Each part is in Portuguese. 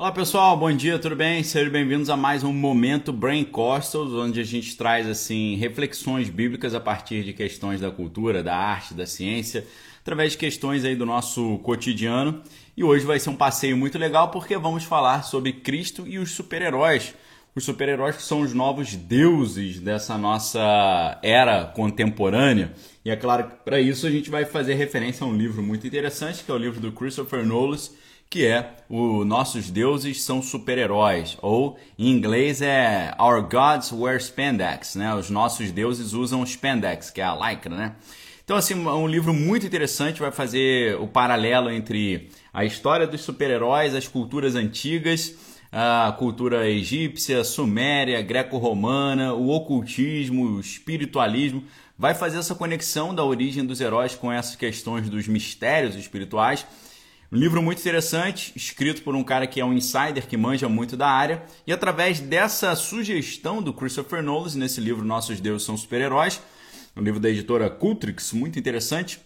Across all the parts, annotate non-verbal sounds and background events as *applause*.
Olá pessoal, bom dia, tudo bem? Sejam bem-vindos a mais um Momento Brain Costals, onde a gente traz assim reflexões bíblicas a partir de questões da cultura, da arte, da ciência, através de questões aí do nosso cotidiano. E hoje vai ser um passeio muito legal porque vamos falar sobre Cristo e os super-heróis. Os super-heróis que são os novos deuses dessa nossa era contemporânea. E é claro que para isso a gente vai fazer referência a um livro muito interessante, que é o livro do Christopher Nolan, que é o Nossos Deuses São Super-Heróis, ou em inglês é Our Gods Wear Spandex, né? Os nossos deuses usam spandex, que é a lycra, né? Então, assim, um livro muito interessante, vai fazer o paralelo entre a história dos super-heróis, as culturas antigas, a cultura egípcia, suméria, greco-romana, o ocultismo, o espiritualismo, vai fazer essa conexão da origem dos heróis com essas questões dos mistérios espirituais um livro muito interessante, escrito por um cara que é um insider, que manja muito da área, e através dessa sugestão do Christopher Nolan, nesse livro Nossos Deuses São Super-Heróis, um livro da editora Cultrix, muito interessante,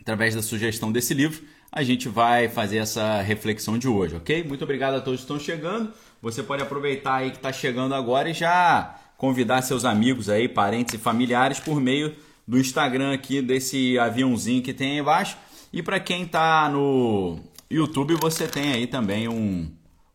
através da sugestão desse livro, a gente vai fazer essa reflexão de hoje, ok? Muito obrigado a todos que estão chegando. Você pode aproveitar aí que está chegando agora e já convidar seus amigos aí, parentes e familiares por meio do Instagram aqui desse aviãozinho que tem aí embaixo e para quem está no YouTube, você tem aí também um,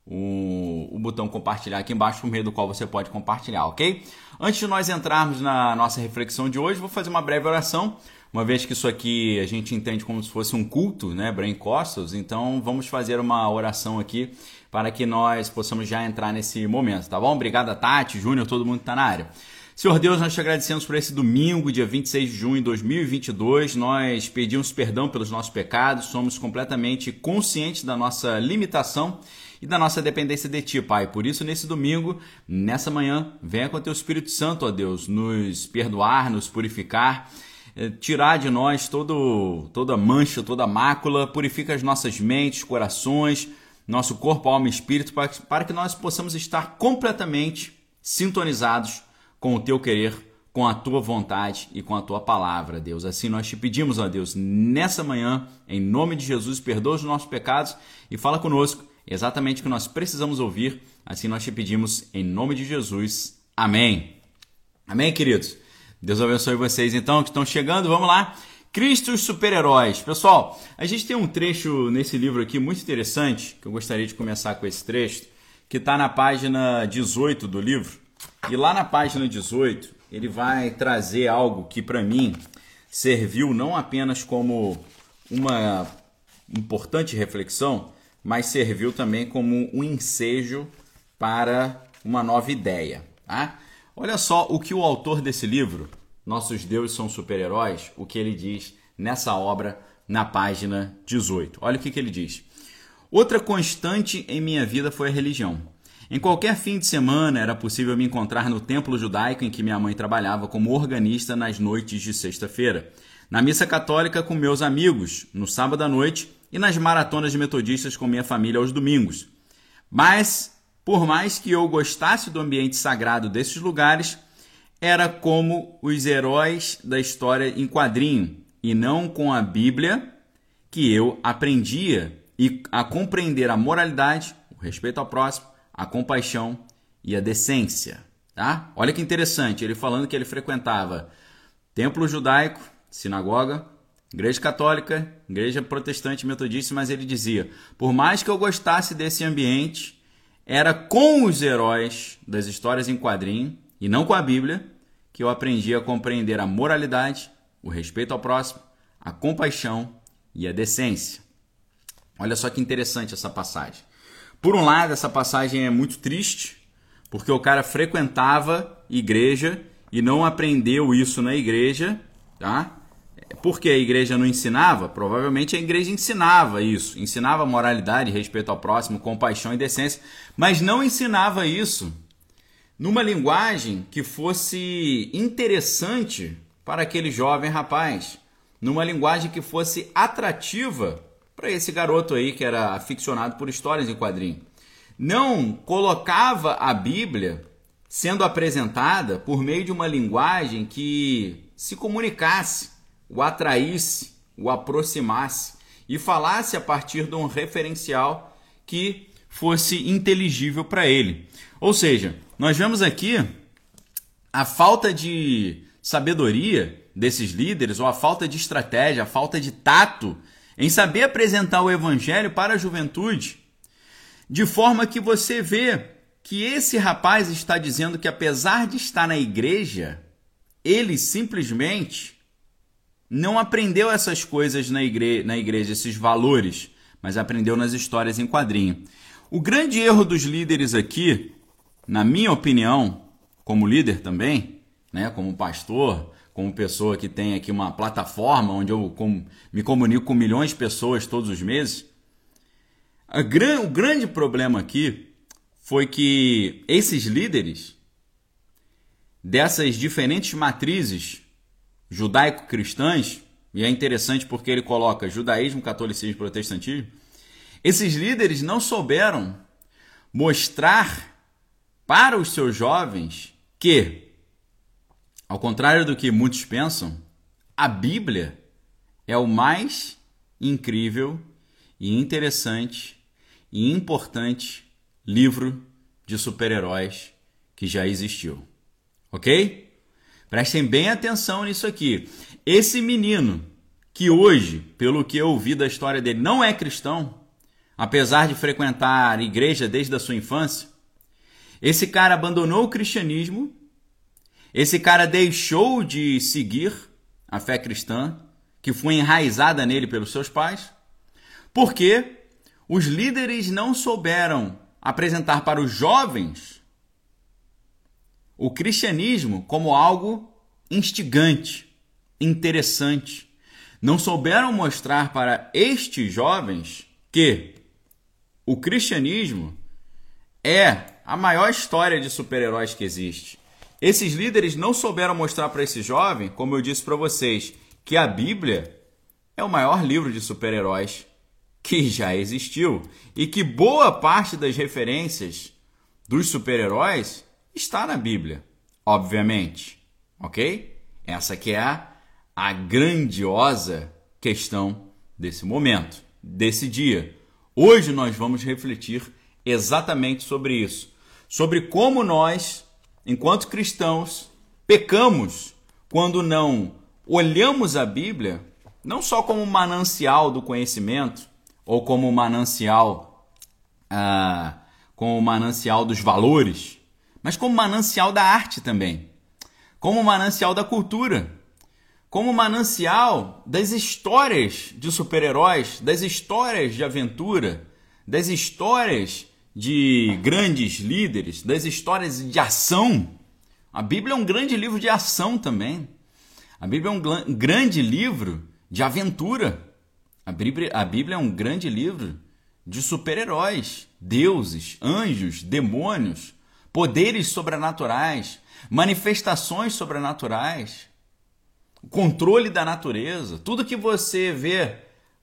um, o botão compartilhar aqui embaixo, por meio do qual você pode compartilhar, ok? Antes de nós entrarmos na nossa reflexão de hoje, vou fazer uma breve oração. Uma vez que isso aqui a gente entende como se fosse um culto, né, Brain Costals, então vamos fazer uma oração aqui para que nós possamos já entrar nesse momento, tá bom? Obrigado a Tati, Júnior, todo mundo que está na área. Senhor Deus, nós te agradecemos por esse domingo, dia 26 de junho de 2022. Nós pedimos perdão pelos nossos pecados, somos completamente conscientes da nossa limitação e da nossa dependência de Ti, Pai. Por isso, nesse domingo, nessa manhã, venha com o Teu Espírito Santo, ó Deus, nos perdoar, nos purificar, eh, tirar de nós todo, toda mancha, toda mácula, purifica as nossas mentes, corações, nosso corpo, alma e espírito, para, para que nós possamos estar completamente sintonizados com o teu querer, com a tua vontade e com a tua palavra, Deus. Assim nós te pedimos, ó Deus, nessa manhã, em nome de Jesus, perdoa os nossos pecados e fala conosco exatamente o que nós precisamos ouvir. Assim nós te pedimos, em nome de Jesus. Amém. Amém, queridos? Deus abençoe vocês então que estão chegando. Vamos lá. Cristo os super-heróis. Pessoal, a gente tem um trecho nesse livro aqui muito interessante, que eu gostaria de começar com esse trecho, que está na página 18 do livro. E lá na página 18, ele vai trazer algo que para mim serviu não apenas como uma importante reflexão, mas serviu também como um ensejo para uma nova ideia. Tá? Olha só o que o autor desse livro, Nossos Deuses São Super-Heróis, o que ele diz nessa obra na página 18. Olha o que, que ele diz. Outra constante em minha vida foi a religião. Em qualquer fim de semana era possível me encontrar no templo judaico em que minha mãe trabalhava como organista nas noites de sexta-feira, na missa católica com meus amigos, no sábado à noite e nas maratonas metodistas com minha família aos domingos. Mas, por mais que eu gostasse do ambiente sagrado desses lugares, era como os heróis da história em quadrinho e não com a Bíblia que eu aprendia e a compreender a moralidade, o respeito ao próximo a compaixão e a decência. Tá? Olha que interessante, ele falando que ele frequentava templo judaico, sinagoga, igreja católica, igreja protestante metodista, mas ele dizia: por mais que eu gostasse desse ambiente, era com os heróis das histórias em quadrinho e não com a Bíblia que eu aprendi a compreender a moralidade, o respeito ao próximo, a compaixão e a decência. Olha só que interessante essa passagem. Por um lado, essa passagem é muito triste, porque o cara frequentava igreja e não aprendeu isso na igreja, tá? Porque a igreja não ensinava? Provavelmente a igreja ensinava isso, ensinava moralidade, respeito ao próximo, compaixão e decência, mas não ensinava isso numa linguagem que fosse interessante para aquele jovem rapaz, numa linguagem que fosse atrativa para esse garoto aí que era aficionado por histórias em quadrinho. Não colocava a Bíblia sendo apresentada por meio de uma linguagem que se comunicasse, o atraísse, o aproximasse e falasse a partir de um referencial que fosse inteligível para ele. Ou seja, nós vemos aqui a falta de sabedoria desses líderes, ou a falta de estratégia, a falta de tato em saber apresentar o evangelho para a juventude, de forma que você vê que esse rapaz está dizendo que apesar de estar na igreja, ele simplesmente não aprendeu essas coisas na, igre na igreja, esses valores, mas aprendeu nas histórias em quadrinho. O grande erro dos líderes aqui, na minha opinião, como líder também, né, como pastor, como pessoa que tem aqui uma plataforma onde eu me comunico com milhões de pessoas todos os meses, gran, o grande problema aqui foi que esses líderes dessas diferentes matrizes judaico-cristãs, e é interessante porque ele coloca judaísmo, catolicismo e protestantismo, esses líderes não souberam mostrar para os seus jovens que, ao contrário do que muitos pensam, a Bíblia é o mais incrível e interessante e importante livro de super-heróis que já existiu. Ok? Prestem bem atenção nisso aqui. Esse menino, que hoje, pelo que eu ouvi da história dele, não é cristão, apesar de frequentar a igreja desde a sua infância, esse cara abandonou o cristianismo, esse cara deixou de seguir a fé cristã, que foi enraizada nele pelos seus pais, porque os líderes não souberam apresentar para os jovens o cristianismo como algo instigante, interessante. Não souberam mostrar para estes jovens que o cristianismo é a maior história de super-heróis que existe. Esses líderes não souberam mostrar para esse jovem, como eu disse para vocês, que a Bíblia é o maior livro de super-heróis que já existiu e que boa parte das referências dos super-heróis está na Bíblia, obviamente, ok? Essa que é a, a grandiosa questão desse momento, desse dia. Hoje nós vamos refletir exatamente sobre isso, sobre como nós, enquanto cristãos, pecamos quando não olhamos a Bíblia não só como manancial do conhecimento, ou como manancial, ah, como manancial dos valores, mas como manancial da arte também, como manancial da cultura, como manancial das histórias de super-heróis, das histórias de aventura, das histórias de grandes líderes, das histórias de ação. A Bíblia é um grande livro de ação também. A Bíblia é um grande livro de aventura. A Bíblia, a Bíblia é um grande livro de super-heróis, deuses, anjos, demônios, poderes sobrenaturais, manifestações sobrenaturais, controle da natureza. Tudo que você vê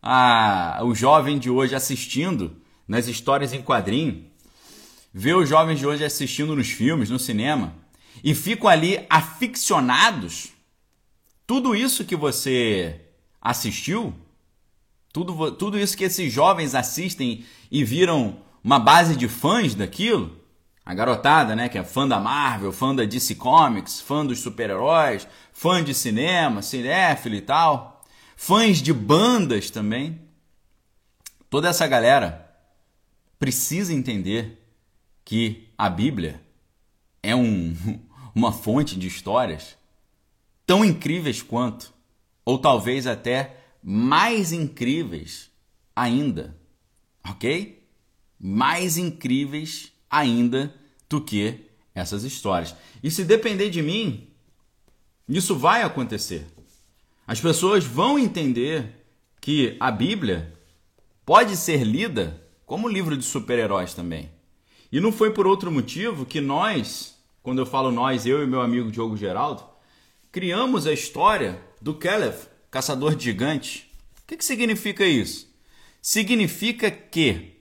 a, o jovem de hoje assistindo nas histórias em quadrinho, vê os jovens de hoje assistindo nos filmes, no cinema, e ficam ali aficionados. Tudo isso que você assistiu tudo, tudo isso que esses jovens assistem e viram uma base de fãs daquilo, a garotada, né, que é fã da Marvel, fã da DC Comics, fã dos super-heróis, fã de cinema, cinéfilo e tal, fãs de bandas também. Toda essa galera precisa entender que a Bíblia é um, *laughs* uma fonte de histórias tão incríveis quanto, ou talvez até mais incríveis ainda, ok? Mais incríveis ainda do que essas histórias. E se depender de mim, isso vai acontecer. As pessoas vão entender que a Bíblia pode ser lida como livro de super-heróis também. E não foi por outro motivo que nós, quando eu falo nós, eu e meu amigo Diogo Geraldo, criamos a história do Caleb, caçador de gigantes. O que, que significa isso? Significa que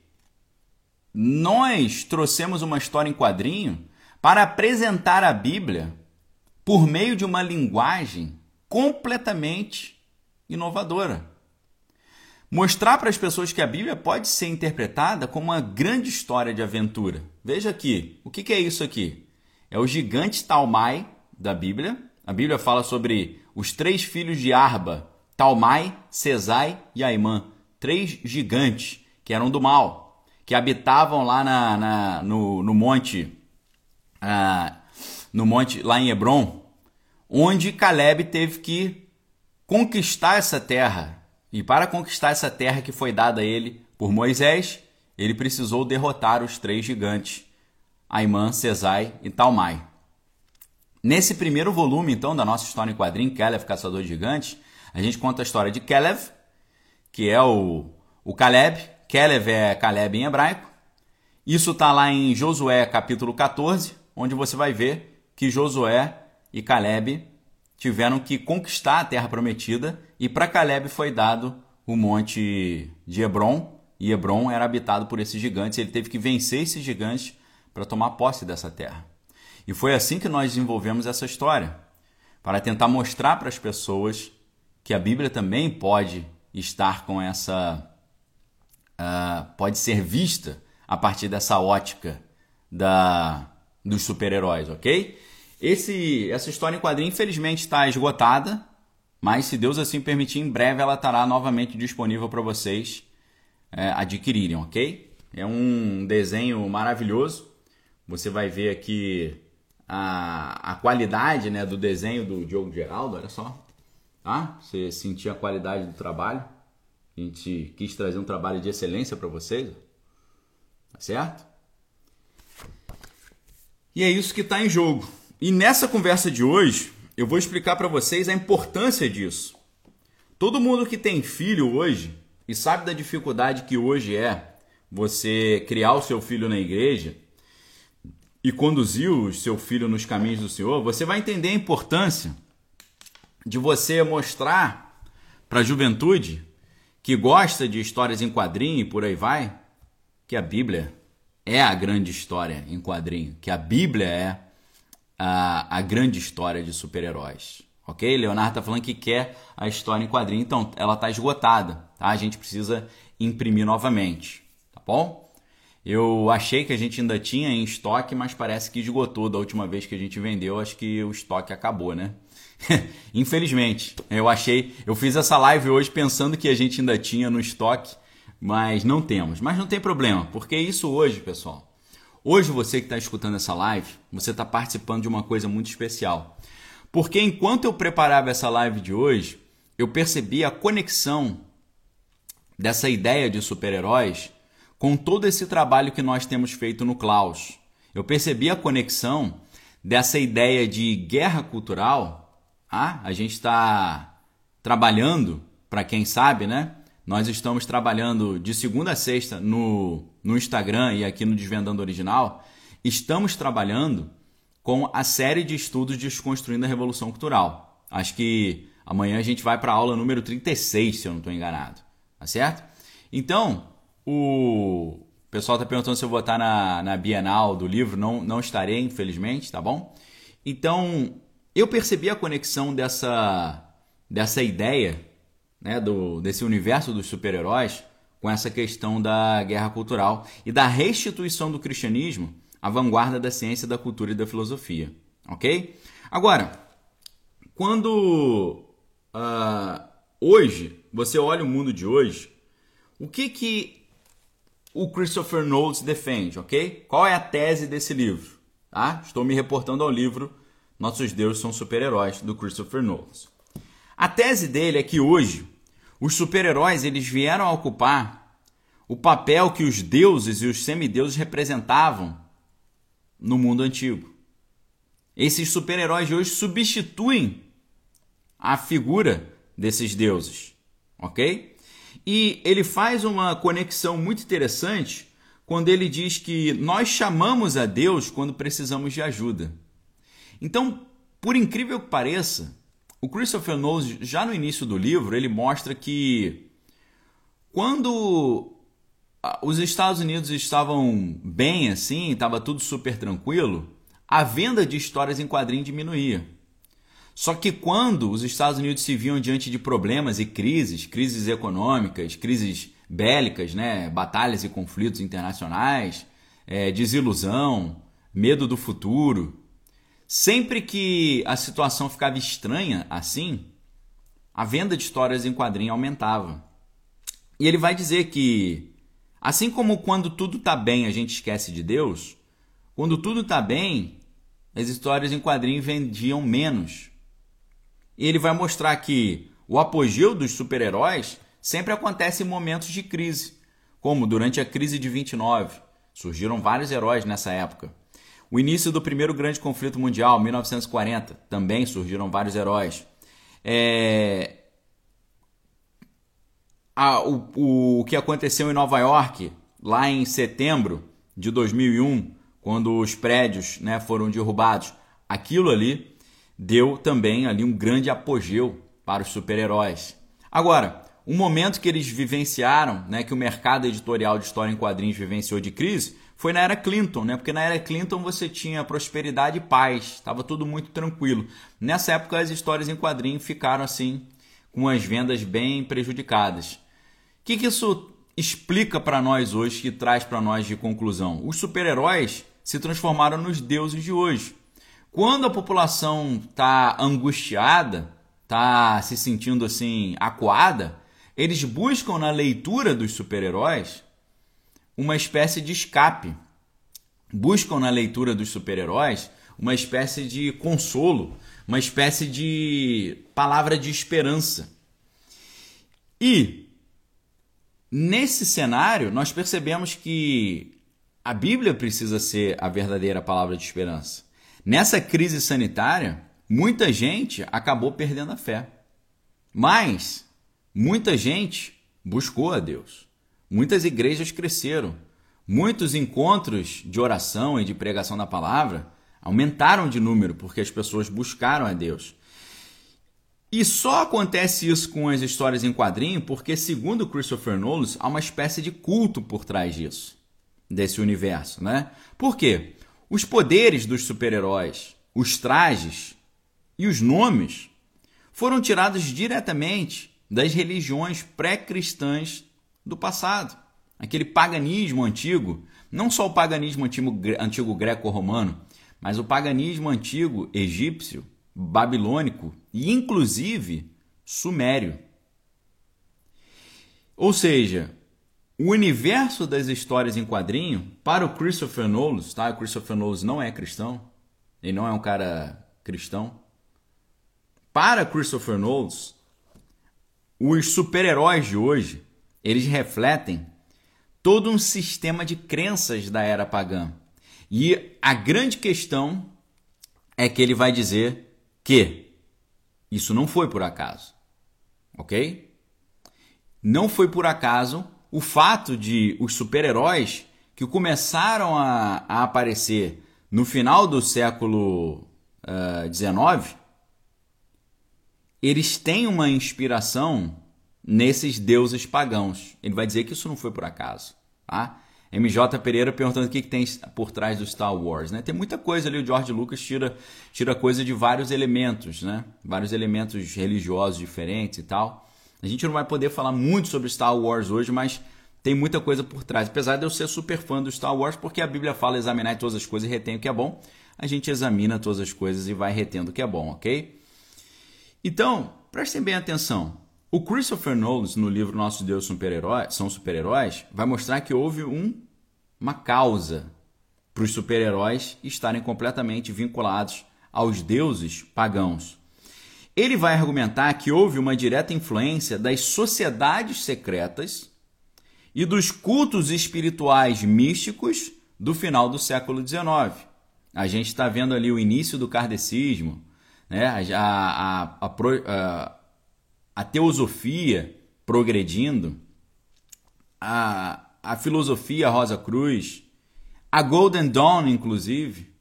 nós trouxemos uma história em quadrinho para apresentar a Bíblia por meio de uma linguagem completamente inovadora. Mostrar para as pessoas que a Bíblia pode ser interpretada como uma grande história de aventura. Veja aqui, o que, que é isso aqui? É o gigante Talmai da Bíblia. A Bíblia fala sobre os três filhos de Arba, Talmai, Cesai e Aimã. Três gigantes que eram do mal, que habitavam lá na, na no, no monte, ah, no monte lá em Hebron, onde Caleb teve que conquistar essa terra e para conquistar essa terra que foi dada a ele por Moisés, ele precisou derrotar os três gigantes, Aimã, Cesai e Talmai. Nesse primeiro volume, então, da nossa história em quadrinho, Caleb, Caçador de Gigantes, a gente conta a história de Caleb, que é o, o Caleb. Caleb é Caleb em hebraico. Isso está lá em Josué capítulo 14, onde você vai ver que Josué e Caleb tiveram que conquistar a terra prometida e para Caleb foi dado o monte de Hebron, e Hebron era habitado por esses gigantes, ele teve que vencer esses gigantes para tomar posse dessa terra. E foi assim que nós desenvolvemos essa história, para tentar mostrar para as pessoas que a Bíblia também pode estar com essa. Uh, pode ser vista a partir dessa ótica da, dos super-heróis, ok? Esse, essa história em quadrinho, infelizmente, está esgotada, mas se Deus assim permitir, em breve ela estará novamente disponível para vocês é, adquirirem, ok? É um desenho maravilhoso. Você vai ver aqui a, a qualidade né, do desenho do Diogo Geraldo, olha só. Tá? Você sentir a qualidade do trabalho. A gente quis trazer um trabalho de excelência para vocês. Tá certo? E é isso que está em jogo. E nessa conversa de hoje, eu vou explicar para vocês a importância disso. Todo mundo que tem filho hoje e sabe da dificuldade que hoje é você criar o seu filho na igreja e conduzir o seu filho nos caminhos do Senhor, você vai entender a importância de você mostrar para a juventude que gosta de histórias em quadrinho e por aí vai, que a Bíblia é a grande história em quadrinho, que a Bíblia é a, a grande história de super-heróis. Ok? Leonardo está falando que quer a história em quadrinho, então ela está esgotada. Tá? A gente precisa imprimir novamente. Tá bom? Eu achei que a gente ainda tinha em estoque, mas parece que esgotou da última vez que a gente vendeu. Acho que o estoque acabou, né? *laughs* Infelizmente, eu achei. Eu fiz essa live hoje pensando que a gente ainda tinha no estoque, mas não temos. Mas não tem problema, porque isso hoje, pessoal, Hoje você que está escutando essa live, você está participando de uma coisa muito especial. Porque enquanto eu preparava essa live de hoje, eu percebi a conexão dessa ideia de super-heróis com todo esse trabalho que nós temos feito no Klaus. Eu percebi a conexão dessa ideia de guerra cultural. Ah, a gente está trabalhando, para quem sabe, né? Nós estamos trabalhando de segunda a sexta no, no Instagram e aqui no Desvendando Original. Estamos trabalhando com a série de estudos Desconstruindo a Revolução Cultural. Acho que amanhã a gente vai para a aula número 36, se eu não estou enganado. Tá certo? Então, o pessoal está perguntando se eu vou estar na, na Bienal do livro. Não, não estarei, infelizmente, tá bom? Então, eu percebi a conexão dessa, dessa ideia né, do, desse universo dos super-heróis com essa questão da guerra cultural e da restituição do cristianismo à vanguarda da ciência, da cultura e da filosofia. Ok? Agora, quando uh, hoje você olha o mundo de hoje, o que que o Christopher Knowles defende, ok? Qual é a tese desse livro? Tá? Estou me reportando ao livro Nossos Deuses são Super-Heróis, do Christopher Knowles. A tese dele é que hoje os super-heróis eles vieram a ocupar o papel que os deuses e os semideuses representavam no mundo antigo. Esses super-heróis de hoje substituem a figura desses deuses, ok? E ele faz uma conexão muito interessante quando ele diz que nós chamamos a Deus quando precisamos de ajuda. Então, por incrível que pareça, o Christopher Knowles, já no início do livro, ele mostra que quando os Estados Unidos estavam bem assim, estava tudo super tranquilo, a venda de histórias em quadrinho diminuía. Só que quando os Estados Unidos se viam diante de problemas e crises, crises econômicas, crises bélicas, né, batalhas e conflitos internacionais, é, desilusão, medo do futuro, sempre que a situação ficava estranha assim, a venda de histórias em quadrinho aumentava. E ele vai dizer que, assim como quando tudo está bem a gente esquece de Deus, quando tudo está bem, as histórias em quadrinho vendiam menos. E ele vai mostrar que o apogeu dos super-heróis sempre acontece em momentos de crise, como durante a crise de 29. Surgiram vários heróis nessa época. O início do primeiro grande conflito mundial, 1940, também surgiram vários heróis. É... O, o que aconteceu em Nova York, lá em setembro de 2001, quando os prédios né, foram derrubados, aquilo ali deu também ali um grande apogeu para os super-heróis. Agora, o momento que eles vivenciaram, né, que o mercado editorial de história em quadrinhos vivenciou de crise, foi na era Clinton, né? Porque na era Clinton você tinha prosperidade e paz, estava tudo muito tranquilo. Nessa época as histórias em quadrinhos ficaram assim com as vendas bem prejudicadas. O que, que isso explica para nós hoje, que traz para nós de conclusão? Os super-heróis se transformaram nos deuses de hoje. Quando a população está angustiada, está se sentindo assim acuada, eles buscam na leitura dos super-heróis uma espécie de escape. Buscam na leitura dos super-heróis uma espécie de consolo, uma espécie de palavra de esperança. E nesse cenário, nós percebemos que a Bíblia precisa ser a verdadeira palavra de esperança. Nessa crise sanitária, muita gente acabou perdendo a fé. Mas muita gente buscou a Deus. Muitas igrejas cresceram. Muitos encontros de oração e de pregação da palavra aumentaram de número porque as pessoas buscaram a Deus. E só acontece isso com as histórias em quadrinho porque, segundo Christopher Nolan, há uma espécie de culto por trás disso, desse universo, né? Por quê? Os poderes dos super-heróis, os trajes e os nomes foram tirados diretamente das religiões pré-cristãs do passado. Aquele paganismo antigo, não só o paganismo antigo, antigo greco-romano, mas o paganismo antigo egípcio, babilônico e inclusive sumério. Ou seja, o universo das histórias em quadrinho, para o Christopher Nolan, tá? O Christopher Nolan não é cristão, ele não é um cara cristão. Para Christopher Nolan, os super-heróis de hoje, eles refletem todo um sistema de crenças da era pagã. E a grande questão é que ele vai dizer que isso não foi por acaso. OK? Não foi por acaso o fato de os super-heróis que começaram a, a, aparecer no final do século XIX uh, eles têm uma inspiração nesses deuses pagãos. Ele vai dizer que isso não foi por acaso. Tá? MJ Pereira perguntando o que, que tem por trás do Star Wars. Né? Tem muita coisa ali, o George Lucas tira, tira coisa de vários elementos, né? vários elementos religiosos diferentes e tal. A gente não vai poder falar muito sobre Star Wars hoje, mas tem muita coisa por trás. Apesar de eu ser super fã do Star Wars, porque a Bíblia fala examinar todas as coisas e retém o que é bom, a gente examina todas as coisas e vai retendo o que é bom, ok? Então, prestem bem atenção. O Christopher Nolan, no livro Nossos Deus São Super-Heróis, vai mostrar que houve um, uma causa para os super-heróis estarem completamente vinculados aos deuses pagãos. Ele vai argumentar que houve uma direta influência das sociedades secretas e dos cultos espirituais místicos do final do século XIX. A gente está vendo ali o início do kardecismo, né? a, a, a, a, a teosofia progredindo, a, a filosofia Rosa Cruz, a Golden Dawn, inclusive,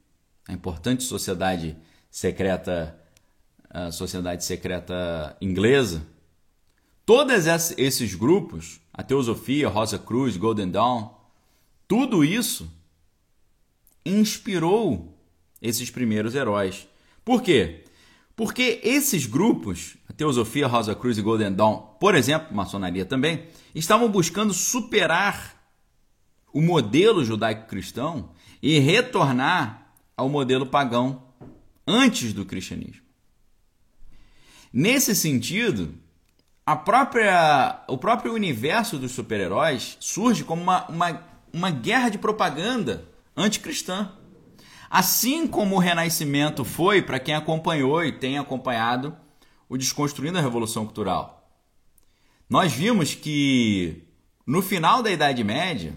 a importante sociedade secreta, a sociedade secreta inglesa, todos esses grupos, a teosofia, Rosa Cruz, Golden Dawn, tudo isso inspirou esses primeiros heróis. Por quê? Porque esses grupos, Teosofia, Rosa Cruz e Golden Dawn, por exemplo, maçonaria também, estavam buscando superar o modelo judaico-cristão e retornar ao modelo pagão antes do cristianismo. Nesse sentido, a própria, o próprio universo dos super-heróis surge como uma, uma, uma guerra de propaganda anticristã. Assim como o Renascimento foi para quem acompanhou e tem acompanhado o Desconstruindo a Revolução Cultural. Nós vimos que no final da Idade Média,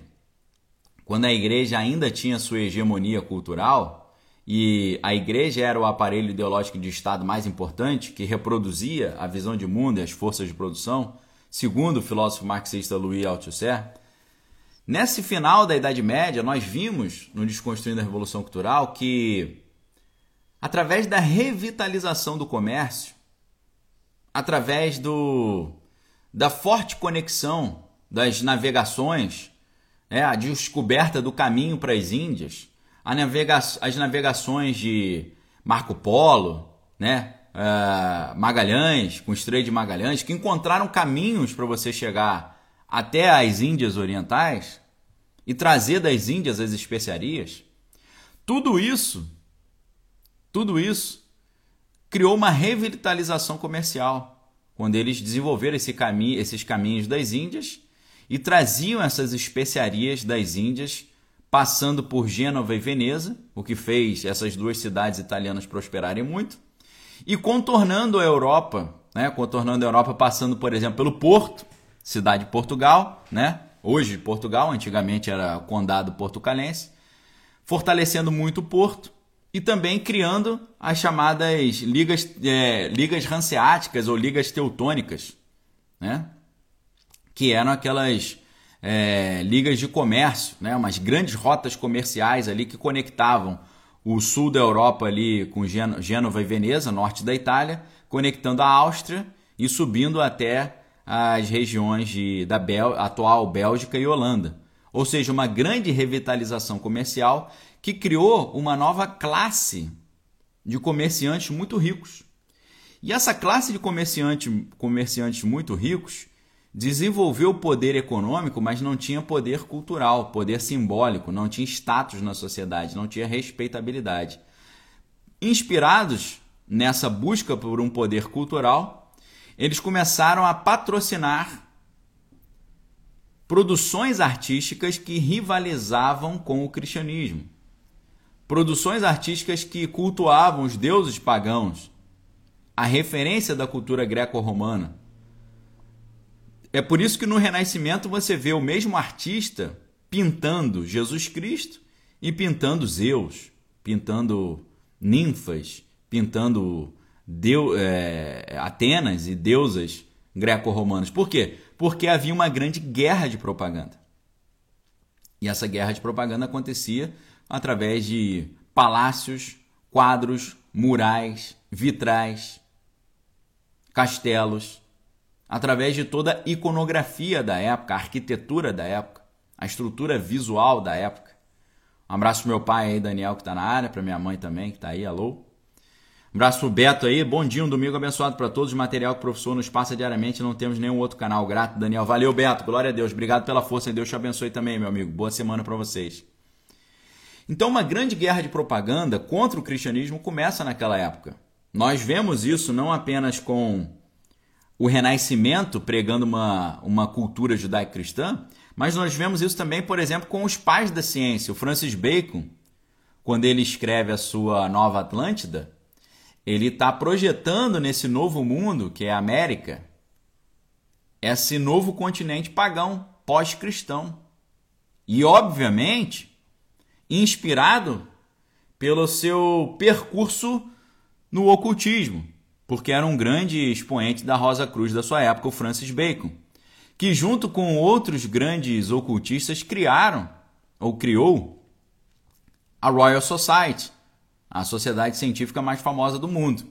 quando a igreja ainda tinha sua hegemonia cultural e a igreja era o aparelho ideológico de Estado mais importante que reproduzia a visão de mundo e as forças de produção, segundo o filósofo marxista Louis Althusser, Nesse final da Idade Média, nós vimos no Desconstruindo a Revolução Cultural que, através da revitalização do comércio, através do, da forte conexão das navegações, né, a descoberta do caminho para as Índias, navega as navegações de Marco Polo, né, uh, Magalhães, com o Estreito de Magalhães, que encontraram caminhos para você chegar até as Índias Orientais e trazer das Índias as especiarias, tudo isso, tudo isso criou uma revitalização comercial, quando eles desenvolveram esse caminho, esses caminhos das Índias e traziam essas especiarias das Índias, passando por Gênova e Veneza, o que fez essas duas cidades italianas prosperarem muito, e contornando a Europa, né, contornando a Europa passando, por exemplo, pelo Porto, cidade de Portugal, né? Hoje Portugal, antigamente era condado portucalense, fortalecendo muito o porto e também criando as chamadas ligas, é, ligas hanseáticas ou ligas teutônicas, né? que eram aquelas é, ligas de comércio, né? umas grandes rotas comerciais ali que conectavam o sul da Europa ali com Gênova e Veneza, norte da Itália, conectando a Áustria e subindo até as regiões de, da Bel, atual Bélgica e Holanda. Ou seja, uma grande revitalização comercial que criou uma nova classe de comerciantes muito ricos. E essa classe de comerciante, comerciantes muito ricos desenvolveu poder econômico, mas não tinha poder cultural, poder simbólico, não tinha status na sociedade, não tinha respeitabilidade. Inspirados nessa busca por um poder cultural, eles começaram a patrocinar produções artísticas que rivalizavam com o cristianismo. Produções artísticas que cultuavam os deuses pagãos, a referência da cultura greco-romana. É por isso que no Renascimento você vê o mesmo artista pintando Jesus Cristo e pintando Zeus, pintando ninfas, pintando deu, é, Atenas e deusas greco-romanas. Por quê? Porque havia uma grande guerra de propaganda. E essa guerra de propaganda acontecia através de palácios, quadros, murais, vitrais, castelos, através de toda a iconografia da época, a arquitetura da época, a estrutura visual da época. Um abraço pro meu pai aí, Daniel, que está na área, para minha mãe também, que está aí, alô. Um abraço Beto aí, bom dia, um domingo abençoado para todos. Material que o professor nos passa diariamente, não temos nenhum outro canal. Grato, Daniel. Valeu, Beto, glória a Deus. Obrigado pela força Deus te abençoe também, meu amigo. Boa semana para vocês. Então, uma grande guerra de propaganda contra o cristianismo começa naquela época. Nós vemos isso não apenas com o Renascimento pregando uma, uma cultura judaico-cristã, mas nós vemos isso também, por exemplo, com os pais da ciência. O Francis Bacon, quando ele escreve a sua Nova Atlântida, ele está projetando nesse novo mundo, que é a América, esse novo continente pagão, pós-cristão. E, obviamente, inspirado pelo seu percurso no ocultismo, porque era um grande expoente da Rosa Cruz da sua época, o Francis Bacon, que junto com outros grandes ocultistas criaram ou criou a Royal Society, a sociedade científica mais famosa do mundo.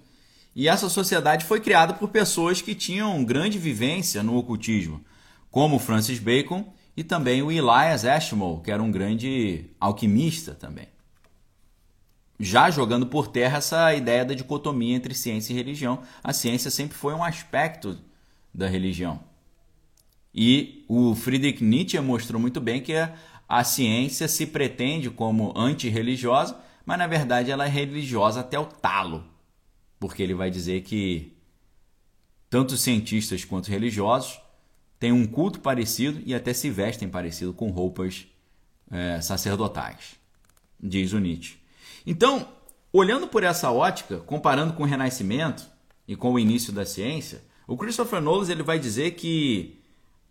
E essa sociedade foi criada por pessoas que tinham grande vivência no ocultismo, como Francis Bacon e também o Elias Ashmole, que era um grande alquimista também. já jogando por terra essa ideia da dicotomia entre ciência e religião. A ciência sempre foi um aspecto da religião. E o Friedrich Nietzsche mostrou muito bem que a, ciência se pretende como antirreligiosa, mas na verdade ela é religiosa até o talo. Porque ele vai dizer que tanto cientistas quanto religiosos têm um culto parecido e até se vestem parecido com roupas é, sacerdotais, diz o Nietzsche. Então, olhando por essa ótica, comparando com o Renascimento e com o início da ciência, o Christopher Nolan ele vai dizer que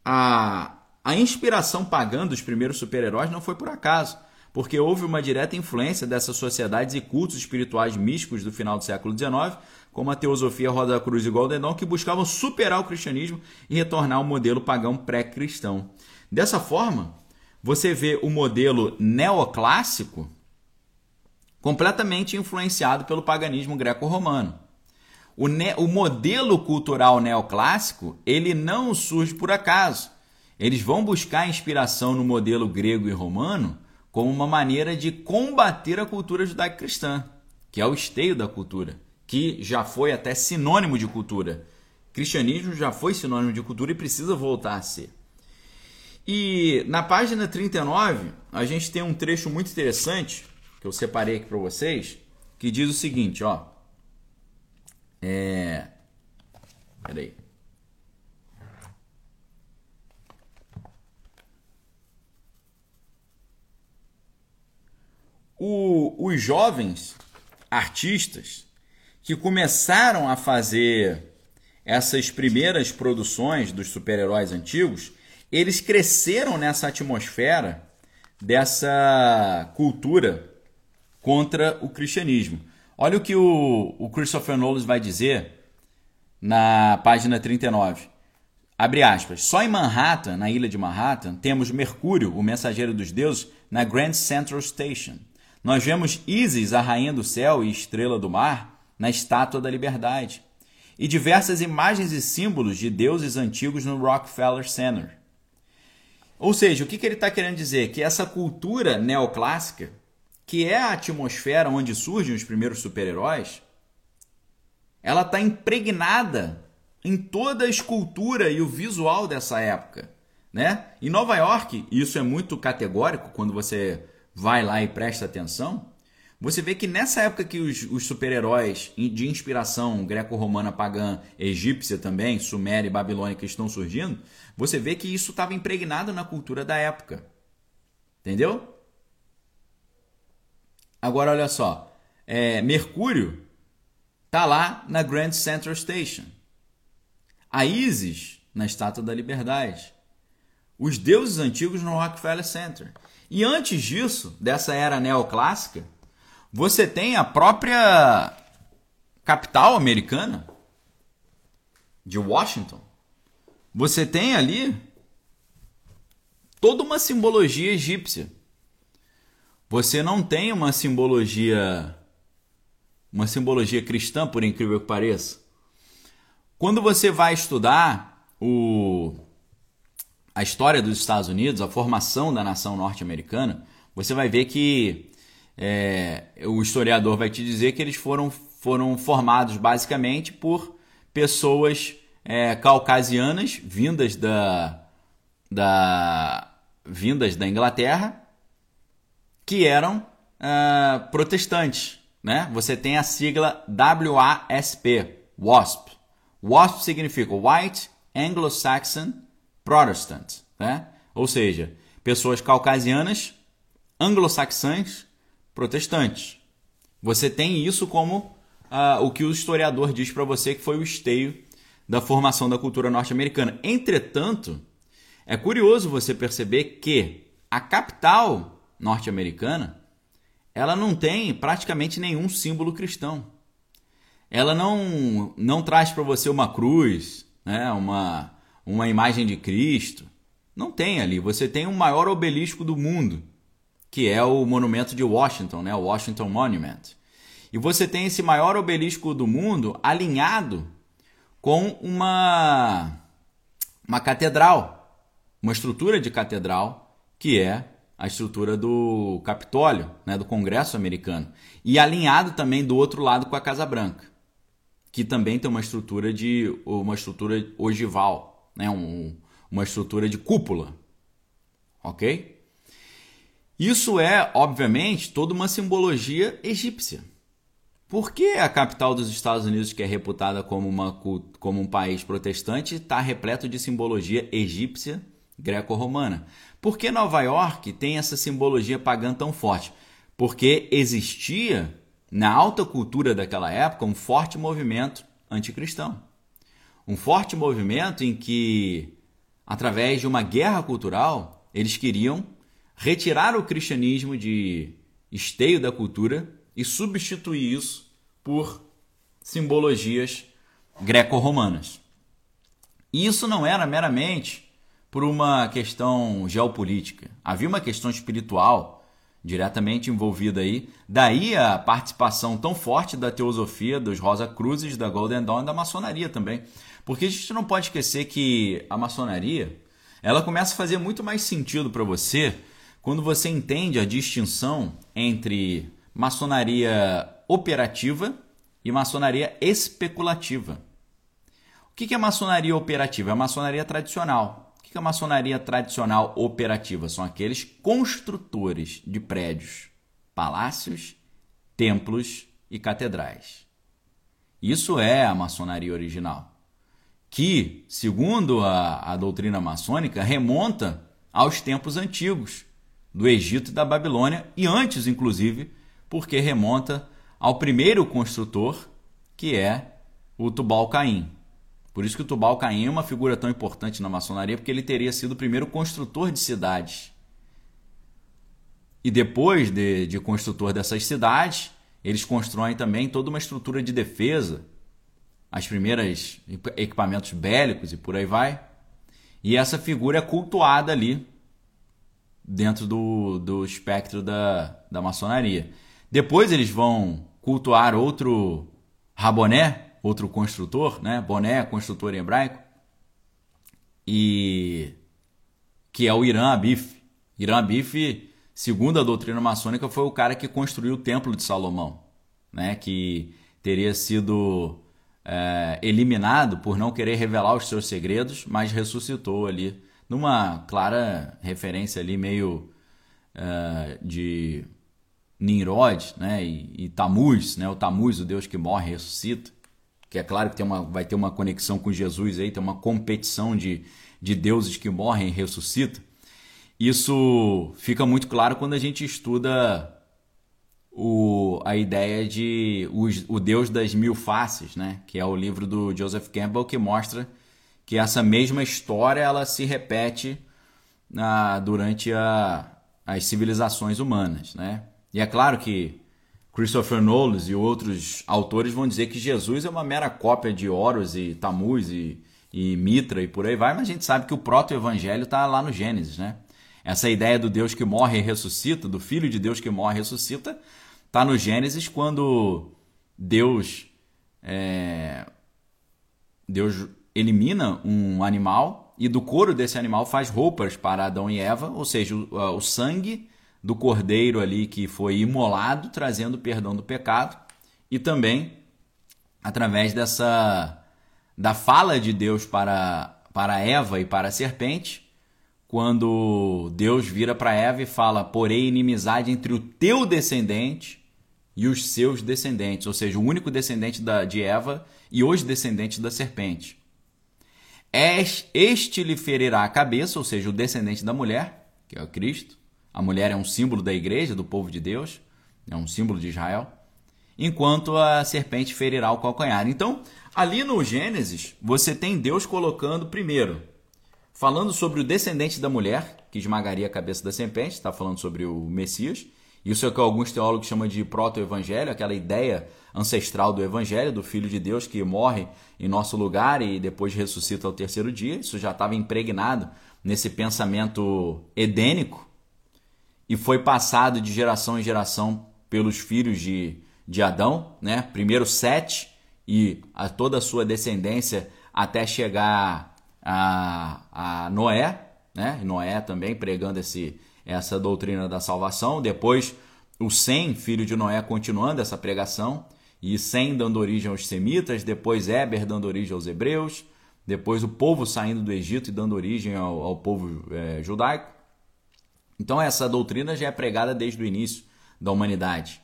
a, a inspiração pagã dos primeiros super-heróis não foi por acaso, porque houve uma direta influência dessas sociedades e cultos espirituais místicos do final do século XIX, como a teosofia Roda Cruz e Golden Dawn, que buscavam superar o cristianismo e retornar ao modelo pagão pré-cristão. Dessa forma, você vê o modelo neoclássico completamente influenciado pelo paganismo greco-romano. O, o modelo cultural neoclássico ele não surge por acaso. Eles vão buscar inspiração no modelo grego e romano como uma maneira de combater a cultura judaico-cristã, que é o esteio da cultura, que já foi até sinônimo de cultura. Cristianismo já foi sinônimo de cultura e precisa voltar a ser. E na página 39, a gente tem um trecho muito interessante que eu separei aqui para vocês, que diz o seguinte, ó: é. Peraí. O, os jovens artistas que começaram a fazer essas primeiras produções dos super-heróis antigos, eles cresceram nessa atmosfera dessa cultura contra o cristianismo. Olha o que o, o Christopher Nolan vai dizer na página 39. Abre aspas. Só em Manhattan, na ilha de Manhattan, temos Mercúrio, o mensageiro dos deuses, na Grand Central Station. Nós vemos Isis, a rainha do céu e estrela do mar, na Estátua da Liberdade. E diversas imagens e símbolos de deuses antigos no Rockefeller Center. Ou seja, o que, que ele está querendo dizer? Que essa cultura neoclássica que é a atmosfera onde surgem os primeiros super-heróis, ela está impregnada em toda a escultura e o visual dessa época. Né? Em Nova York, isso é muito categórico quando você vai lá e presta atenção, você vê que nessa época que os, os super-heróis de inspiração greco-romana pagã, egípcia também, suméria e babilônica estão surgindo, você vê que isso estava impregnado na cultura da época. Entendeu? Agora olha só, é, Mercúrio tá lá na Grand Central Station. A Isis na Estátua da Liberdade. Os deuses antigos no Rockefeller Center. E antes disso, dessa era neoclássica, você tem a própria capital americana de Washington. Você tem ali toda uma simbologia egípcia você não tem uma simbologia uma simbologia cristã, por incrível que pareça. Quando você vai estudar o a história dos Estados Unidos, a formação da nação norte-americana, você vai ver que é, o historiador vai te dizer que eles foram, foram formados basicamente por pessoas é, caucasianas vindas da, da vindas da Inglaterra que eram uh, protestantes. Né? Você tem a sigla WASP, WASP. WASP significa White Anglo-Saxon Protestant, né? ou seja, pessoas caucasianas, anglo-saxãs, protestantes. Você tem isso como uh, o que o historiador diz para você que foi o esteio da formação da cultura norte-americana. Entretanto, é curioso você perceber que a capital norte-americana, ela não tem praticamente nenhum símbolo cristão. Ela não, não traz para você uma cruz, né, uma, uma imagem de Cristo. Não tem ali. Você tem o maior obelisco do mundo, que é o monumento de Washington, né, o Washington Monument. E você tem esse maior obelisco do mundo alinhado com uma, uma catedral, uma estrutura de catedral, que é a estrutura do Capitólio, né, do Congresso americano, e alinhado também do outro lado com a Casa Branca, que também tem uma estrutura de uma estrutura ogival, né, um, uma estrutura de cúpula, ok? Isso é, obviamente, toda uma simbologia egípcia. Por que a capital dos Estados Unidos, que é reputada como, uma, como um país protestante, está repleto de simbologia egípcia greco-romana? Por que Nova York tem essa simbologia pagã tão forte? Porque existia na alta cultura daquela época um forte movimento anticristão. Um forte movimento em que, através de uma guerra cultural, eles queriam retirar o cristianismo de esteio da cultura e substituir isso por simbologias greco-romanas. E isso não era meramente por uma questão geopolítica. Havia uma questão espiritual diretamente envolvida aí. Daí a participação tão forte da teosofia dos Rosa Cruzes, da Golden Dawn e da maçonaria também. Porque a gente não pode esquecer que a maçonaria ela começa a fazer muito mais sentido para você quando você entende a distinção entre maçonaria operativa e maçonaria especulativa. O que é maçonaria operativa? É a maçonaria tradicional. O que é a maçonaria tradicional operativa? São aqueles construtores de prédios, palácios, templos e catedrais. Isso é a maçonaria original, que, segundo a, a doutrina maçônica, remonta aos tempos antigos, do Egito e da Babilônia, e antes, inclusive, porque remonta ao primeiro construtor, que é o Tubal-Caim. Por isso que o Tubal-Caim é uma figura tão importante na maçonaria, porque ele teria sido o primeiro construtor de cidades. E depois de, de construtor dessas cidades, eles constroem também toda uma estrutura de defesa, as primeiras equipamentos bélicos e por aí vai. E essa figura é cultuada ali dentro do, do espectro da, da maçonaria. Depois eles vão cultuar outro Raboné, outro construtor, né? Boné, construtor hebraico, e que é o Irã Abif. Irã Abif, segundo a doutrina maçônica, foi o cara que construiu o Templo de Salomão, né? Que teria sido é, eliminado por não querer revelar os seus segredos, mas ressuscitou ali numa clara referência ali meio uh, de Nimrod né, e, e Tamuz, né, o Tamuz, o Deus que morre e ressuscita, que é claro que tem uma, vai ter uma conexão com Jesus aí, tem uma competição de, de deuses que morrem e ressuscitam. Isso fica muito claro quando a gente estuda o, a ideia de o, o Deus das Mil Faces, né? que é o livro do Joseph Campbell, que mostra que essa mesma história ela se repete na, durante a, as civilizações humanas, né? E é claro que Christopher Nolan e outros autores vão dizer que Jesus é uma mera cópia de Horus e Tamuz e, e Mitra e por aí vai, mas a gente sabe que o proto-evangelho está lá no Gênesis, né? Essa ideia do Deus que morre e ressuscita, do Filho de Deus que morre e ressuscita, está no Gênesis quando Deus é, Deus elimina um animal e do couro desse animal faz roupas para Adão e Eva, ou seja, o, o sangue do cordeiro ali que foi imolado, trazendo perdão do pecado, e também através dessa da fala de Deus para para Eva e para a serpente, quando Deus vira para Eva e fala: "Porém inimizade entre o teu descendente e os seus descendentes", ou seja, o único descendente da, de Eva e os descendentes da serpente. Este lhe ferirá a cabeça, ou seja, o descendente da mulher, que é o Cristo. A mulher é um símbolo da igreja, do povo de Deus, é um símbolo de Israel. Enquanto a serpente ferirá o calcanhar. Então, ali no Gênesis, você tem Deus colocando primeiro, falando sobre o descendente da mulher, que esmagaria a cabeça da serpente, está falando sobre o Messias. Isso é o que alguns teólogos chamam de proto-evangelho, aquela ideia ancestral do evangelho, do Filho de Deus que morre em nosso lugar e depois ressuscita ao terceiro dia. Isso já estava impregnado nesse pensamento edênico e foi passado de geração em geração pelos filhos de, de Adão, né? Primeiro Sete e a toda a sua descendência até chegar a, a Noé, né? Noé também pregando esse, essa doutrina da salvação. Depois, o Sem, filho de Noé, continuando essa pregação, e Sem dando origem aos semitas, depois Eber dando origem aos hebreus, depois o povo saindo do Egito e dando origem ao, ao povo é, judaico. Então, essa doutrina já é pregada desde o início da humanidade.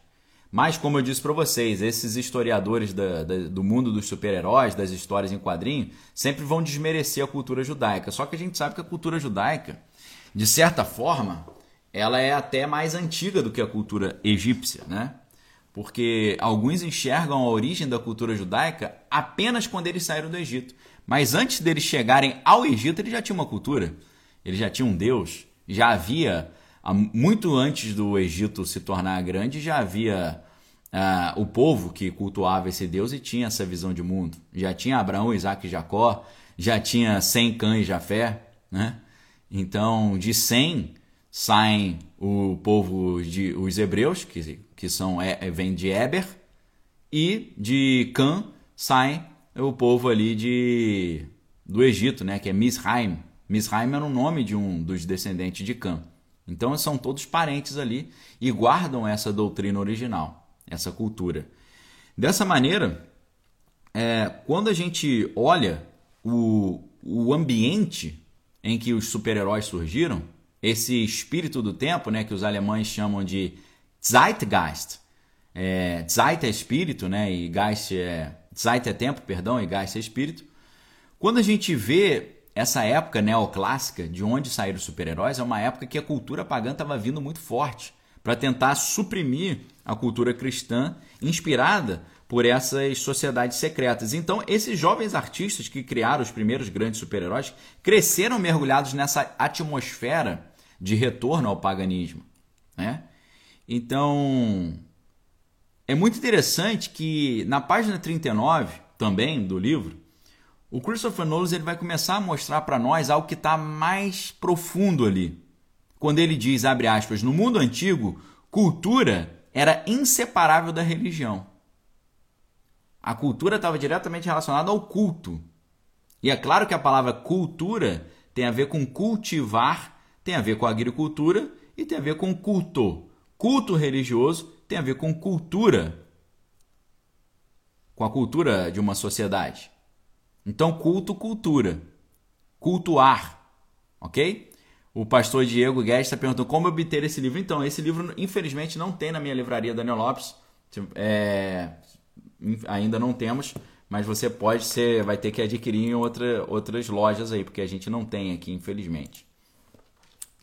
Mas, como eu disse para vocês, esses historiadores da, da, do mundo dos super-heróis, das histórias em quadrinho, sempre vão desmerecer a cultura judaica. Só que a gente sabe que a cultura judaica, de certa forma, ela é até mais antiga do que a cultura egípcia, né? Porque alguns enxergam a origem da cultura judaica apenas quando eles saíram do Egito. Mas antes deles chegarem ao Egito, eles já tinham uma cultura, eles já tinham um Deus, já havia muito antes do Egito se tornar grande, já havia uh, o povo que cultuava esse Deus e tinha essa visão de mundo. Já tinha Abraão, Isaac e Jacó, já tinha Sem, Cã e Jafé. Né? Então, de Sem saem o povo de os hebreus, que, que são é, vem de Eber, e de Cã saem o povo ali de do Egito, né, que é Misraim. Misraim era o nome de um dos descendentes de Cã. Então são todos parentes ali e guardam essa doutrina original, essa cultura. Dessa maneira, é, quando a gente olha o, o ambiente em que os super-heróis surgiram, esse espírito do tempo, né, que os alemães chamam de Zeitgeist, é, Zeit é espírito, né, e Geist é Zeit é tempo, perdão, e Geist é espírito. Quando a gente vê essa época neoclássica, de onde saíram os super-heróis, é uma época que a cultura pagã estava vindo muito forte para tentar suprimir a cultura cristã inspirada por essas sociedades secretas. Então, esses jovens artistas que criaram os primeiros grandes super-heróis cresceram mergulhados nessa atmosfera de retorno ao paganismo. Né? Então, é muito interessante que na página 39 também do livro, o Christopher Nolan ele vai começar a mostrar para nós algo que está mais profundo ali. Quando ele diz, abre aspas, no mundo antigo, cultura era inseparável da religião. A cultura estava diretamente relacionada ao culto. E é claro que a palavra cultura tem a ver com cultivar, tem a ver com agricultura e tem a ver com culto. Culto religioso tem a ver com cultura, com a cultura de uma sociedade. Então, culto, cultura. Cultuar. Ok? O pastor Diego Guedes está perguntando como obter esse livro. Então, esse livro, infelizmente, não tem na minha livraria Daniel Lopes. É, ainda não temos, mas você pode ser, vai ter que adquirir em outra, outras lojas aí, porque a gente não tem aqui, infelizmente.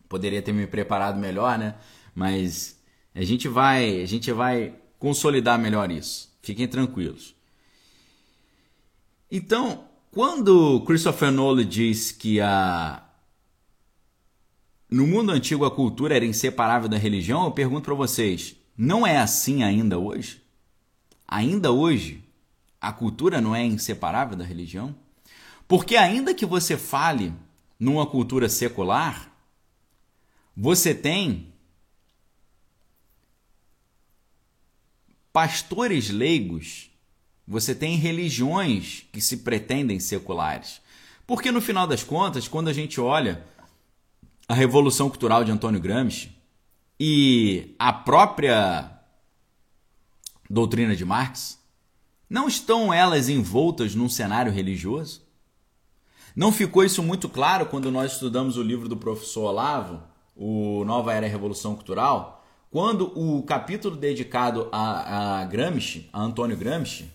Poderia ter me preparado melhor, né? Mas a gente vai, a gente vai consolidar melhor isso. Fiquem tranquilos. Então, quando Christopher Nolan diz que a no mundo antigo a cultura era inseparável da religião, eu pergunto para vocês, não é assim ainda hoje? Ainda hoje a cultura não é inseparável da religião? Porque ainda que você fale numa cultura secular, você tem pastores leigos você tem religiões que se pretendem seculares. Porque no final das contas, quando a gente olha a Revolução Cultural de Antônio Gramsci e a própria doutrina de Marx, não estão elas envoltas num cenário religioso? Não ficou isso muito claro quando nós estudamos o livro do professor Olavo, o Nova Era e Revolução Cultural, quando o capítulo dedicado a, a Gramsci, a Antônio Gramsci,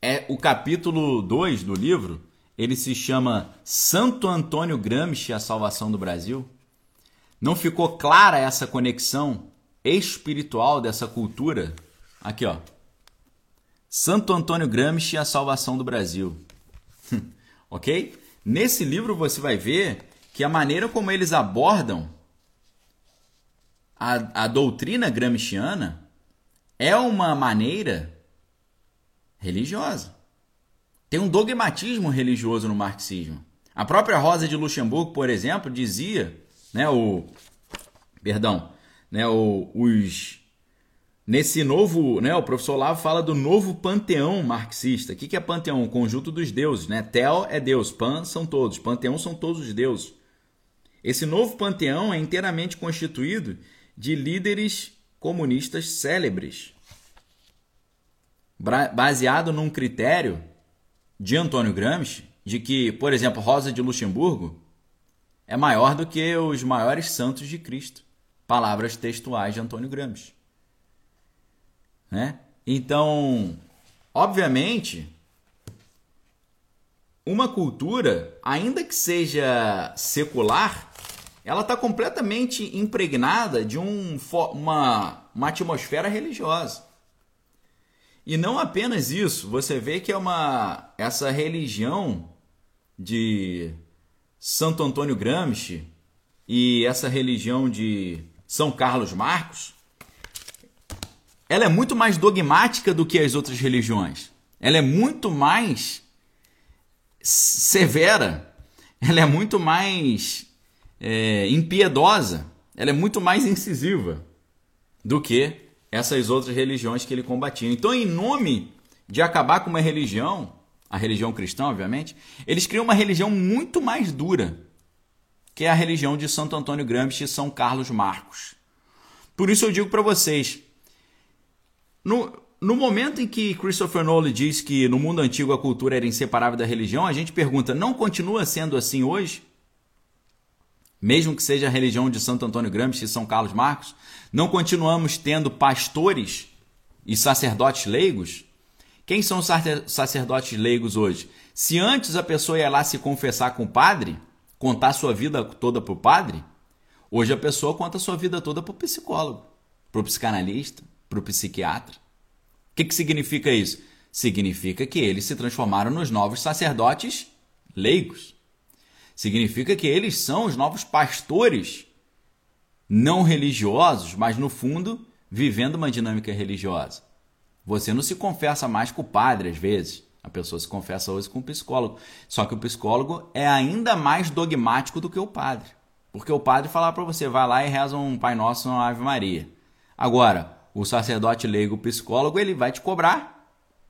é o capítulo 2 do livro, ele se chama Santo Antônio Gramsci, a salvação do Brasil. Não ficou clara essa conexão espiritual dessa cultura? Aqui, ó. Santo Antônio Gramsci, a salvação do Brasil. *laughs* ok? Nesse livro você vai ver que a maneira como eles abordam a, a doutrina gramsciana é uma maneira religiosa. Tem um dogmatismo religioso no marxismo. A própria Rosa de Luxemburgo, por exemplo, dizia, né, o perdão, né, o, os nesse novo, né, o professor Lavo fala do novo panteão marxista. O que, que é panteão? O conjunto dos deuses, né? Tel é Deus, pan são todos, panteão são todos os deuses. Esse novo panteão é inteiramente constituído de líderes comunistas célebres, baseado num critério de Antônio Gramsci de que, por exemplo, Rosa de Luxemburgo é maior do que os maiores santos de Cristo. Palavras textuais de Antônio Gramsci. Né? Então, obviamente, uma cultura, ainda que seja secular, ela está completamente impregnada de um, uma, uma atmosfera religiosa. E não apenas isso, você vê que é uma essa religião de Santo Antônio Gramsci e essa religião de São Carlos Marcos, ela é muito mais dogmática do que as outras religiões. Ela é muito mais severa. Ela é muito mais é, impiedosa. Ela é muito mais incisiva do que essas outras religiões que ele combatia. Então, em nome de acabar com uma religião, a religião cristã, obviamente, eles criam uma religião muito mais dura, que é a religião de Santo Antônio Gramsci e São Carlos Marcos. Por isso eu digo para vocês, no, no momento em que Christopher Nolan diz que no mundo antigo a cultura era inseparável da religião, a gente pergunta, não continua sendo assim hoje? Mesmo que seja a religião de Santo Antônio Gramsci e São Carlos Marcos, não continuamos tendo pastores e sacerdotes leigos? Quem são os sacerdotes leigos hoje? Se antes a pessoa ia lá se confessar com o padre, contar sua vida toda para o padre, hoje a pessoa conta sua vida toda para o psicólogo, para o psicanalista, para o psiquiatra. O que, que significa isso? Significa que eles se transformaram nos novos sacerdotes leigos. Significa que eles são os novos pastores não religiosos, mas no fundo vivendo uma dinâmica religiosa. Você não se confessa mais com o padre, às vezes. A pessoa se confessa hoje com o psicólogo. Só que o psicólogo é ainda mais dogmático do que o padre. Porque o padre fala para você, vai lá e reza um Pai Nosso uma Ave Maria. Agora, o sacerdote leigo, o psicólogo, ele vai te cobrar.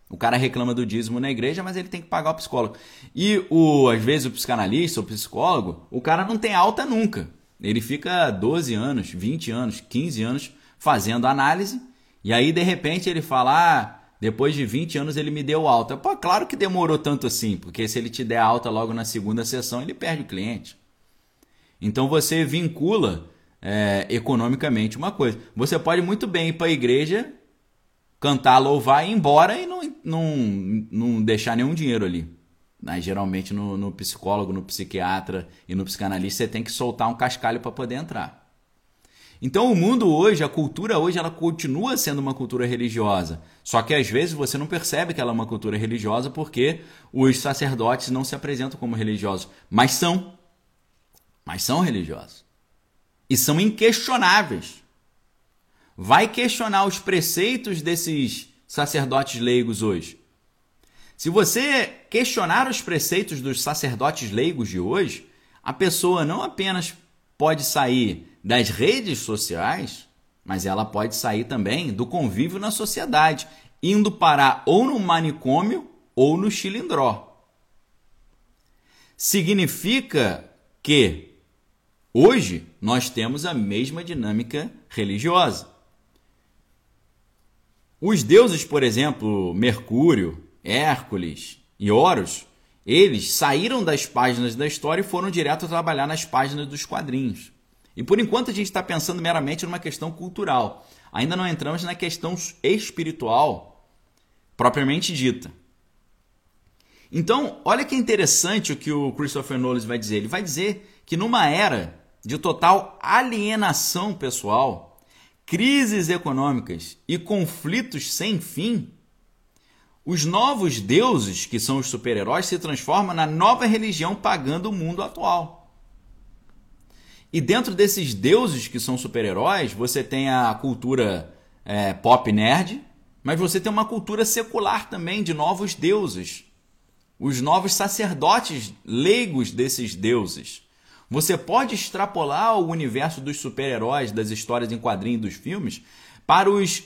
O cara reclama do dízimo na igreja, mas ele tem que pagar o psicólogo. E o, às vezes o psicanalista, o psicólogo, o cara não tem alta nunca. Ele fica 12 anos, 20 anos, 15 anos fazendo análise e aí, de repente, ele fala: ah, depois de 20 anos ele me deu alta. Pô, claro que demorou tanto assim, porque se ele te der alta logo na segunda sessão, ele perde o cliente. Então você vincula é, economicamente uma coisa. Você pode muito bem ir para a igreja, cantar, louvar e ir embora e não, não, não deixar nenhum dinheiro ali. Mas, geralmente no, no psicólogo, no psiquiatra e no psicanalista você tem que soltar um cascalho para poder entrar. Então o mundo hoje, a cultura hoje, ela continua sendo uma cultura religiosa. Só que às vezes você não percebe que ela é uma cultura religiosa porque os sacerdotes não se apresentam como religiosos, mas são. Mas são religiosos. E são inquestionáveis. Vai questionar os preceitos desses sacerdotes leigos hoje. Se você questionar os preceitos dos sacerdotes leigos de hoje, a pessoa não apenas pode sair das redes sociais, mas ela pode sair também do convívio na sociedade, indo parar ou no manicômio ou no chilindró. Significa que hoje nós temos a mesma dinâmica religiosa. Os deuses, por exemplo, Mercúrio, Hércules e Horus, eles saíram das páginas da história e foram direto trabalhar nas páginas dos quadrinhos. E por enquanto a gente está pensando meramente numa questão cultural. Ainda não entramos na questão espiritual propriamente dita. Então, olha que interessante o que o Christopher Nolan vai dizer. Ele vai dizer que numa era de total alienação pessoal, crises econômicas e conflitos sem fim, os novos deuses, que são os super-heróis, se transformam na nova religião pagando o mundo atual. E dentro desses deuses que são super-heróis, você tem a cultura é, pop nerd, mas você tem uma cultura secular também de novos deuses. Os novos sacerdotes leigos desses deuses. Você pode extrapolar o universo dos super-heróis, das histórias em quadrinhos dos filmes, para os,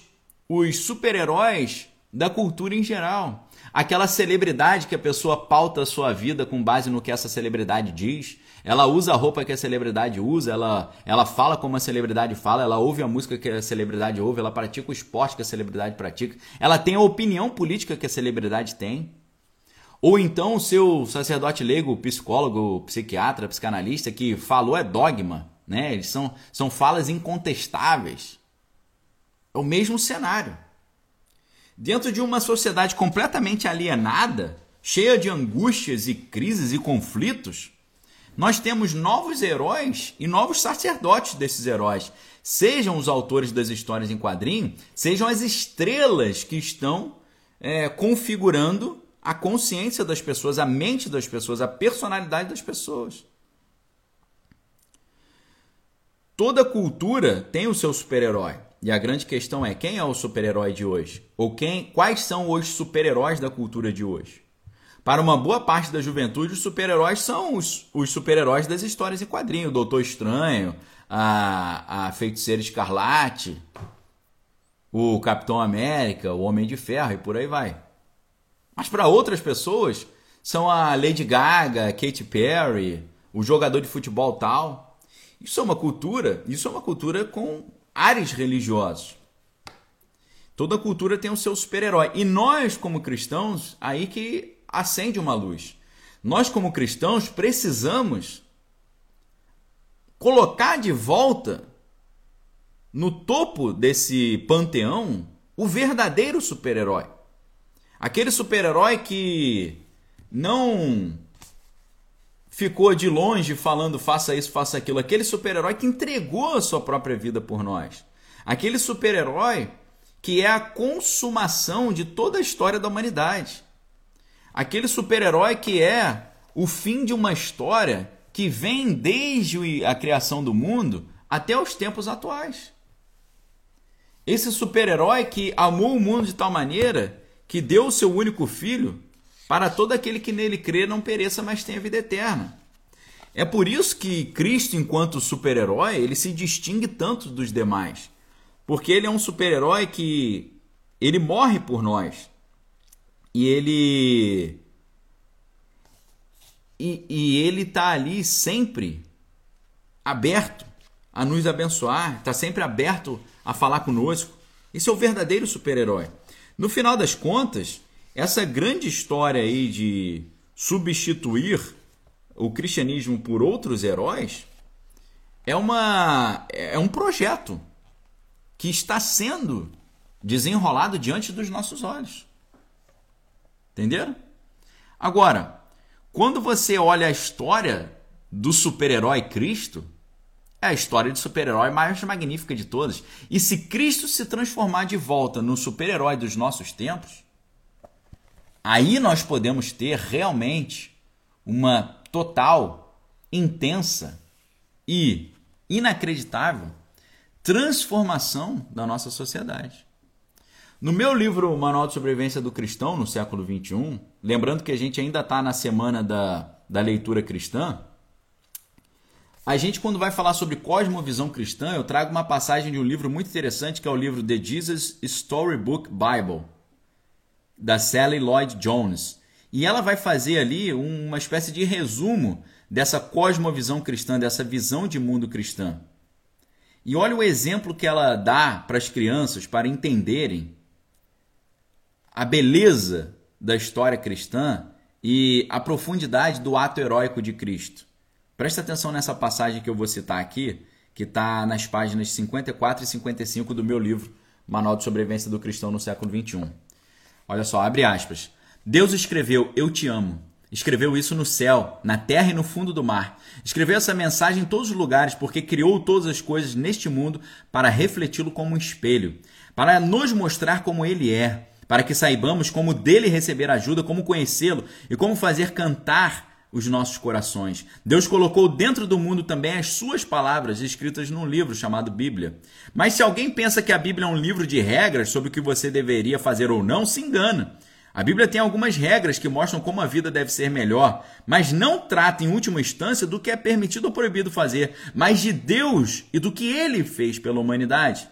os super-heróis da cultura em geral. Aquela celebridade que a pessoa pauta a sua vida com base no que essa celebridade diz Ela usa a roupa que a celebridade usa, ela, ela fala como a celebridade fala, ela ouve a música que a celebridade ouve, ela pratica o esporte que a celebridade pratica, ela tem a opinião política que a celebridade tem. Ou então o seu sacerdote leigo, psicólogo, psiquiatra, psicanalista que falou é dogma, né? Eles são, são falas incontestáveis. É o mesmo cenário. Dentro de uma sociedade completamente alienada, cheia de angústias e crises e conflitos, nós temos novos heróis e novos sacerdotes desses heróis. Sejam os autores das histórias em quadrinho, sejam as estrelas que estão é, configurando a consciência das pessoas, a mente das pessoas, a personalidade das pessoas. Toda cultura tem o seu super-herói. E a grande questão é quem é o super-herói de hoje? Ou quem, quais são os super-heróis da cultura de hoje? Para uma boa parte da juventude, os super-heróis são os, os super-heróis das histórias em quadrinho, o Doutor Estranho, a, a Feiticeira Escarlate, o Capitão América, o Homem de Ferro e por aí vai. Mas para outras pessoas, são a Lady Gaga, Katy Perry, o jogador de futebol tal. Isso é uma cultura, isso é uma cultura com ares religiosos. Toda cultura tem o seu super-herói. E nós, como cristãos, aí que acende uma luz. Nós, como cristãos, precisamos colocar de volta no topo desse panteão o verdadeiro super-herói. Aquele super-herói que não ficou de longe falando faça isso, faça aquilo. Aquele super-herói que entregou a sua própria vida por nós. Aquele super-herói que é a consumação de toda a história da humanidade. Aquele super-herói que é o fim de uma história que vem desde a criação do mundo até os tempos atuais. Esse super-herói que amou o mundo de tal maneira que deu o seu único filho para todo aquele que nele crê não pereça, mas tenha vida eterna. É por isso que Cristo, enquanto super-herói, ele se distingue tanto dos demais. Porque ele é um super-herói que ele morre por nós. E ele e, e ele está ali sempre aberto a nos abençoar, está sempre aberto a falar conosco. Esse é o verdadeiro super-herói. No final das contas, essa grande história aí de substituir o cristianismo por outros heróis é uma é um projeto que está sendo desenrolado diante dos nossos olhos. Entenderam? Agora, quando você olha a história do super-herói Cristo, é a história de super-herói mais magnífica de todas. E se Cristo se transformar de volta no super-herói dos nossos tempos, aí nós podemos ter realmente uma total, intensa e inacreditável transformação da nossa sociedade. No meu livro Manual de Sobrevivência do Cristão no século XXI, lembrando que a gente ainda está na semana da, da leitura cristã, a gente, quando vai falar sobre cosmovisão cristã, eu trago uma passagem de um livro muito interessante que é o livro The Jesus Storybook Bible, da Sally Lloyd Jones. E ela vai fazer ali uma espécie de resumo dessa cosmovisão cristã, dessa visão de mundo cristã. E olha o exemplo que ela dá para as crianças para entenderem a beleza da história cristã e a profundidade do ato heróico de Cristo. Presta atenção nessa passagem que eu vou citar aqui, que está nas páginas 54 e 55 do meu livro Manual de Sobrevivência do Cristão no século 21. Olha só, abre aspas. Deus escreveu: Eu te amo. Escreveu isso no céu, na terra e no fundo do mar. Escreveu essa mensagem em todos os lugares, porque criou todas as coisas neste mundo para refleti-lo como um espelho, para nos mostrar como ele é, para que saibamos como dele receber ajuda, como conhecê-lo e como fazer cantar os nossos corações. Deus colocou dentro do mundo também as suas palavras escritas num livro chamado Bíblia. Mas se alguém pensa que a Bíblia é um livro de regras sobre o que você deveria fazer ou não, se engana. A Bíblia tem algumas regras que mostram como a vida deve ser melhor, mas não trata em última instância do que é permitido ou proibido fazer, mas de Deus e do que ele fez pela humanidade.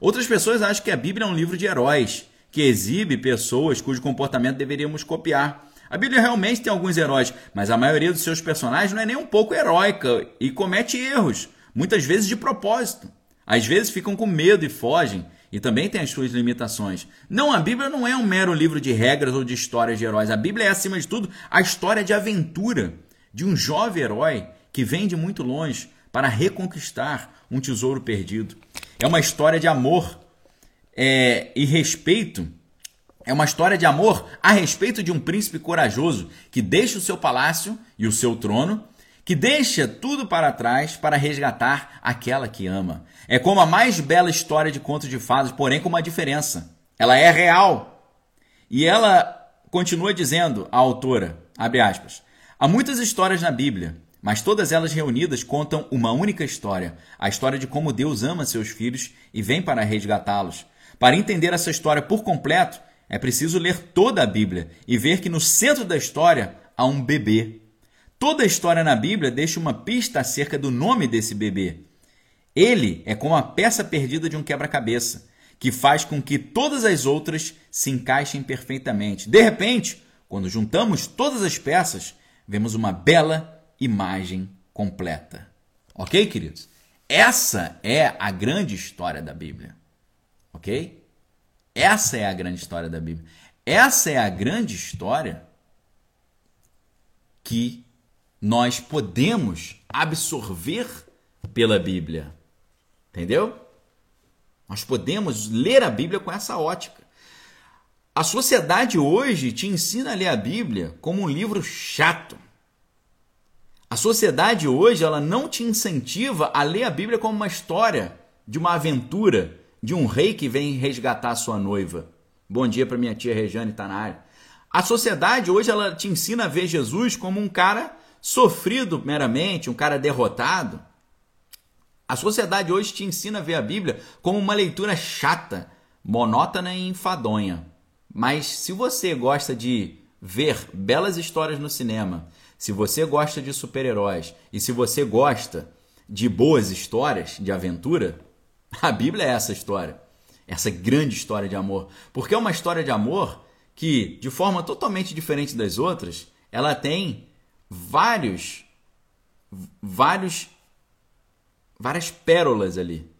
Outras pessoas acham que a Bíblia é um livro de heróis, que exibe pessoas cujo comportamento deveríamos copiar. A Bíblia realmente tem alguns heróis, mas a maioria dos seus personagens não é nem um pouco heróica e comete erros, muitas vezes de propósito. Às vezes ficam com medo e fogem, e também tem as suas limitações. Não, a Bíblia não é um mero livro de regras ou de histórias de heróis. A Bíblia é, acima de tudo, a história de aventura de um jovem herói que vem de muito longe para reconquistar um tesouro perdido. É uma história de amor é, e respeito. É uma história de amor a respeito de um príncipe corajoso que deixa o seu palácio e o seu trono que deixa tudo para trás para resgatar aquela que ama. É como a mais bela história de contos de fadas, porém com uma diferença. Ela é real. E ela continua dizendo, a autora, abre aspas, há muitas histórias na Bíblia, mas todas elas reunidas contam uma única história, a história de como Deus ama seus filhos e vem para resgatá-los. Para entender essa história por completo, é preciso ler toda a Bíblia e ver que no centro da história há um bebê Toda a história na Bíblia deixa uma pista acerca do nome desse bebê. Ele é como a peça perdida de um quebra-cabeça, que faz com que todas as outras se encaixem perfeitamente. De repente, quando juntamos todas as peças, vemos uma bela imagem completa. Ok, queridos? Essa é a grande história da Bíblia. Ok? Essa é a grande história da Bíblia. Essa é a grande história que nós podemos absorver pela Bíblia. Entendeu? Nós podemos ler a Bíblia com essa ótica. A sociedade hoje te ensina a ler a Bíblia como um livro chato. A sociedade hoje ela não te incentiva a ler a Bíblia como uma história de uma aventura de um rei que vem resgatar sua noiva. Bom dia para minha tia Regiane tá na área. A sociedade hoje ela te ensina a ver Jesus como um cara sofrido meramente, um cara derrotado. A sociedade hoje te ensina a ver a Bíblia como uma leitura chata, monótona e enfadonha. Mas se você gosta de ver belas histórias no cinema, se você gosta de super-heróis e se você gosta de boas histórias de aventura, *laughs* a Bíblia é essa história. Essa grande história de amor. Porque é uma história de amor que, de forma totalmente diferente das outras, ela tem vários vários várias pérolas ali.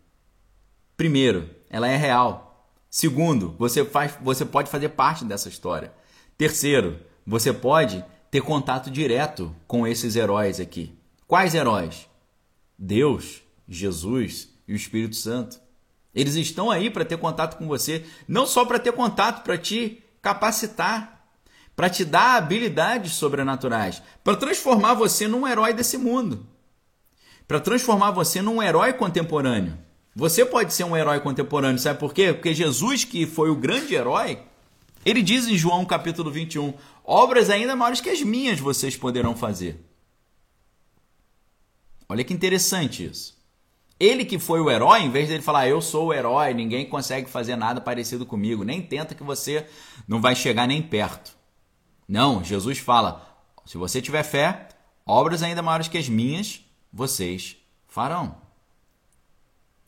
Primeiro, ela é real. Segundo, você faz você pode fazer parte dessa história. Terceiro, você pode ter contato direto com esses heróis aqui. Quais heróis? Deus, Jesus e o Espírito Santo. Eles estão aí para ter contato com você, não só para ter contato, para te capacitar para te dar habilidades sobrenaturais, para transformar você num herói desse mundo, para transformar você num herói contemporâneo. Você pode ser um herói contemporâneo, sabe por quê? Porque Jesus, que foi o grande herói, ele diz em João capítulo 21: obras ainda maiores que as minhas vocês poderão fazer. Olha que interessante isso. Ele que foi o herói, em vez dele falar, eu sou o herói, ninguém consegue fazer nada parecido comigo, nem tenta que você não vai chegar nem perto. Não, Jesus fala: se você tiver fé, obras ainda maiores que as minhas vocês farão.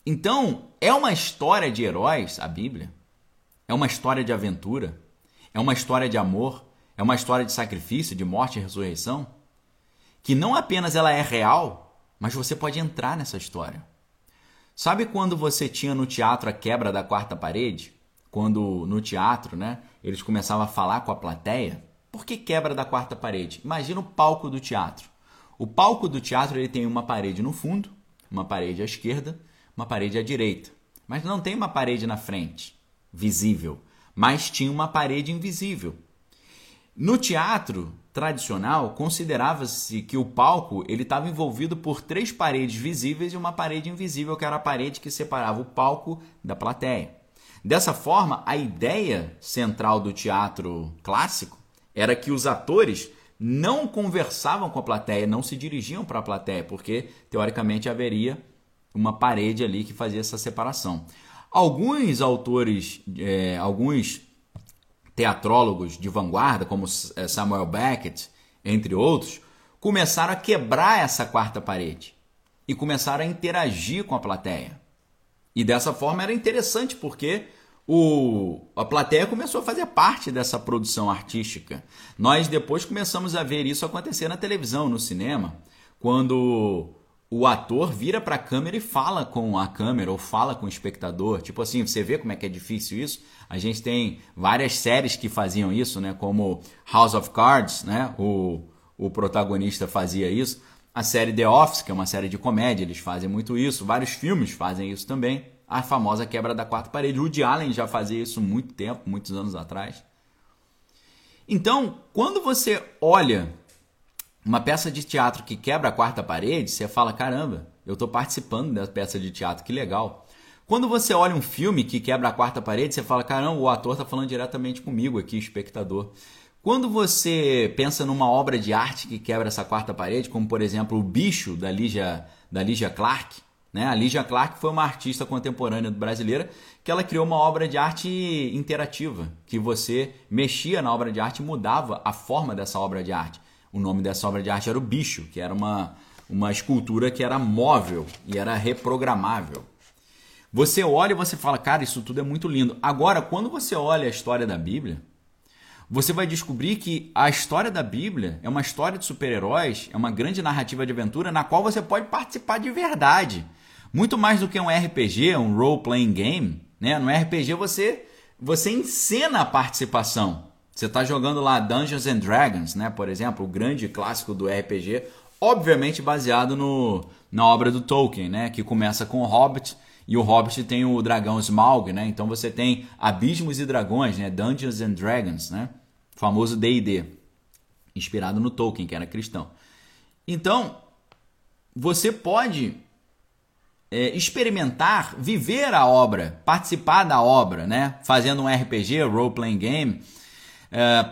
Então, é uma história de heróis a Bíblia? É uma história de aventura? É uma história de amor? É uma história de sacrifício, de morte e ressurreição? Que não apenas ela é real, mas você pode entrar nessa história. Sabe quando você tinha no teatro a quebra da quarta parede? Quando no teatro, né, eles começavam a falar com a plateia? Por que quebra da quarta parede? Imagina o palco do teatro. O palco do teatro ele tem uma parede no fundo, uma parede à esquerda, uma parede à direita. Mas não tem uma parede na frente, visível, mas tinha uma parede invisível. No teatro tradicional, considerava-se que o palco ele estava envolvido por três paredes visíveis e uma parede invisível, que era a parede que separava o palco da plateia. Dessa forma, a ideia central do teatro clássico era que os atores não conversavam com a plateia, não se dirigiam para a plateia, porque teoricamente haveria uma parede ali que fazia essa separação. Alguns autores, é, alguns teatrólogos de vanguarda, como é, Samuel Beckett, entre outros, começaram a quebrar essa quarta parede e começaram a interagir com a plateia. E dessa forma era interessante porque o, a plateia começou a fazer parte dessa produção artística. Nós depois começamos a ver isso acontecer na televisão, no cinema, quando o ator vira para a câmera e fala com a câmera ou fala com o espectador. Tipo assim, você vê como é que é difícil isso? A gente tem várias séries que faziam isso, né? Como House of Cards, né? O, o protagonista fazia isso. A série The Office, que é uma série de comédia, eles fazem muito isso. Vários filmes fazem isso também. A famosa quebra da quarta parede. Woody Allen já fazia isso muito tempo, muitos anos atrás. Então, quando você olha uma peça de teatro que quebra a quarta parede, você fala: caramba, eu estou participando dessa peça de teatro, que legal. Quando você olha um filme que quebra a quarta parede, você fala: caramba, o ator está falando diretamente comigo aqui, espectador. Quando você pensa numa obra de arte que quebra essa quarta parede, como por exemplo O Bicho, da Lígia, da Lígia Clark, né? a Lígia Clark foi uma artista contemporânea brasileira que ela criou uma obra de arte interativa, que você mexia na obra de arte e mudava a forma dessa obra de arte. O nome dessa obra de arte era O Bicho, que era uma, uma escultura que era móvel e era reprogramável. Você olha e você fala, cara, isso tudo é muito lindo. Agora, quando você olha a história da Bíblia, você vai descobrir que a história da Bíblia é uma história de super-heróis, é uma grande narrativa de aventura na qual você pode participar de verdade. Muito mais do que um RPG, um role-playing game. Né? No RPG você, você encena a participação. Você está jogando lá Dungeons and Dragons, né? por exemplo, o grande clássico do RPG, obviamente baseado no, na obra do Tolkien, né? que começa com o Hobbit e o Hobbit tem o dragão Smaug, né? Então você tem abismos e dragões, né? Dungeons and Dragons, né? O famoso D&D, inspirado no Tolkien, que era cristão. Então, você pode é, experimentar, viver a obra, participar da obra, né? Fazendo um RPG, role-playing game, é,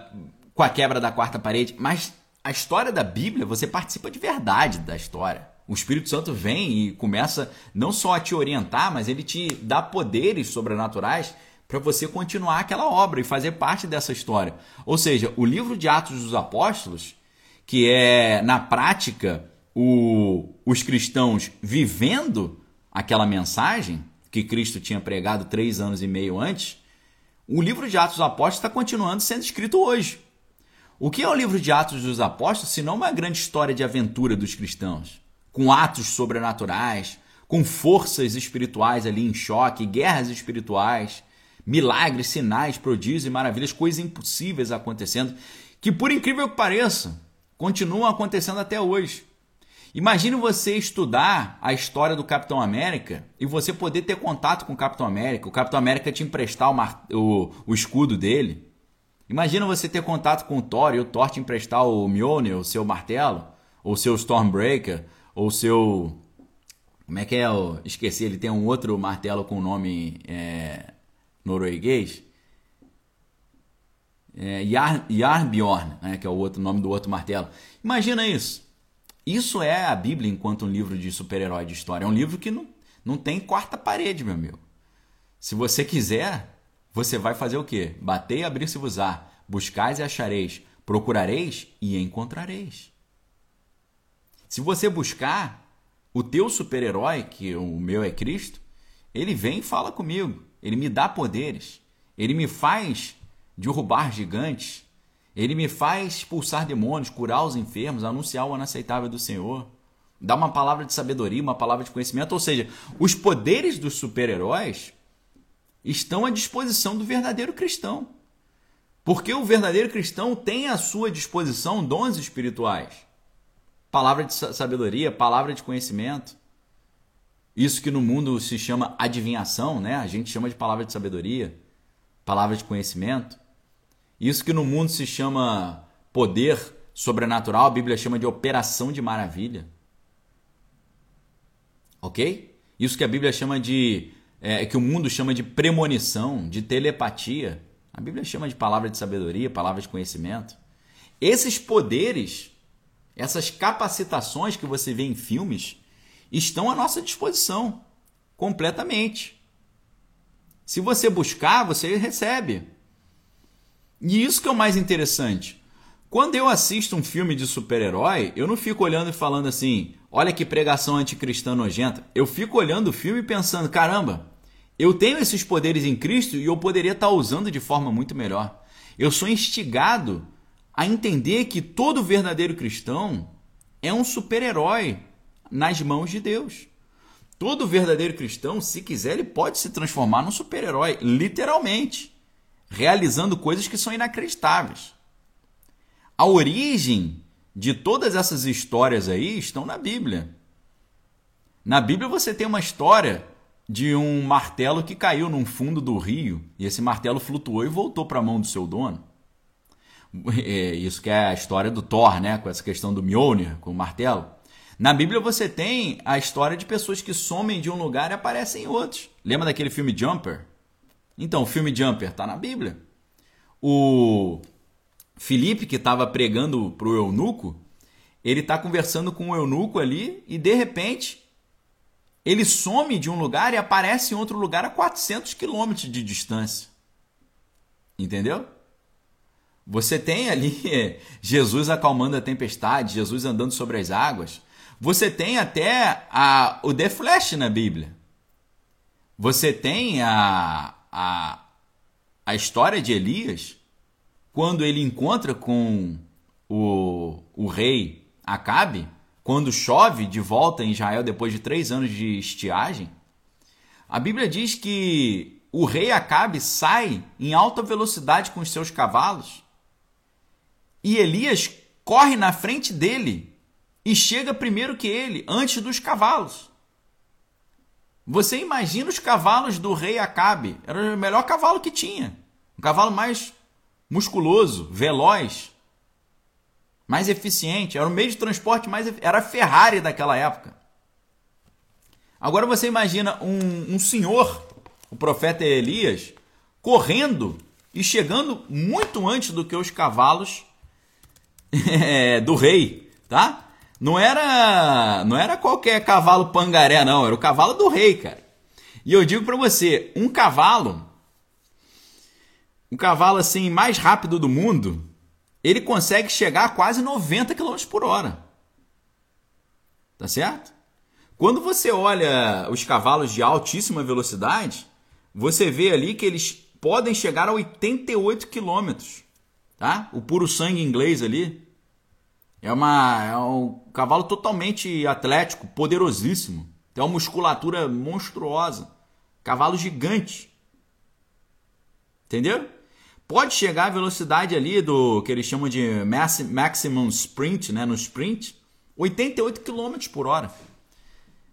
com a quebra da quarta parede. Mas a história da Bíblia, você participa de verdade da história. O Espírito Santo vem e começa não só a te orientar, mas ele te dá poderes sobrenaturais para você continuar aquela obra e fazer parte dessa história. Ou seja, o livro de Atos dos Apóstolos, que é na prática o, os cristãos vivendo aquela mensagem que Cristo tinha pregado três anos e meio antes, o livro de Atos dos Apóstolos está continuando sendo escrito hoje. O que é o livro de Atos dos Apóstolos, se não uma grande história de aventura dos cristãos? com atos sobrenaturais, com forças espirituais ali em choque, guerras espirituais, milagres, sinais, prodígios e maravilhas, coisas impossíveis acontecendo, que por incrível que pareça, continuam acontecendo até hoje. Imagine você estudar a história do Capitão América e você poder ter contato com o Capitão América, o Capitão América te emprestar o, mar... o, o escudo dele. Imagina você ter contato com o Thor e o Thor te emprestar o Mjolnir, o seu martelo, ou seu Stormbreaker, ou seu. Como é que é? Eu esqueci, ele tem um outro martelo com nome é, norueguês. É, né, que é o outro nome do outro martelo. Imagina isso. Isso é a Bíblia enquanto um livro de super-herói de história. É um livro que não, não tem quarta parede, meu amigo. Se você quiser, você vai fazer o quê? Bater e abrir-se-vos-á. Buscais e achareis. Procurareis e encontrareis. Se você buscar o teu super-herói, que o meu é Cristo, ele vem e fala comigo. Ele me dá poderes. Ele me faz derrubar gigantes. Ele me faz expulsar demônios, curar os enfermos, anunciar o inaceitável do Senhor. Dá uma palavra de sabedoria, uma palavra de conhecimento. Ou seja, os poderes dos super-heróis estão à disposição do verdadeiro cristão. Porque o verdadeiro cristão tem à sua disposição dons espirituais palavra de sabedoria, palavra de conhecimento. Isso que no mundo se chama adivinhação, né? A gente chama de palavra de sabedoria, palavra de conhecimento. Isso que no mundo se chama poder sobrenatural, a Bíblia chama de operação de maravilha. Ok? Isso que a Bíblia chama de. É, que o mundo chama de premonição, de telepatia. A Bíblia chama de palavra de sabedoria, palavra de conhecimento. Esses poderes essas capacitações que você vê em filmes estão à nossa disposição completamente. Se você buscar, você recebe. E isso que é o mais interessante. Quando eu assisto um filme de super-herói, eu não fico olhando e falando assim: olha que pregação anticristã nojenta. Eu fico olhando o filme e pensando: caramba, Eu tenho esses poderes em Cristo e eu poderia estar usando de forma muito melhor. Eu sou instigado a entender que todo verdadeiro cristão é um super-herói nas mãos de Deus. Todo verdadeiro cristão, se quiser, ele pode se transformar num super-herói, literalmente, realizando coisas que são inacreditáveis. A origem de todas essas histórias aí estão na Bíblia. Na Bíblia você tem uma história de um martelo que caiu num fundo do rio e esse martelo flutuou e voltou para a mão do seu dono. É, isso que é a história do Thor, né? Com essa questão do Mjolnir, com o martelo. Na Bíblia você tem a história de pessoas que somem de um lugar e aparecem em outros. Lembra daquele filme Jumper? Então, o filme Jumper está na Bíblia. O Felipe, que estava pregando para o eunuco, ele está conversando com o eunuco ali e de repente ele some de um lugar e aparece em outro lugar a 400 quilômetros de distância. Entendeu? Você tem ali *laughs* Jesus acalmando a tempestade, Jesus andando sobre as águas. Você tem até a, o The Flash na Bíblia. Você tem a, a, a história de Elias, quando ele encontra com o, o rei Acabe, quando chove de volta em Israel depois de três anos de estiagem, a Bíblia diz que o rei Acabe sai em alta velocidade com os seus cavalos e Elias corre na frente dele e chega primeiro que ele, antes dos cavalos. Você imagina os cavalos do rei Acabe? Era o melhor cavalo que tinha. Um cavalo mais musculoso, veloz mais eficiente, era o meio de transporte mais era a Ferrari daquela época. Agora você imagina um, um senhor, o profeta Elias, correndo e chegando muito antes do que os cavalos é, *laughs* do rei, tá? Não era, não era qualquer cavalo pangaré, não, era o cavalo do rei, cara. E eu digo para você, um cavalo, um cavalo assim mais rápido do mundo, ele consegue chegar a quase 90 km por hora. Tá certo? Quando você olha os cavalos de altíssima velocidade, você vê ali que eles podem chegar a 88 km. Tá? O puro sangue inglês ali. É, uma, é um cavalo totalmente atlético, poderosíssimo. Tem uma musculatura monstruosa. Cavalo gigante. Entendeu? pode chegar à velocidade ali do que eles chamam de maximum sprint, né, no sprint, 88 km por hora.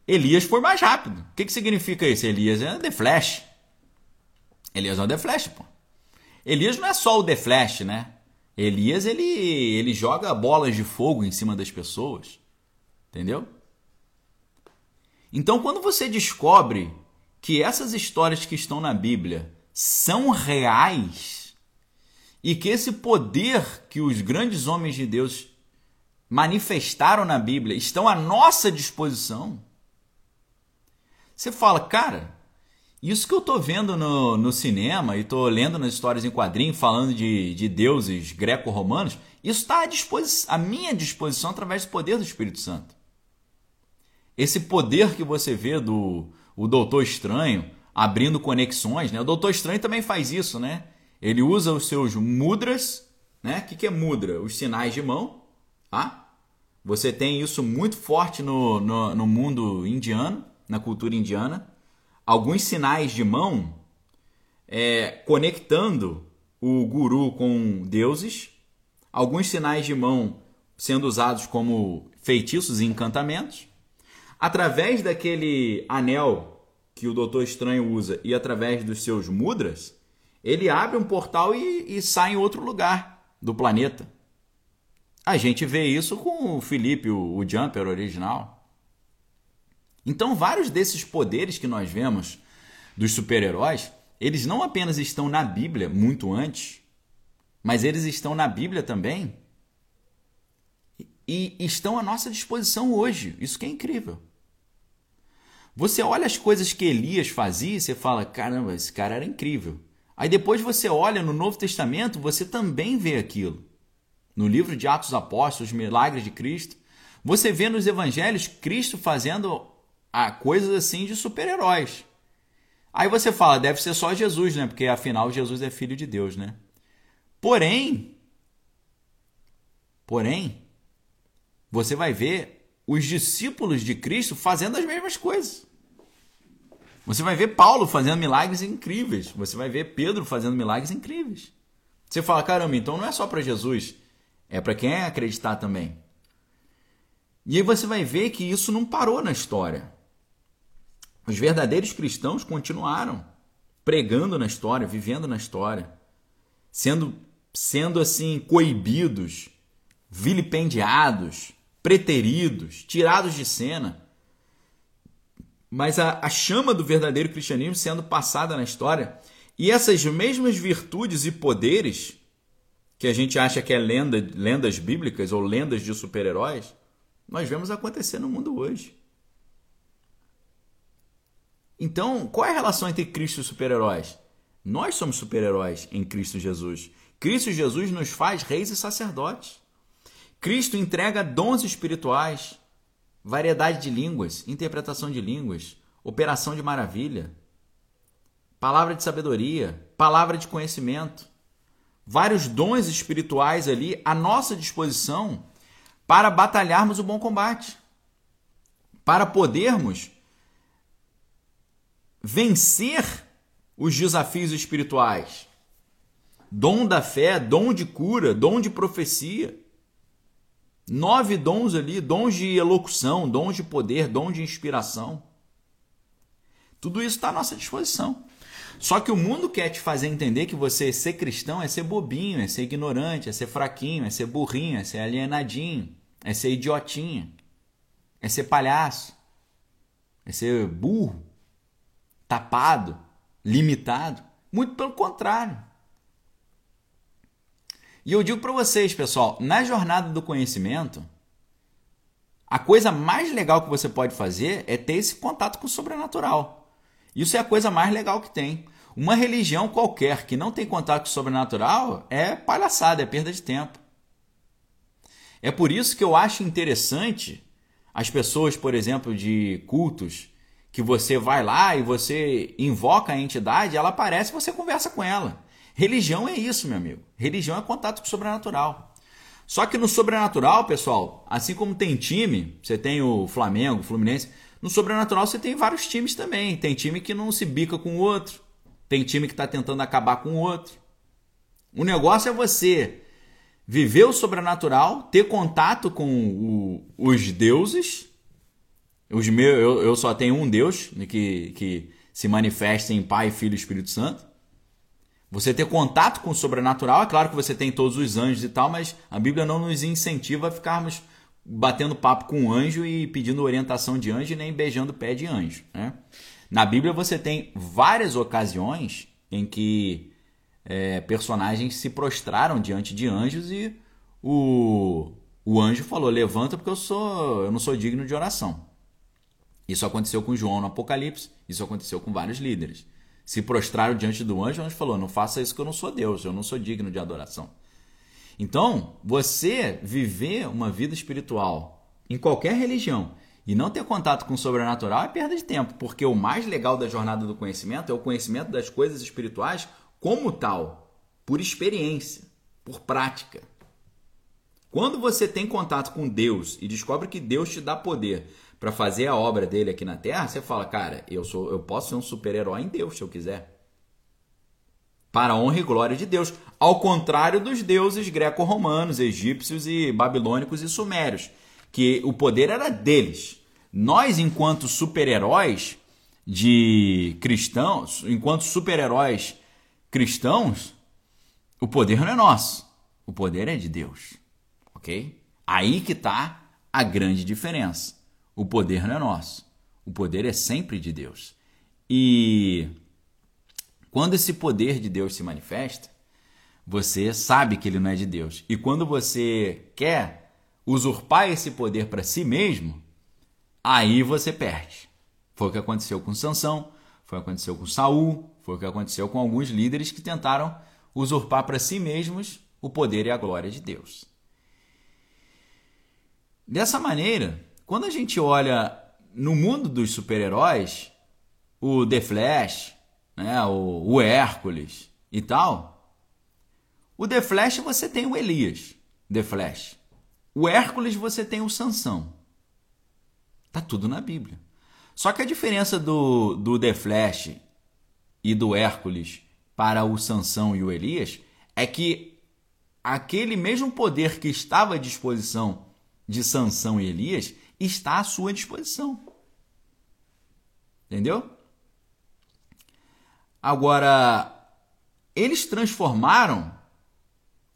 Elias foi mais rápido. O que, que significa isso? Elias é The Flash. Elias é o The Flash, pô. Elias não é só o The Flash, né? Elias ele, ele joga bolas de fogo em cima das pessoas. Entendeu? Então, quando você descobre que essas histórias que estão na Bíblia são reais, e que esse poder que os grandes homens de Deus manifestaram na Bíblia estão à nossa disposição. Você fala, cara, isso que eu estou vendo no, no cinema e estou lendo nas histórias em quadrinho falando de, de deuses greco-romanos, isso está à, à minha disposição através do poder do Espírito Santo. Esse poder que você vê do o Doutor Estranho abrindo conexões, né? O Doutor Estranho também faz isso, né? Ele usa os seus mudras, né? O que, que é mudra? Os sinais de mão, tá? Você tem isso muito forte no, no, no mundo indiano, na cultura indiana. Alguns sinais de mão é, conectando o guru com deuses, alguns sinais de mão sendo usados como feitiços e encantamentos. Através daquele anel que o Doutor Estranho usa e através dos seus mudras, ele abre um portal e, e sai em outro lugar do planeta. A gente vê isso com o Felipe, o, o Jumper original. Então, vários desses poderes que nós vemos dos super-heróis, eles não apenas estão na Bíblia muito antes, mas eles estão na Bíblia também e estão à nossa disposição hoje. Isso que é incrível. Você olha as coisas que Elias fazia e você fala: caramba, esse cara era incrível. Aí depois você olha no Novo Testamento, você também vê aquilo. No livro de Atos Apóstolos, Milagres de Cristo, você vê nos evangelhos Cristo fazendo a coisas assim de super-heróis. Aí você fala, deve ser só Jesus, né? Porque afinal Jesus é filho de Deus, né? Porém, porém, você vai ver os discípulos de Cristo fazendo as mesmas coisas. Você vai ver Paulo fazendo milagres incríveis. Você vai ver Pedro fazendo milagres incríveis. Você fala, caramba, então não é só para Jesus, é para quem acreditar também. E aí você vai ver que isso não parou na história. Os verdadeiros cristãos continuaram pregando na história, vivendo na história, sendo sendo assim coibidos, vilipendiados, preteridos, tirados de cena. Mas a, a chama do verdadeiro cristianismo sendo passada na história e essas mesmas virtudes e poderes que a gente acha que é lenda, lendas bíblicas ou lendas de super-heróis, nós vemos acontecer no mundo hoje. Então, qual é a relação entre Cristo e super-heróis? Nós somos super-heróis em Cristo Jesus. Cristo Jesus nos faz reis e sacerdotes. Cristo entrega dons espirituais, variedade de línguas, interpretação de línguas, operação de maravilha, palavra de sabedoria, palavra de conhecimento, vários dons espirituais ali à nossa disposição para batalharmos o bom combate, para podermos vencer os desafios espirituais. Dom da fé, dom de cura, dom de profecia. Nove dons ali, dons de elocução, dons de poder, dom de inspiração. Tudo isso está à nossa disposição. Só que o mundo quer te fazer entender que você ser cristão é ser bobinho, é ser ignorante, é ser fraquinho, é ser burrinho, é ser alienadinho, é ser idiotinho, é ser palhaço, é ser burro, tapado, limitado. Muito pelo contrário. E eu digo para vocês, pessoal, na jornada do conhecimento, a coisa mais legal que você pode fazer é ter esse contato com o sobrenatural. Isso é a coisa mais legal que tem. Uma religião qualquer que não tem contato com o sobrenatural é palhaçada, é perda de tempo. É por isso que eu acho interessante as pessoas, por exemplo, de cultos, que você vai lá e você invoca a entidade, ela aparece e você conversa com ela. Religião é isso, meu amigo. Religião é contato com o sobrenatural. Só que no sobrenatural, pessoal, assim como tem time, você tem o Flamengo, o Fluminense, no sobrenatural você tem vários times também. Tem time que não se bica com o outro. Tem time que está tentando acabar com o outro. O negócio é você viver o sobrenatural, ter contato com o, os deuses. Os meus, eu, eu só tenho um Deus né, que, que se manifesta em Pai, Filho e Espírito Santo. Você ter contato com o sobrenatural, é claro que você tem todos os anjos e tal, mas a Bíblia não nos incentiva a ficarmos batendo papo com um anjo e pedindo orientação de anjo nem beijando o pé de anjo. Né? Na Bíblia você tem várias ocasiões em que é, personagens se prostraram diante de anjos e o, o anjo falou: Levanta, porque eu, sou, eu não sou digno de oração. Isso aconteceu com João no Apocalipse, isso aconteceu com vários líderes. Se prostraram diante do anjo, o anjo falou: Não faça isso que eu não sou Deus, eu não sou digno de adoração. Então, você viver uma vida espiritual em qualquer religião e não ter contato com o sobrenatural é perda de tempo, porque o mais legal da jornada do conhecimento é o conhecimento das coisas espirituais como tal, por experiência, por prática. Quando você tem contato com Deus e descobre que Deus te dá poder para fazer a obra dele aqui na Terra, você fala, cara, eu sou, eu posso ser um super-herói em Deus se eu quiser para a honra e glória de Deus, ao contrário dos deuses greco-romanos, egípcios e babilônicos e sumérios, que o poder era deles. Nós, enquanto super-heróis de cristãos, enquanto super-heróis cristãos, o poder não é nosso, o poder é de Deus, ok? Aí que está a grande diferença. O poder não é nosso, o poder é sempre de Deus. E quando esse poder de Deus se manifesta, você sabe que ele não é de Deus. E quando você quer usurpar esse poder para si mesmo, aí você perde. Foi o que aconteceu com Sansão, foi o que aconteceu com Saul, foi o que aconteceu com alguns líderes que tentaram usurpar para si mesmos o poder e a glória de Deus. Dessa maneira, quando a gente olha no mundo dos super-heróis, o The Flash, né, o, o Hércules e tal. O The Flash você tem o Elias, The Flash. O Hércules você tem o Sansão. Tá tudo na Bíblia. Só que a diferença do, do The Flash e do Hércules para o Sansão e o Elias é que aquele mesmo poder que estava à disposição de Sansão e Elias está à sua disposição. Entendeu? Agora, eles transformaram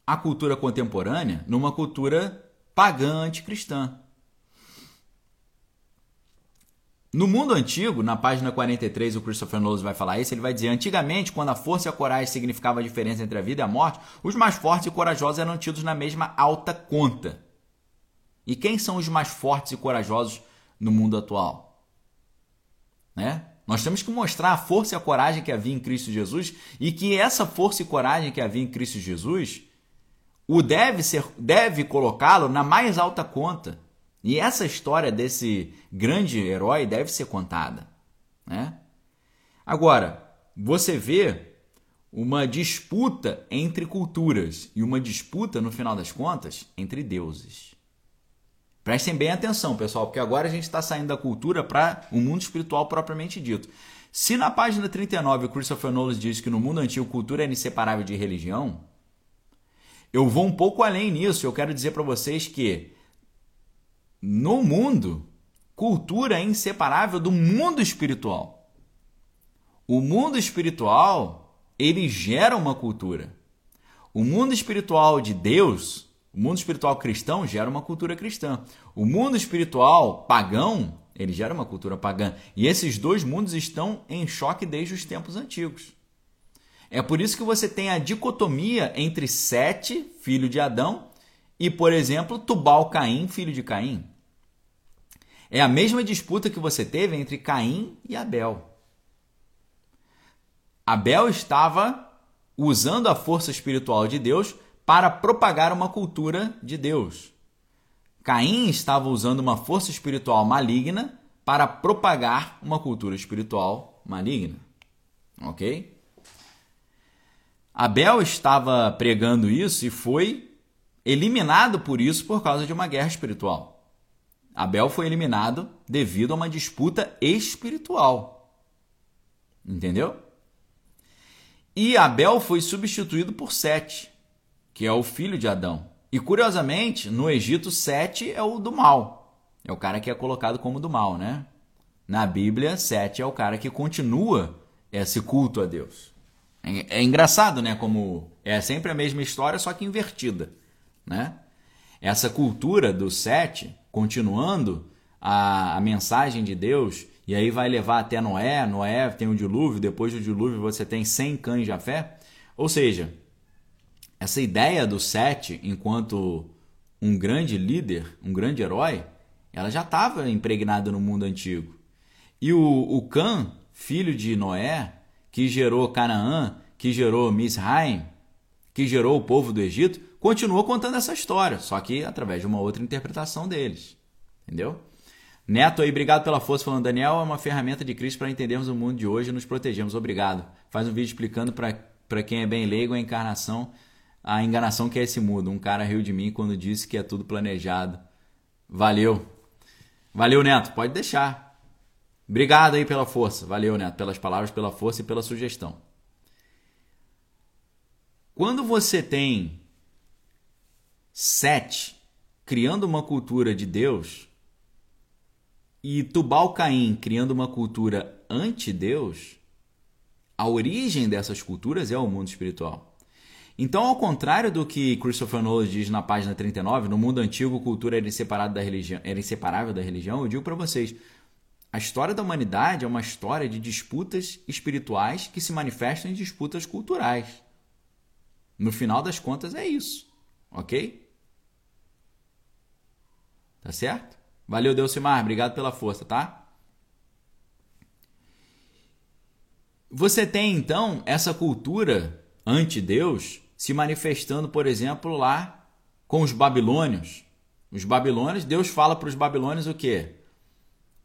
a cultura contemporânea numa cultura pagã anticristã. No mundo antigo, na página 43, o Christopher Knowles vai falar isso, ele vai dizer, antigamente, quando a força e a coragem significavam a diferença entre a vida e a morte, os mais fortes e corajosos eram tidos na mesma alta conta. E quem são os mais fortes e corajosos no mundo atual? Né? Nós temos que mostrar a força e a coragem que havia em Cristo Jesus e que essa força e coragem que havia em Cristo Jesus o deve ser deve colocá-lo na mais alta conta e essa história desse grande herói deve ser contada. Né? Agora, você vê uma disputa entre culturas e uma disputa, no final das contas, entre deuses. Prestem bem atenção, pessoal, porque agora a gente está saindo da cultura para o mundo espiritual propriamente dito. Se na página 39 o Christopher Knowles diz que no mundo antigo cultura é inseparável de religião, eu vou um pouco além nisso. Eu quero dizer para vocês que no mundo, cultura é inseparável do mundo espiritual. O mundo espiritual, ele gera uma cultura. O mundo espiritual de Deus, o mundo espiritual cristão gera uma cultura cristã. O mundo espiritual pagão, ele gera uma cultura pagã. E esses dois mundos estão em choque desde os tempos antigos. É por isso que você tem a dicotomia entre Sete, filho de Adão, e, por exemplo, Tubal-Caim, filho de Caim. É a mesma disputa que você teve entre Caim e Abel. Abel estava usando a força espiritual de Deus para propagar uma cultura de Deus. Caim estava usando uma força espiritual maligna para propagar uma cultura espiritual maligna. Ok? Abel estava pregando isso e foi eliminado por isso por causa de uma guerra espiritual. Abel foi eliminado devido a uma disputa espiritual. Entendeu? E Abel foi substituído por Sete, que é o filho de Adão. E curiosamente, no Egito, Sete é o do mal. É o cara que é colocado como do mal, né? Na Bíblia, Sete é o cara que continua esse culto a Deus. É, é engraçado, né? Como é sempre a mesma história, só que invertida, né? Essa cultura do Sete continuando a, a mensagem de Deus, e aí vai levar até Noé, Noé tem o dilúvio, depois do dilúvio você tem 100 cães de fé. Ou seja, essa ideia do Sete enquanto um grande líder, um grande herói, ela já estava impregnada no mundo antigo. E o, o filho de Noé, que gerou Canaã, que gerou Misraim, que gerou o povo do Egito, continuou contando essa história, só que através de uma outra interpretação deles. Entendeu? Neto aí, obrigado pela força, falando, Daniel é uma ferramenta de Cristo para entendermos o mundo de hoje e nos protegermos. Obrigado. Faz um vídeo explicando para quem é bem leigo a encarnação, a enganação que é esse mundo. Um cara riu de mim quando disse que é tudo planejado. Valeu. Valeu, Neto. Pode deixar. Obrigado aí pela força. Valeu, Neto, pelas palavras, pela força e pela sugestão. Quando você tem Sete, criando uma cultura de Deus, e Tubal-Caim criando uma cultura anti-Deus, a origem dessas culturas é o mundo espiritual. Então, ao contrário do que Christopher Knowles diz na página 39, no mundo antigo, cultura era inseparável da religião, era inseparável da religião eu digo para vocês, a história da humanidade é uma história de disputas espirituais que se manifestam em disputas culturais. No final das contas, é isso, ok? Tá certo? Valeu, Delcimar. Obrigado pela força, tá? Você tem então essa cultura anti-Deus se manifestando, por exemplo, lá com os babilônios. Os babilônios, Deus fala para os babilônios o quê?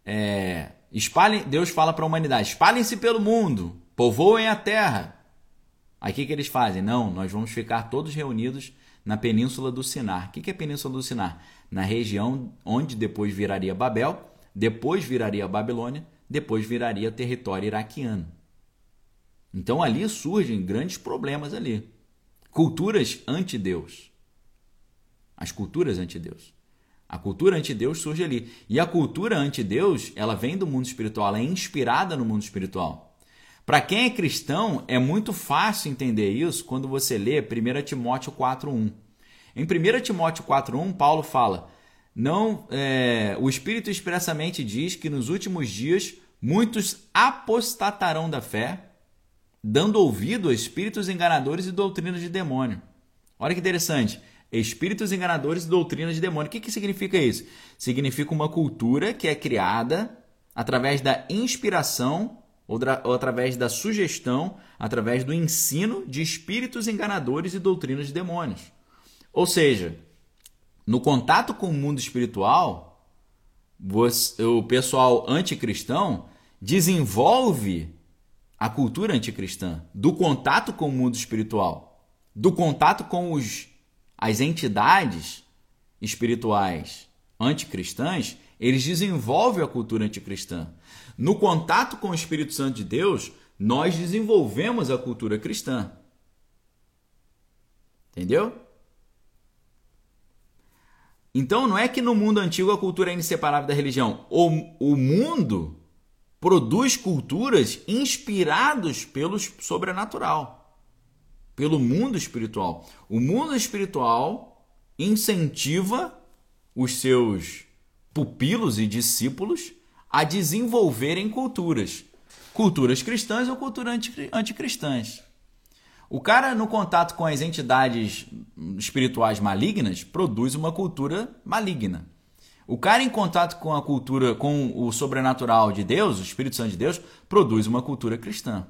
É, espalhem, Deus fala para a humanidade: espalhem-se pelo mundo, povoem a terra. Aí o que, que eles fazem? Não, nós vamos ficar todos reunidos na península do Sinar. O que, que é a península do Sinar? Na região onde depois viraria Babel, depois viraria Babilônia, depois viraria território iraquiano. Então ali surgem grandes problemas ali. Culturas anti-Deus. As culturas anti-Deus. A cultura anti-Deus surge ali. E a cultura anti-Deus, ela vem do mundo espiritual, ela é inspirada no mundo espiritual. Para quem é cristão, é muito fácil entender isso quando você lê 1 Timóteo 4.1. Em 1 Timóteo 4.1, Paulo fala, não, é, o Espírito expressamente diz que nos últimos dias muitos apostatarão da fé, dando ouvido a espíritos enganadores e doutrinas de demônio. Olha que interessante. Espíritos enganadores e doutrinas de demônio. O que, que significa isso? Significa uma cultura que é criada através da inspiração ou, ou através da sugestão, através do ensino de espíritos enganadores e doutrinas de demônios. Ou seja, no contato com o mundo espiritual, você, o pessoal anticristão desenvolve a cultura anticristã do contato com o mundo espiritual, do contato com os, as entidades espirituais anticristãs, eles desenvolvem a cultura anticristã. No contato com o Espírito Santo de Deus, nós desenvolvemos a cultura cristã. Entendeu? Então não é que no mundo antigo a cultura é inseparável da religião. O, o mundo produz culturas inspirados pelo sobrenatural, pelo mundo espiritual. O mundo espiritual incentiva os seus pupilos e discípulos a desenvolverem culturas, culturas cristãs ou culturas anticristãs. O cara, no contato com as entidades espirituais malignas, produz uma cultura maligna. O cara em contato com a cultura, com o sobrenatural de Deus, o Espírito Santo de Deus, produz uma cultura cristã.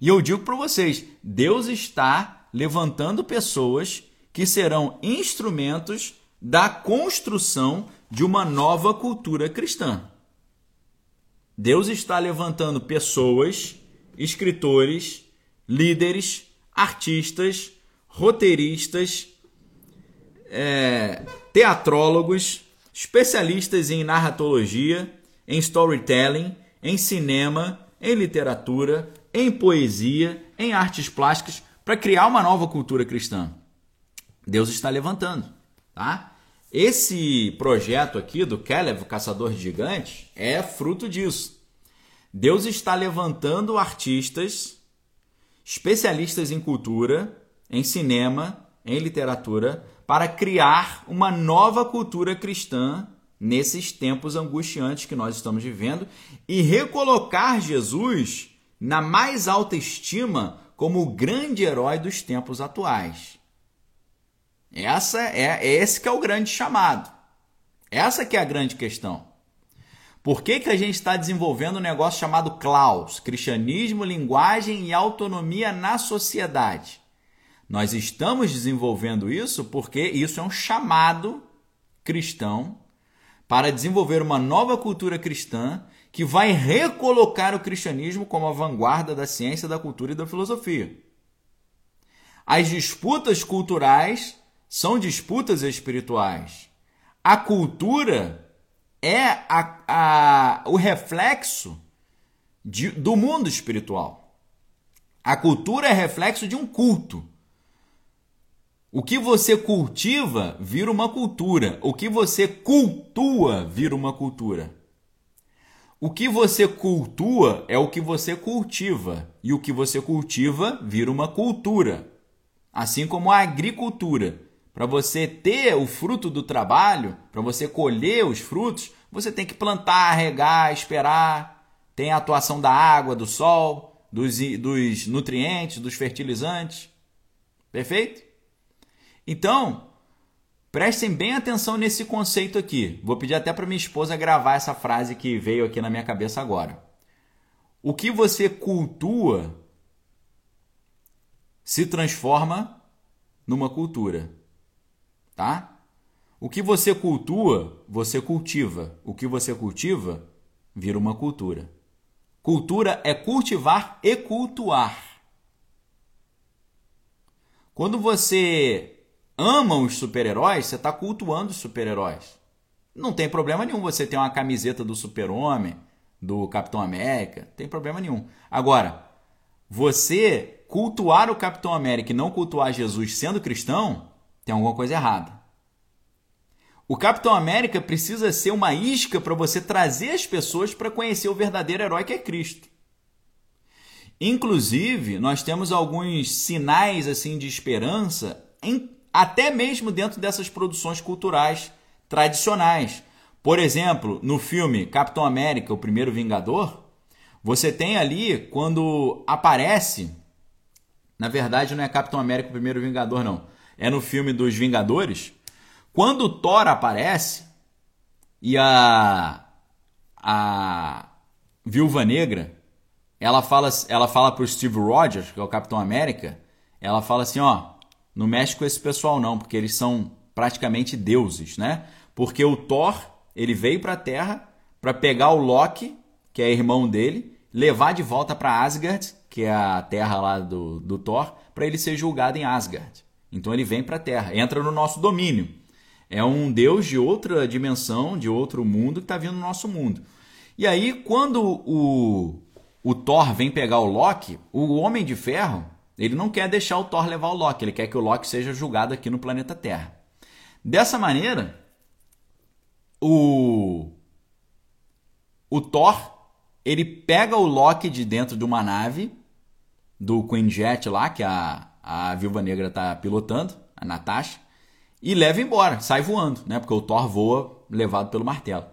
E eu digo para vocês, Deus está levantando pessoas que serão instrumentos da construção de uma nova cultura cristã. Deus está levantando pessoas, escritores, líderes, artistas, roteiristas, é, teatrólogos, especialistas em narratologia, em storytelling, em cinema, em literatura, em poesia, em artes plásticas, para criar uma nova cultura cristã. Deus está levantando, tá? Esse projeto aqui do Caleb, o caçador de gigantes, é fruto disso. Deus está levantando artistas, especialistas em cultura, em cinema, em literatura, para criar uma nova cultura cristã nesses tempos angustiantes que nós estamos vivendo e recolocar Jesus na mais alta estima como o grande herói dos tempos atuais. Essa é esse que é o grande chamado. Essa que é a grande questão. Por que, que a gente está desenvolvendo um negócio chamado Klaus, Cristianismo, Linguagem e Autonomia na Sociedade? Nós estamos desenvolvendo isso porque isso é um chamado cristão para desenvolver uma nova cultura cristã que vai recolocar o cristianismo como a vanguarda da ciência, da cultura e da filosofia. As disputas culturais são disputas espirituais. A cultura é a, a, o reflexo de, do mundo espiritual. A cultura é reflexo de um culto. O que você cultiva vira uma cultura. O que você cultua vira uma cultura. O que você cultua é o que você cultiva. E o que você cultiva vira uma cultura. Assim como a agricultura. Para você ter o fruto do trabalho, para você colher os frutos, você tem que plantar, regar, esperar. Tem a atuação da água, do sol, dos, dos nutrientes, dos fertilizantes. Perfeito? Então, prestem bem atenção nesse conceito aqui. Vou pedir até para minha esposa gravar essa frase que veio aqui na minha cabeça agora. O que você cultua se transforma numa cultura, tá? O que você cultua, você cultiva. O que você cultiva, vira uma cultura. Cultura é cultivar e cultuar. Quando você ama os super-heróis, você está cultuando os super-heróis. Não tem problema nenhum você ter uma camiseta do Super-Homem, do Capitão América, não tem problema nenhum. Agora, você cultuar o Capitão América e não cultuar Jesus sendo cristão, tem alguma coisa errada. O Capitão América precisa ser uma isca para você trazer as pessoas para conhecer o verdadeiro herói que é Cristo. Inclusive, nós temos alguns sinais assim de esperança, em, até mesmo dentro dessas produções culturais tradicionais. Por exemplo, no filme Capitão América, o primeiro Vingador, você tem ali quando aparece, na verdade não é Capitão América o primeiro Vingador não, é no filme dos Vingadores, quando o Thor aparece e a a Viúva Negra ela fala, ela fala pro Steve Rogers, que é o Capitão América, ela fala assim, ó, não mexe com esse pessoal não, porque eles são praticamente deuses, né? Porque o Thor, ele veio para a Terra para pegar o Loki, que é irmão dele, levar de volta para Asgard, que é a terra lá do, do Thor, para ele ser julgado em Asgard. Então ele vem para a Terra, entra no nosso domínio. É um deus de outra dimensão, de outro mundo que está vindo no nosso mundo. E aí, quando o, o Thor vem pegar o Loki, o Homem de Ferro, ele não quer deixar o Thor levar o Loki, ele quer que o Loki seja julgado aqui no planeta Terra. Dessa maneira, o o Thor, ele pega o Loki de dentro de uma nave do Queen Jet lá, que a, a Viúva Negra está pilotando, a Natasha, e leva embora, sai voando, né? Porque o Thor voa levado pelo martelo.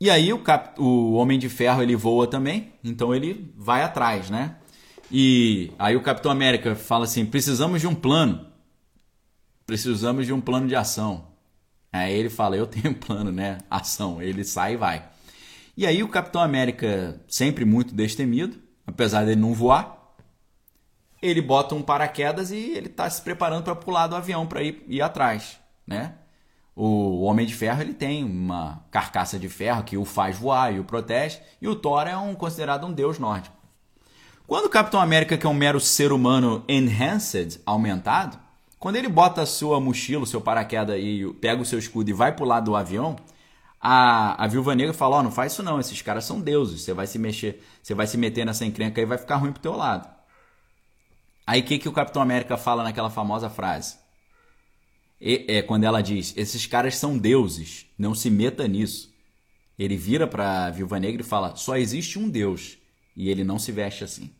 E aí o, Cap... o Homem de Ferro ele voa também, então ele vai atrás, né? E aí o Capitão América fala assim: precisamos de um plano, precisamos de um plano de ação. Aí ele fala: eu tenho um plano, né? Ação. Ele sai e vai. E aí o Capitão América, sempre muito destemido, apesar dele não voar, ele bota um paraquedas e ele está se preparando para pular do avião para ir, ir atrás, né? O Homem de Ferro ele tem uma carcaça de ferro que o faz voar e o protege, e o Thor é um, considerado um deus nórdico. Quando o Capitão América, que é um mero ser humano enhanced, aumentado, quando ele bota a sua mochila, o seu paraquedas e pega o seu escudo e vai lado do avião, a, a Viúva Negra fala, ó, oh, não faz isso não, esses caras são deuses, você vai se mexer, você vai se meter nessa encrenca aí vai ficar ruim pro teu lado. Aí o que, que o Capitão América fala naquela famosa frase? é quando ela diz: esses caras são deuses, não se meta nisso. Ele vira para a viúva negra e fala: só existe um Deus e ele não se veste assim.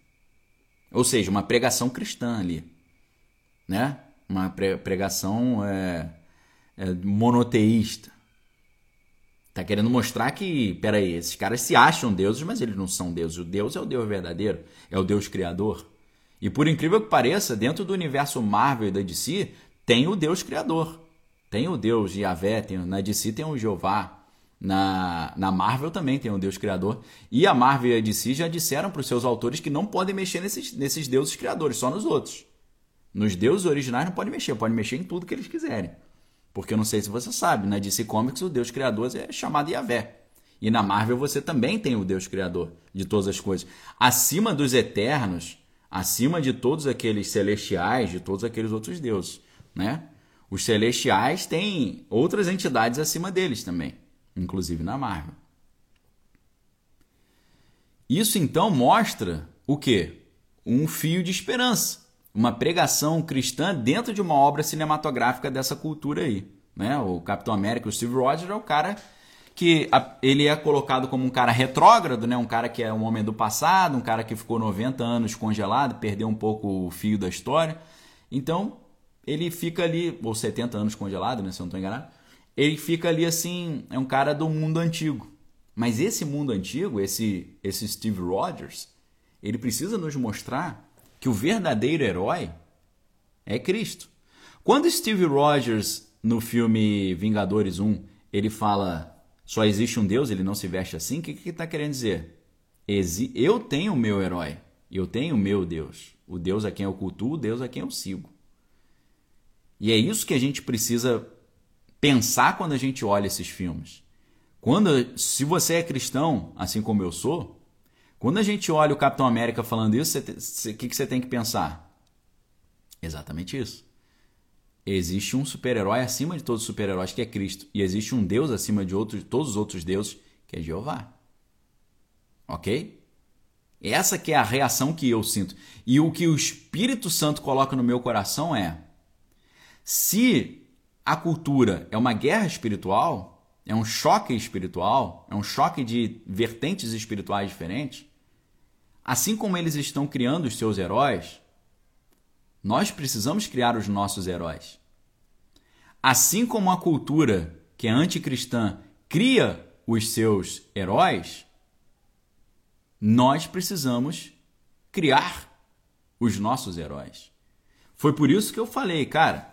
Ou seja, uma pregação cristã ali, né? Uma pregação é, é, monoteísta. Tá querendo mostrar que, peraí, esses caras se acham deuses, mas eles não são deuses. O Deus é o Deus verdadeiro, é o Deus criador. E por incrível que pareça, dentro do universo Marvel e da DC, tem o Deus Criador. Tem o Deus Yahvé, tem, na DC tem o Jeová. Na, na Marvel também tem o Deus Criador. E a Marvel e a DC já disseram para os seus autores que não podem mexer nesses, nesses deuses criadores, só nos outros. Nos deuses originais não pode mexer, pode mexer em tudo que eles quiserem. Porque eu não sei se você sabe, na DC Comics o Deus Criador é chamado Yahvé. E na Marvel você também tem o Deus Criador de todas as coisas. Acima dos eternos, acima de todos aqueles celestiais, de todos aqueles outros deuses né? Os celestiais têm outras entidades acima deles também, inclusive na Marvel. Isso então mostra o que? Um fio de esperança, uma pregação cristã dentro de uma obra cinematográfica dessa cultura aí. Né? O Capitão América, o Steve Rogers, é o cara que ele é colocado como um cara retrógrado, né? um cara que é um homem do passado, um cara que ficou 90 anos congelado, perdeu um pouco o fio da história. Então, ele fica ali, ou 70 anos congelado, né, se eu não estou enganado, ele fica ali assim, é um cara do mundo antigo. Mas esse mundo antigo, esse, esse Steve Rogers, ele precisa nos mostrar que o verdadeiro herói é Cristo. Quando Steve Rogers, no filme Vingadores 1, ele fala só existe um Deus, ele não se veste assim, o que, ele está querendo dizer? Eu tenho o meu herói, eu tenho o meu Deus. O Deus a quem eu cultuo, o Deus a quem eu sigo. E é isso que a gente precisa pensar quando a gente olha esses filmes. Quando, se você é cristão, assim como eu sou, quando a gente olha o Capitão América falando isso, o que, que você tem que pensar? Exatamente isso. Existe um super-herói acima de todos os super-heróis, que é Cristo. E existe um Deus acima de outros, todos os outros deuses, que é Jeová. Ok? Essa que é a reação que eu sinto. E o que o Espírito Santo coloca no meu coração é: se a cultura é uma guerra espiritual, é um choque espiritual, é um choque de vertentes espirituais diferentes, assim como eles estão criando os seus heróis, nós precisamos criar os nossos heróis. Assim como a cultura que é anticristã cria os seus heróis, nós precisamos criar os nossos heróis. Foi por isso que eu falei, cara,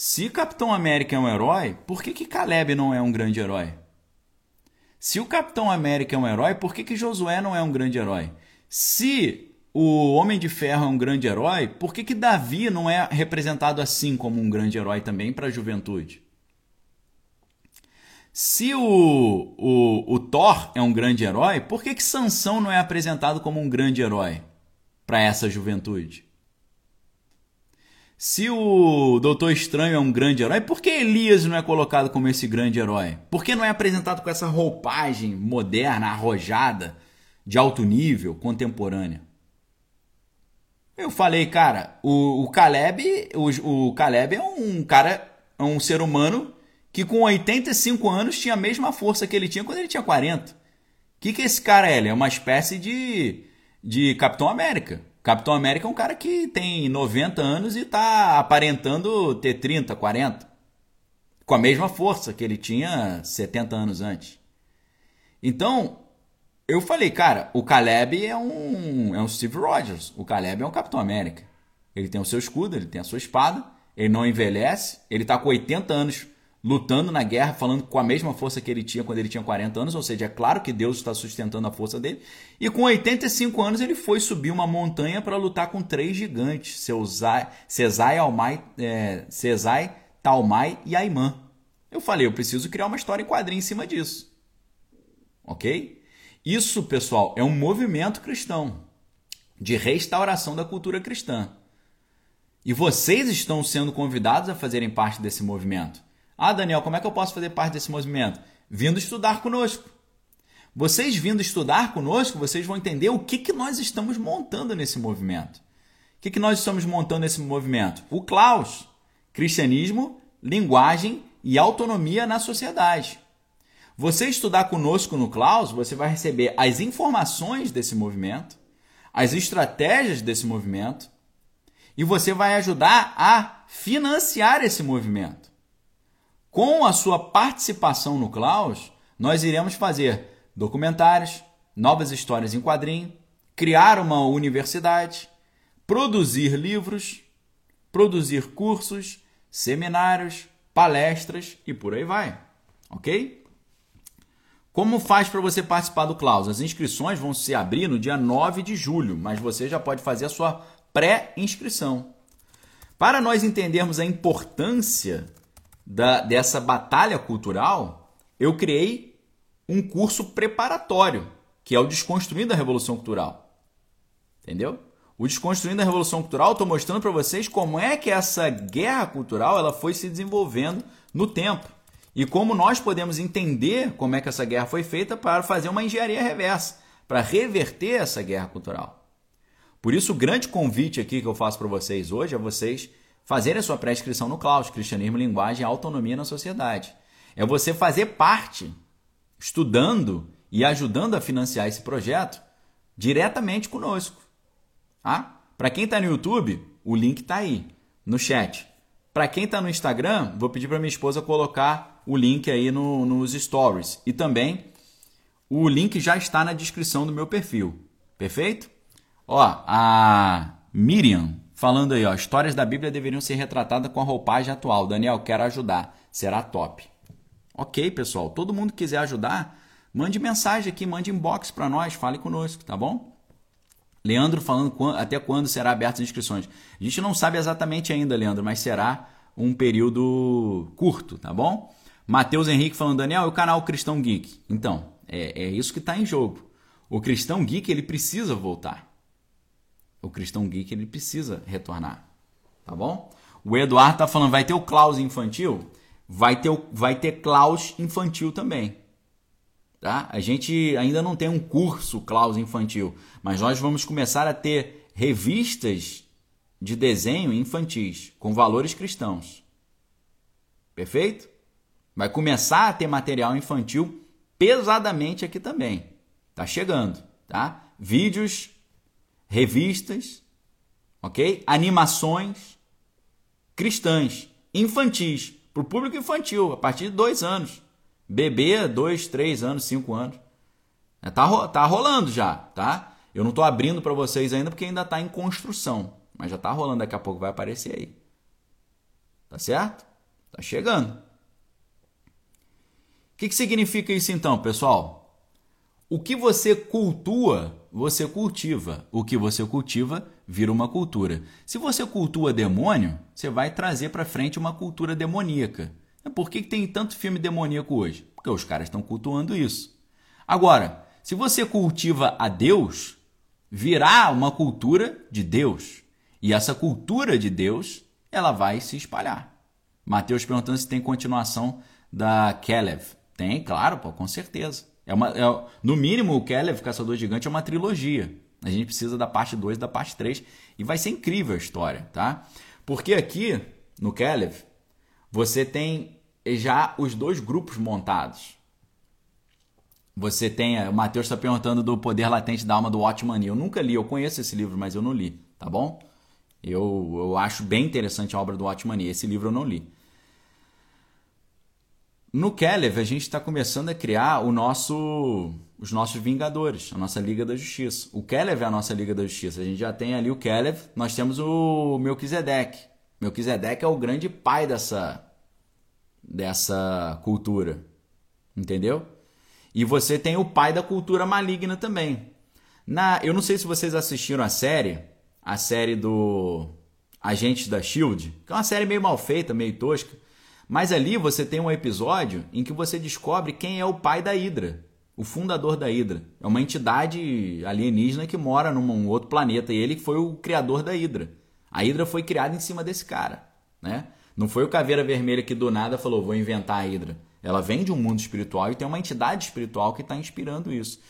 se Capitão América é um herói, por que, que Caleb não é um grande herói? Se o Capitão América é um herói, por que, que Josué não é um grande herói? Se o Homem de Ferro é um grande herói, por que, que Davi não é representado assim como um grande herói também para a juventude? Se o, o, o Thor é um grande herói, por que, que Sansão não é apresentado como um grande herói para essa juventude? Se o Doutor Estranho é um grande herói, por que Elias não é colocado como esse grande herói? Por que não é apresentado com essa roupagem moderna, arrojada, de alto nível, contemporânea? Eu falei, cara, o, o Caleb, o, o Caleb é um cara, é um ser humano que com 85 anos tinha a mesma força que ele tinha quando ele tinha 40. O que, que esse cara é? Ele é uma espécie de, de Capitão América. Capitão América é um cara que tem 90 anos e está aparentando ter 30, 40. Com a mesma força que ele tinha 70 anos antes. Então, eu falei, cara, o Caleb é um, é um Steve Rogers. O Caleb é um Capitão América. Ele tem o seu escudo, ele tem a sua espada, ele não envelhece, ele está com 80 anos lutando na guerra, falando com a mesma força que ele tinha quando ele tinha 40 anos, ou seja, é claro que Deus está sustentando a força dele. E com 85 anos ele foi subir uma montanha para lutar com três gigantes, Cesai, Almai, é, Cesai, Talmai e Aimã. Eu falei, eu preciso criar uma história em quadrinho em cima disso. Ok? Isso, pessoal, é um movimento cristão de restauração da cultura cristã. E vocês estão sendo convidados a fazerem parte desse movimento. Ah, Daniel, como é que eu posso fazer parte desse movimento? Vindo estudar conosco. Vocês vindo estudar conosco, vocês vão entender o que, que nós estamos montando nesse movimento. O que, que nós estamos montando nesse movimento? O Klaus, cristianismo, linguagem e autonomia na sociedade. Você estudar conosco no Klaus, você vai receber as informações desse movimento, as estratégias desse movimento, e você vai ajudar a financiar esse movimento. Com a sua participação no Klaus, nós iremos fazer documentários, novas histórias em quadrinho, criar uma universidade, produzir livros, produzir cursos, seminários, palestras e por aí vai. Ok? Como faz para você participar do Klaus? As inscrições vão se abrir no dia 9 de julho, mas você já pode fazer a sua pré-inscrição. Para nós entendermos a importância da, dessa batalha cultural, eu criei um curso preparatório, que é o Desconstruindo a Revolução Cultural. Entendeu? O Desconstruindo a Revolução Cultural, estou mostrando para vocês como é que essa guerra cultural ela foi se desenvolvendo no tempo. E como nós podemos entender como é que essa guerra foi feita para fazer uma engenharia reversa, para reverter essa guerra cultural. Por isso, o grande convite aqui que eu faço para vocês hoje é vocês fazer a sua pré-inscrição no Klaus, Cristianismo, Linguagem e Autonomia na Sociedade. É você fazer parte, estudando e ajudando a financiar esse projeto diretamente conosco. Tá? Para quem está no YouTube, o link está aí, no chat. Para quem está no Instagram, vou pedir para minha esposa colocar o link aí no, nos stories. E também o link já está na descrição do meu perfil. Perfeito? Ó, a Miriam falando aí, ó, histórias da Bíblia deveriam ser retratadas com a roupagem atual. Daniel, quero ajudar. Será top. Ok, pessoal. Todo mundo que quiser ajudar, mande mensagem aqui, mande inbox para nós, fale conosco, tá bom? Leandro falando até quando será abertas as inscrições. A gente não sabe exatamente ainda, Leandro, mas será um período curto, tá bom? Matheus Henrique falando, Daniel, e o canal Cristão Geek? Então, é, é isso que está em jogo. O Cristão Geek ele precisa voltar. O Cristão Geek ele precisa retornar. Tá bom? O Eduardo tá falando, vai ter o Klaus infantil? Vai ter, vai ter Klaus infantil também. Tá? A gente ainda não tem um curso Klaus infantil, mas nós vamos começar a ter revistas de desenho infantis com valores cristãos. Perfeito? Vai começar a ter material infantil pesadamente aqui também. Tá chegando, tá? Vídeos, revistas, ok? Animações cristãs, infantis, para o público infantil, a partir de dois anos. Bebê, dois, três anos, cinco anos. É, tá, tá rolando já, tá? Eu não estou abrindo para vocês ainda porque ainda está em construção. Mas já está rolando, daqui a pouco vai aparecer aí. Tá certo? Tá chegando. O que, que significa isso então, pessoal? O que você cultua, você cultiva. O que você cultiva, vira uma cultura. Se você cultua demônio, você vai trazer para frente uma cultura demoníaca. Por que, tem tanto filme demoníaco hoje? Porque os caras estão cultuando isso. Agora, se você cultiva a Deus, virá uma cultura de Deus. E essa cultura de Deus, ela vai se espalhar. Mateus perguntando se tem continuação da Kelev. Tem, claro, pô, com certeza. É uma, é, no mínimo, o Kelev, Caçador Gigante, é uma trilogia. A gente precisa da parte 2 e da parte 3. E vai ser incrível a história, tá? Porque aqui, no Kelev, você tem já os dois grupos montados. Você tem. O Matheus está perguntando do poder latente da alma do Watchman Eu nunca li, eu conheço esse livro, mas eu não li, tá bom? Eu, eu acho bem interessante a obra do Watchman Esse livro eu não li. No Kelev, a gente está começando a criar o nosso, os nossos Vingadores, a nossa Liga da Justiça. O Kelev é a nossa Liga da Justiça. A gente já tem ali o Kelev, nós temos o Melquisedeque. Melquisedeque é o grande pai dessa, dessa cultura. Entendeu? E você tem o pai da cultura maligna também. Na, eu não sei se vocês assistiram a série, a série do Agentes da Shield, que é uma série meio mal feita, meio tosca, mas ali você tem um episódio em que você descobre quem é o pai da Hydra, o fundador da Hydra. É uma entidade alienígena que mora num outro planeta e ele foi o criador da Hydra. A Hydra foi criada em cima desse cara, né? Não foi o Caveira Vermelha que do nada falou, vou inventar a Hydra. Ela vem de um mundo espiritual e tem uma entidade espiritual que está inspirando isso.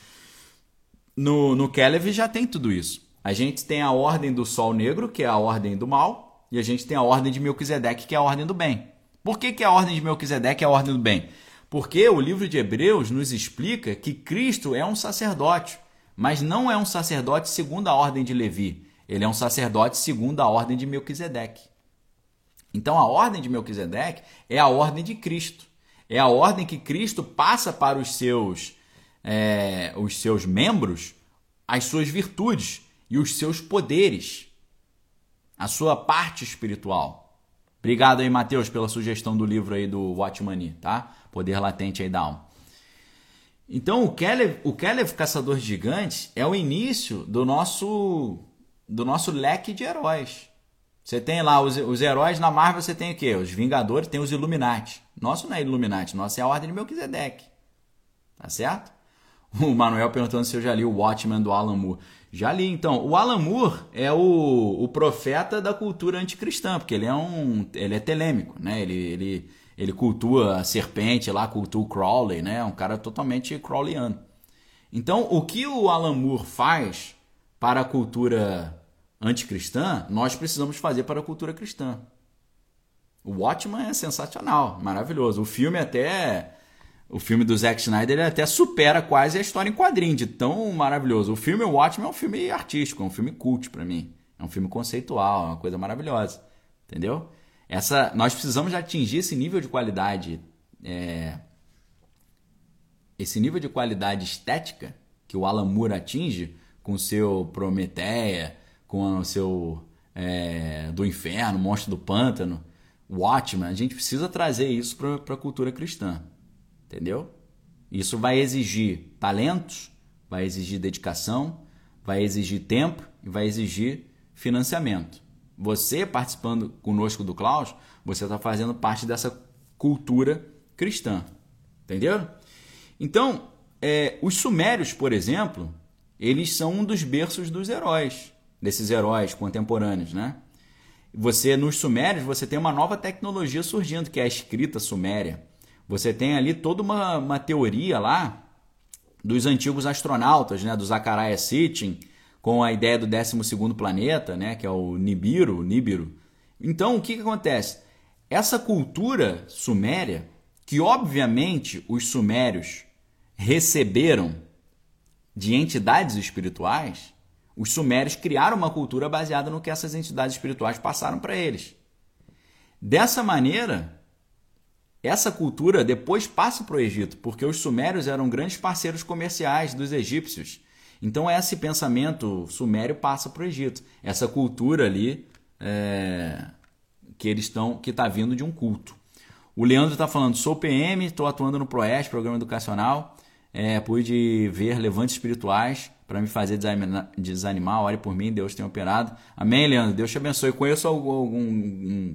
No, no Kelev já tem tudo isso. A gente tem a ordem do Sol Negro, que é a ordem do mal, e a gente tem a ordem de Melquisedeque, que é a ordem do bem. Por que, que a ordem de Melquisedeque é a ordem do bem? Porque o livro de Hebreus nos explica que Cristo é um sacerdote, mas não é um sacerdote segundo a ordem de Levi. Ele é um sacerdote segundo a ordem de Melquisedeque. Então a ordem de Melquisedeque é a ordem de Cristo. É a ordem que Cristo passa para os seus, é, os seus membros as suas virtudes e os seus poderes, a sua parte espiritual. Obrigado aí, Mateus, pela sugestão do livro aí do Watchmani, tá? Poder latente aí da alma. Então, o Kelev, o Kelev Caçador de Gigantes é o início do nosso do nosso leque de heróis. Você tem lá os, os heróis na Marvel, você tem o quê? Os Vingadores, tem os Illuminati. Nosso não é Illuminati, nosso é a Ordem de Melquisedeque. Tá certo? O Manuel perguntando se eu já li o Watchmen do Alan Moore. Já li, então. O Alan Moore é o, o profeta da cultura anticristã, porque ele é um. ele é telêmico, né? Ele, ele, ele cultua a serpente lá, cultua o Crowley, né? É um cara totalmente Crowleyano. Então, o que o Alan Moore faz para a cultura anticristã, nós precisamos fazer para a cultura cristã. O Watchman é sensacional, maravilhoso. O filme até o filme do Zack Snyder até supera quase a história em quadrinho de tão maravilhoso. O filme Watchmen é um filme artístico, é um filme cult para mim. É um filme conceitual, é uma coisa maravilhosa. Entendeu? Essa, nós precisamos atingir esse nível de qualidade, é, esse nível de qualidade estética que o Alan Moore atinge com seu Prometeia, com o seu é, do Inferno, Monstro do Pântano, Watchmen. A gente precisa trazer isso para a cultura cristã. Entendeu? Isso vai exigir talentos, vai exigir dedicação, vai exigir tempo e vai exigir financiamento. Você participando conosco do Klaus, você está fazendo parte dessa cultura cristã. Entendeu? Então, é, os sumérios, por exemplo, eles são um dos berços dos heróis, desses heróis contemporâneos, né? Você nos sumérios você tem uma nova tecnologia surgindo que é a escrita suméria. Você tem ali toda uma, uma teoria lá dos antigos astronautas, né, do Zachariah Sitchin, com a ideia do 12 planeta, né, que é o Nibiru, Nibiru. Então, o que, que acontece? Essa cultura suméria, que obviamente os sumérios receberam de entidades espirituais, os sumérios criaram uma cultura baseada no que essas entidades espirituais passaram para eles. Dessa maneira, essa cultura depois passa para o Egito, porque os sumérios eram grandes parceiros comerciais dos egípcios. Então esse pensamento sumério passa para o Egito. Essa cultura ali é, que eles estão, que está vindo de um culto. O Leandro está falando, sou PM, estou atuando no PROES, Programa Educacional, é, pude ver levantes espirituais para me fazer desanimar, ore por mim, Deus tem operado. Amém, Leandro? Deus te abençoe. Conheço algum,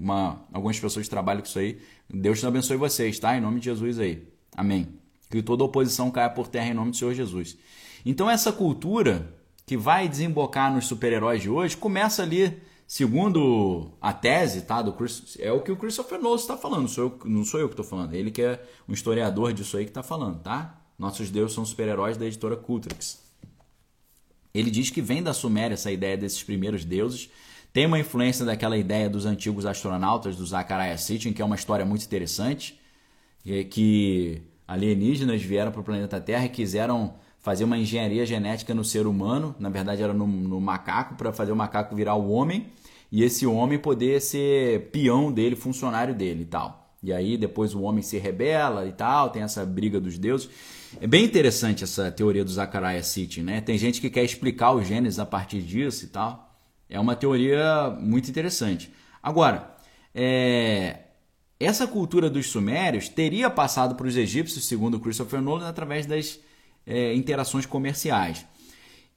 uma, algumas pessoas que trabalham com isso aí. Deus te abençoe vocês, tá? Em nome de Jesus aí. Amém. Que toda oposição caia por terra em nome do Senhor Jesus. Então essa cultura que vai desembocar nos super-heróis de hoje começa ali, segundo a tese, tá? Do Chris, é o que o Christopher Nolan está falando, sou eu, não sou eu que estou falando, ele que é um historiador disso aí que está falando, tá? Nossos deuses são super-heróis da editora Cultrix. Ele diz que vem da Suméria essa ideia desses primeiros deuses, tem uma influência daquela ideia dos antigos astronautas do Zachariah Sitchin, que é uma história muito interessante, que alienígenas vieram para o planeta Terra e quiseram fazer uma engenharia genética no ser humano, na verdade era no, no macaco, para fazer o macaco virar o homem e esse homem poder ser peão dele, funcionário dele e tal. E aí depois o homem se rebela e tal, tem essa briga dos deuses. É bem interessante essa teoria do Zachariah Sitchin, né? Tem gente que quer explicar os genes a partir disso e tal. É uma teoria muito interessante. Agora, é... essa cultura dos sumérios teria passado para os egípcios, segundo Christopher Nolan, através das é, interações comerciais.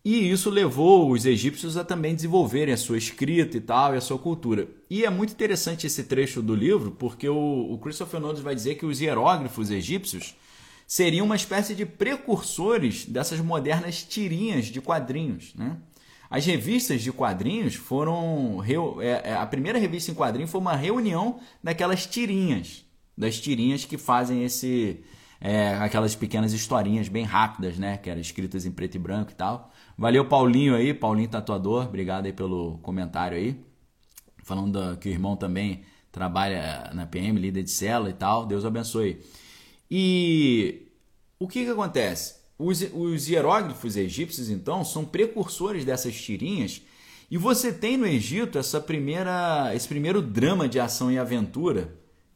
E isso levou os egípcios a também desenvolverem a sua escrita e tal, e a sua cultura. E é muito interessante esse trecho do livro, porque o, o Christopher Nolan vai dizer que os hieróglifos egípcios seriam uma espécie de precursores dessas modernas tirinhas de quadrinhos. Né? As revistas de quadrinhos foram. É, é, a primeira revista em quadrinho foi uma reunião daquelas tirinhas, das tirinhas que fazem esse, é, aquelas pequenas historinhas bem rápidas, né? Que eram escritas em preto e branco e tal. Valeu, Paulinho aí, Paulinho Tatuador, obrigado aí pelo comentário aí. Falando que o irmão também trabalha na PM, líder de cela e tal. Deus abençoe. E o que, que acontece? Os, os hieróglifos egípcios, então, são precursores dessas tirinhas. E você tem no Egito essa primeira, esse primeiro drama de ação e aventura.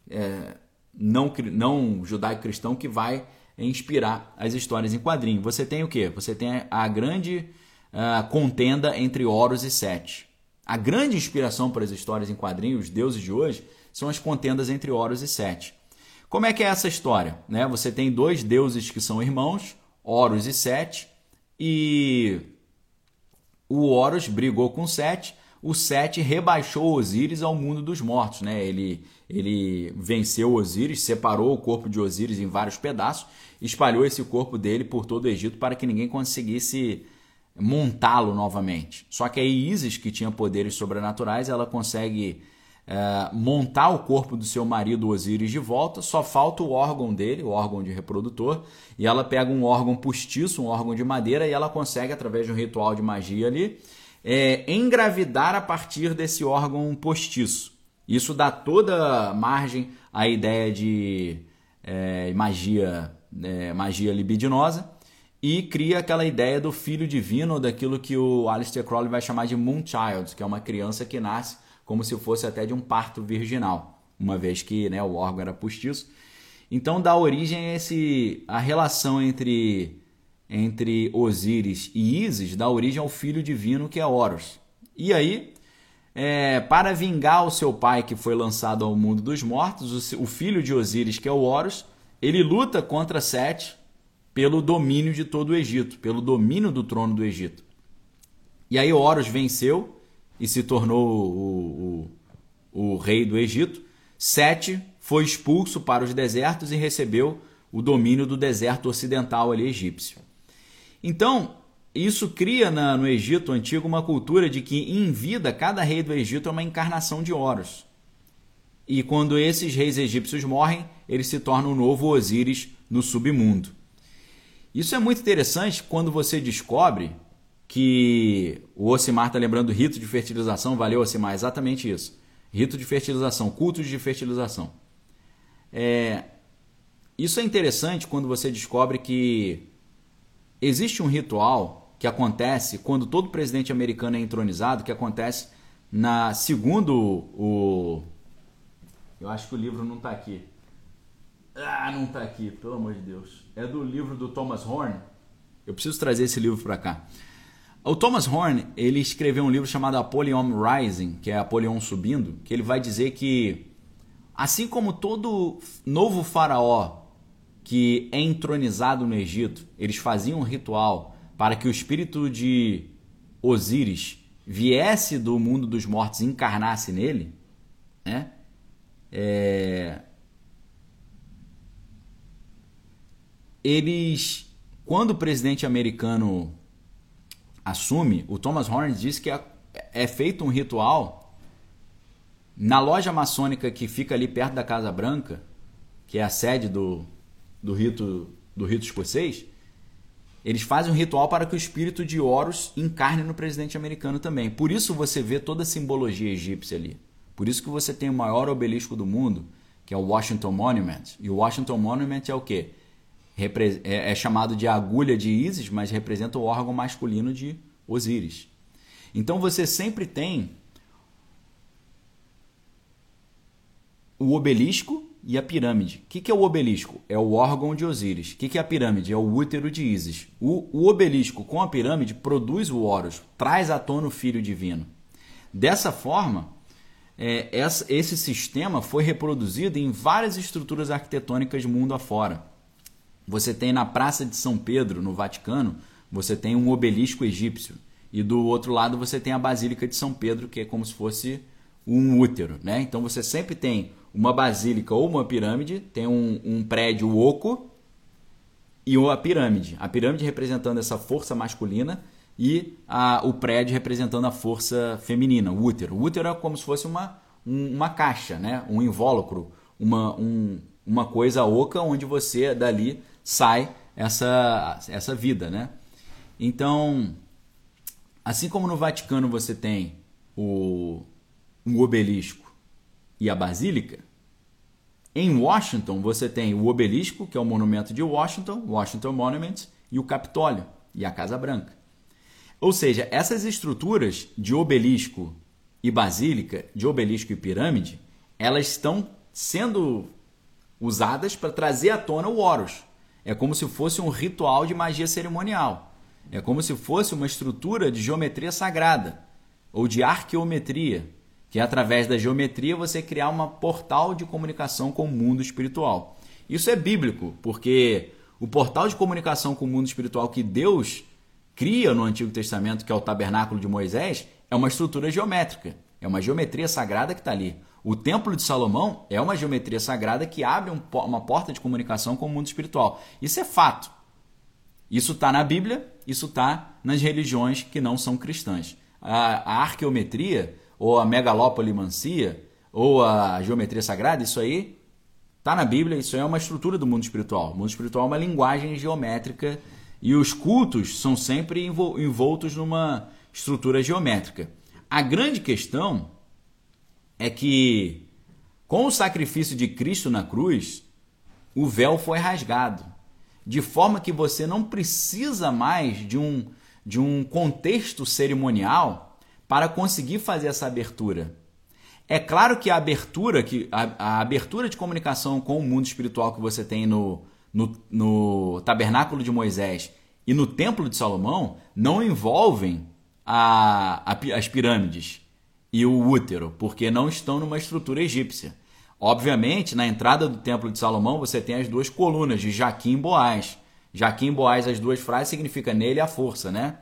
É, não, não judaico-cristão que vai inspirar as histórias em quadrinho. Você tem o que? Você tem a grande uh, contenda entre Horus e Sete. A grande inspiração para as histórias em quadrinho, os deuses de hoje, são as contendas entre Horus e Sete. Como é que é essa história? Né? Você tem dois deuses que são irmãos, Horus e Sete, e o Horus brigou com Sete o Sete rebaixou Osíris ao mundo dos mortos, né? Ele, ele venceu Osíris, separou o corpo de Osíris em vários pedaços, espalhou esse corpo dele por todo o Egito para que ninguém conseguisse montá-lo novamente. Só que aí Isis, que tinha poderes sobrenaturais, ela consegue é, montar o corpo do seu marido Osíris de volta, só falta o órgão dele, o órgão de reprodutor, e ela pega um órgão postiço, um órgão de madeira, e ela consegue, através de um ritual de magia ali, é, engravidar a partir desse órgão postiço. Isso dá toda margem à ideia de é, magia, magia libidinosa e cria aquela ideia do filho divino, daquilo que o Aleister Crowley vai chamar de Moonchild, que é uma criança que nasce como se fosse até de um parto virginal, uma vez que né, o órgão era postiço. Então dá origem a, esse, a relação entre entre Osíris e Ísis dá origem ao filho divino que é Horus. E aí, é, para vingar o seu pai que foi lançado ao mundo dos mortos, o, o filho de Osíris, que é o Horus, ele luta contra Sete pelo domínio de todo o Egito, pelo domínio do trono do Egito. E aí Horus venceu e se tornou o, o, o rei do Egito. Sete foi expulso para os desertos e recebeu o domínio do deserto ocidental ali egípcio. Então, isso cria na, no Egito antigo uma cultura de que, em vida, cada rei do Egito é uma encarnação de Horus. E quando esses reis egípcios morrem, eles se tornam o novo Osíris no submundo. Isso é muito interessante quando você descobre que o Ocimar está lembrando do rito de fertilização. Valeu, Ocimar, exatamente isso. Rito de fertilização, cultos de fertilização. É, isso é interessante quando você descobre que existe um ritual que acontece quando todo presidente americano é entronizado, que acontece na segundo o eu acho que o livro não está aqui. Ah, não está aqui, pelo amor de Deus. É do livro do Thomas Horn. Eu preciso trazer esse livro para cá. O Thomas Horn, ele escreveu um livro chamado Apollyon Rising, que é Apollyon subindo, que ele vai dizer que assim como todo novo faraó que é entronizado no Egito, eles faziam um ritual para que o espírito de Osíris viesse do mundo dos mortos e encarnasse nele, né? É... Eles, quando o presidente americano assume, o Thomas Horn diz que é, é feito um ritual na loja maçônica que fica ali perto da Casa Branca, que é a sede do, do rito do rito escocês, eles fazem um ritual para que o espírito de Horus encarne no presidente americano também. Por isso você vê toda a simbologia egípcia ali. Por isso que você tem o maior obelisco do mundo, que é o Washington Monument. E o Washington Monument é o quê? É, é chamado de agulha de Isis, mas representa o órgão masculino de Osíris. Então você sempre tem o obelisco e a pirâmide. O que é o obelisco? É o órgão de Osíris. O que é a pirâmide? É o útero de Isis. O, obelisco com a pirâmide produz o Horus, traz à tona o Filho Divino. Dessa forma, é, esse sistema foi reproduzido em várias estruturas arquitetônicas mundo afora. Você tem na Praça de São Pedro, no Vaticano, você tem um obelisco egípcio. E do outro lado você tem a Basílica de São Pedro, que é como se fosse um útero. Né? Então você sempre tem uma basílica ou uma pirâmide, tem um, um prédio oco e a pirâmide. A pirâmide representando essa força masculina e a, o prédio representando a força feminina, o útero. O útero é como se fosse uma, um, uma caixa, né? um invólucro, uma, um, uma coisa oca onde você dali sai essa, essa vida. Né? Então, assim como no Vaticano você tem o, um obelisco e a basílica, em Washington você tem o obelisco, que é o monumento de Washington, Washington Monument, e o Capitólio e a Casa Branca. Ou seja, essas estruturas de obelisco e basílica, de obelisco e pirâmide, elas estão sendo usadas para trazer à tona o Horus. É como se fosse um ritual de magia cerimonial. É como se fosse uma estrutura de geometria sagrada ou de arqueometria, que é através da geometria você criar uma portal de comunicação com o mundo espiritual. Isso é bíblico, porque o portal de comunicação com o mundo espiritual que Deus cria no Antigo Testamento, que é o tabernáculo de Moisés, é uma estrutura geométrica, é uma geometria sagrada que está ali. O Templo de Salomão é uma geometria sagrada que abre um, uma porta de comunicação com o mundo espiritual. Isso é fato. Isso está na Bíblia, isso está nas religiões que não são cristãs. A, a arqueometria, ou a megalopolimancia, ou a geometria sagrada, isso aí está na Bíblia, isso é uma estrutura do mundo espiritual. O mundo espiritual é uma linguagem geométrica e os cultos são sempre envoltos numa estrutura geométrica. A grande questão é que, com o sacrifício de Cristo na cruz, o véu foi rasgado, de forma que você não precisa mais de um, de um contexto cerimonial para conseguir fazer essa abertura. É claro que a abertura, que a, a abertura de comunicação com o mundo espiritual que você tem no, no, no tabernáculo de Moisés e no templo de Salomão não envolvem a, a, as pirâmides e o útero, porque não estão numa estrutura egípcia. Obviamente, na entrada do templo de Salomão você tem as duas colunas de Jaquim Boaz. Jaquim Boaz, as duas frases, significa nele a força, né?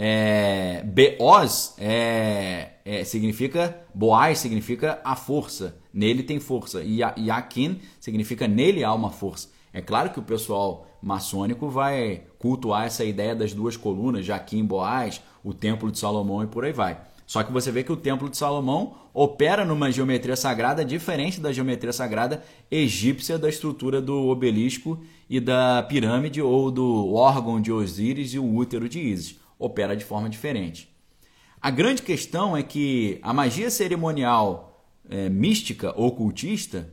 é, Beoz é, é, significa Boaz significa a força, nele tem força. E Yakin significa nele há uma força. É claro que o pessoal maçônico vai cultuar essa ideia das duas colunas, Jaquim, Boaz, o Templo de Salomão e por aí vai. Só que você vê que o Templo de Salomão opera numa geometria sagrada diferente da geometria sagrada egípcia da estrutura do obelisco e da pirâmide ou do órgão de Osíris e o útero de Ísis opera de forma diferente. A grande questão é que a magia cerimonial é, mística ou cultista,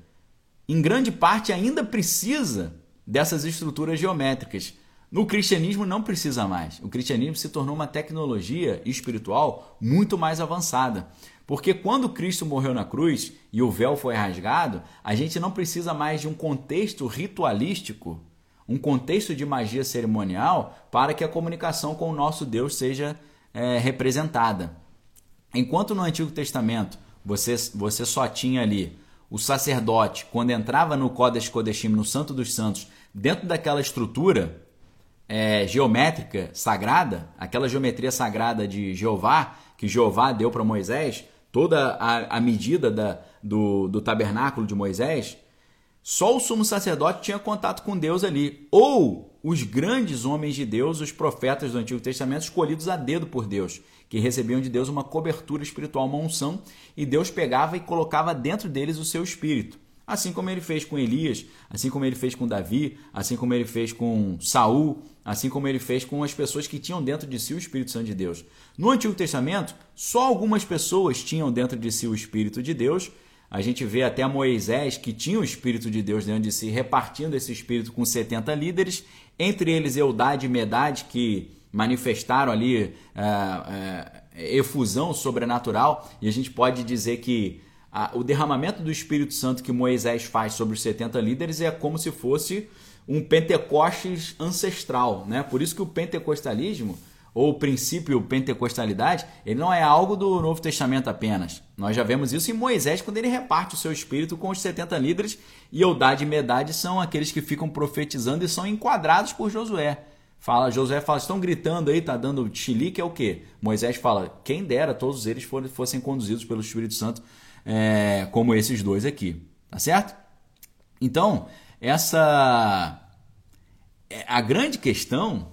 em grande parte, ainda precisa dessas estruturas geométricas. No cristianismo não precisa mais. O cristianismo se tornou uma tecnologia espiritual muito mais avançada. Porque quando Cristo morreu na cruz e o véu foi rasgado, a gente não precisa mais de um contexto ritualístico um contexto de magia cerimonial para que a comunicação com o nosso Deus seja é, representada. Enquanto no Antigo Testamento você, você só tinha ali o sacerdote, quando entrava no Kodesh Kodeshim, no Santo dos Santos, dentro daquela estrutura é, geométrica sagrada, aquela geometria sagrada de Jeová, que Jeová deu para Moisés, toda a, a medida da, do, do tabernáculo de Moisés, só o sumo sacerdote tinha contato com Deus ali. Ou os grandes homens de Deus, os profetas do Antigo Testamento, escolhidos a dedo por Deus, que recebiam de Deus uma cobertura espiritual, uma unção, e Deus pegava e colocava dentro deles o seu espírito. Assim como ele fez com Elias, assim como ele fez com Davi, assim como ele fez com Saul, assim como ele fez com as pessoas que tinham dentro de si o Espírito Santo de Deus. No Antigo Testamento, só algumas pessoas tinham dentro de si o Espírito de Deus a gente vê até Moisés, que tinha o Espírito de Deus dentro de si, repartindo esse Espírito com 70 líderes, entre eles Eudade e Medade, que manifestaram ali é, é, efusão sobrenatural, e a gente pode dizer que o derramamento do Espírito Santo que Moisés faz sobre os 70 líderes é como se fosse um Pentecostes ancestral, né? Por isso que o pentecostalismo ou o princípio pentecostalidade, ele não é algo do Novo Testamento apenas. Nós já vemos isso em Moisés, quando ele reparte o seu espírito com os 70 líderes, e Eudade e Medade são aqueles que ficam profetizando e são enquadrados por Josué. Fala, Josué fala, estão gritando aí, tá dando chilique, é o quê? Moisés fala, quem dera todos eles fossem conduzidos pelo Espírito Santo, é, como esses dois aqui, tá certo? Então, essa é, a grande questão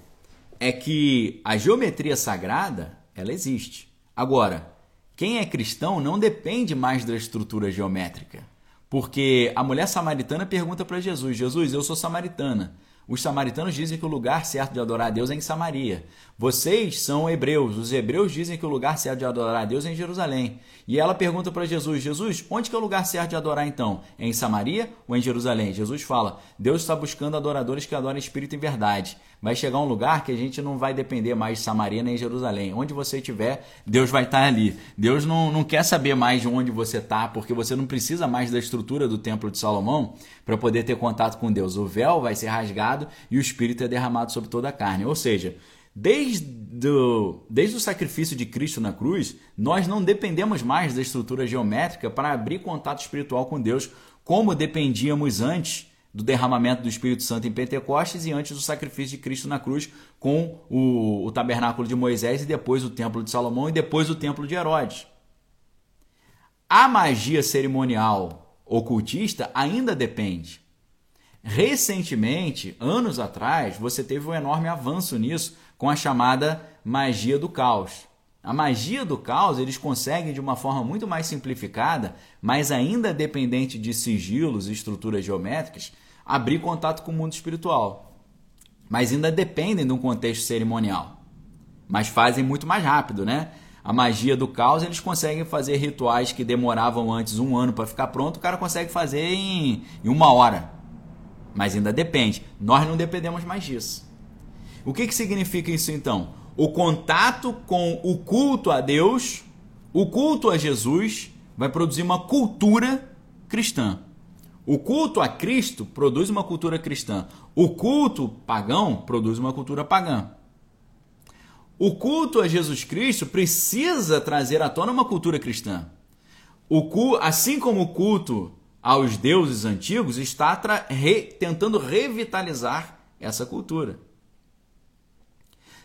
é que a geometria sagrada, ela existe. Agora, quem é cristão não depende mais da estrutura geométrica. Porque a mulher samaritana pergunta para Jesus: Jesus, eu sou samaritana. Os samaritanos dizem que o lugar certo de adorar a Deus é em Samaria. Vocês são hebreus. Os hebreus dizem que o lugar certo de adorar a Deus é em Jerusalém. E ela pergunta para Jesus: Jesus, onde que é o lugar certo de adorar então? É em Samaria ou em Jerusalém? Jesus fala: Deus está buscando adoradores que adorem espírito e verdade. Vai chegar um lugar que a gente não vai depender mais de Samaria nem Jerusalém. Onde você estiver, Deus vai estar ali. Deus não, não quer saber mais de onde você está, porque você não precisa mais da estrutura do Templo de Salomão para poder ter contato com Deus. O véu vai ser rasgado e o Espírito é derramado sobre toda a carne. Ou seja, Desde o, desde o sacrifício de Cristo na cruz, nós não dependemos mais da estrutura geométrica para abrir contato espiritual com Deus, como dependíamos antes do derramamento do Espírito Santo em Pentecostes e antes do sacrifício de Cristo na cruz com o, o tabernáculo de Moisés e depois o templo de Salomão e depois o templo de Herodes. A magia cerimonial ocultista ainda depende. Recentemente, anos atrás, você teve um enorme avanço nisso com a chamada magia do caos. A magia do caos eles conseguem de uma forma muito mais simplificada, mas ainda dependente de sigilos e estruturas geométricas, abrir contato com o mundo espiritual. Mas ainda dependem de um contexto cerimonial. Mas fazem muito mais rápido, né? A magia do caos, eles conseguem fazer rituais que demoravam antes um ano para ficar pronto, o cara consegue fazer em, em uma hora. Mas ainda depende. Nós não dependemos mais disso. O que, que significa isso então? O contato com o culto a Deus, o culto a Jesus, vai produzir uma cultura cristã. O culto a Cristo produz uma cultura cristã. O culto pagão produz uma cultura pagã. O culto a Jesus Cristo precisa trazer à tona uma cultura cristã. O cu, assim como o culto aos deuses antigos está re, tentando revitalizar essa cultura.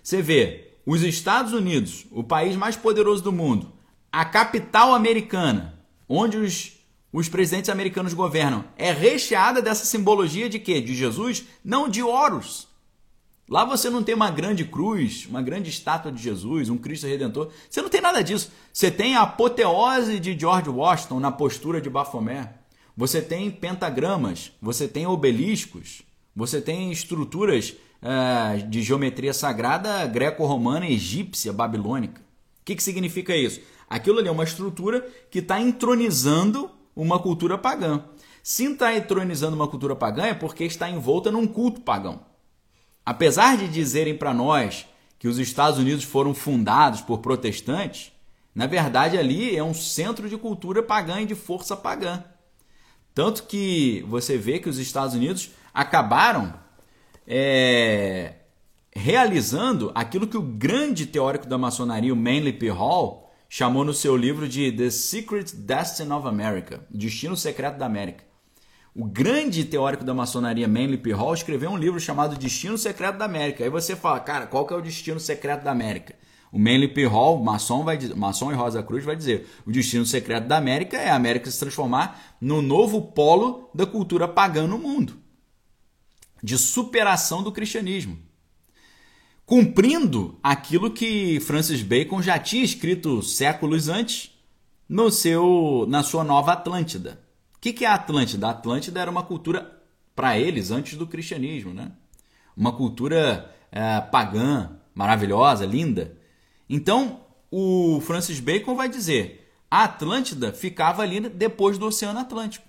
Você vê, os Estados Unidos, o país mais poderoso do mundo, a capital americana, onde os, os presidentes americanos governam, é recheada dessa simbologia de quê? De Jesus? Não, de Horus. Lá você não tem uma grande cruz, uma grande estátua de Jesus, um Cristo Redentor. Você não tem nada disso. Você tem a apoteose de George Washington na postura de Bafomé. Você tem pentagramas, você tem obeliscos, você tem estruturas uh, de geometria sagrada greco-romana, egípcia, babilônica. O que, que significa isso? Aquilo ali é uma estrutura que está entronizando uma cultura pagã. Se está entronizando uma cultura pagã é porque está envolta num culto pagão. Apesar de dizerem para nós que os Estados Unidos foram fundados por protestantes, na verdade ali é um centro de cultura pagã e de força pagã. Tanto que você vê que os Estados Unidos acabaram é, realizando aquilo que o grande teórico da maçonaria, o Manly P. Hall, chamou no seu livro de The Secret Destiny of America, Destino Secreto da América. O grande teórico da maçonaria, Manly P. Hall, escreveu um livro chamado Destino Secreto da América. Aí você fala, cara, qual que é o destino secreto da América? O Manly P. Hall, maçom, vai, maçom e Rosa Cruz, vai dizer: o destino secreto da América é a América se transformar no novo polo da cultura pagã no mundo, de superação do cristianismo, cumprindo aquilo que Francis Bacon já tinha escrito séculos antes no seu, na sua Nova Atlântida. O que, que é a Atlântida? A Atlântida era uma cultura para eles antes do cristianismo, né? Uma cultura é, pagã, maravilhosa, linda então, o Francis Bacon vai dizer: a Atlântida ficava ali depois do Oceano Atlântico.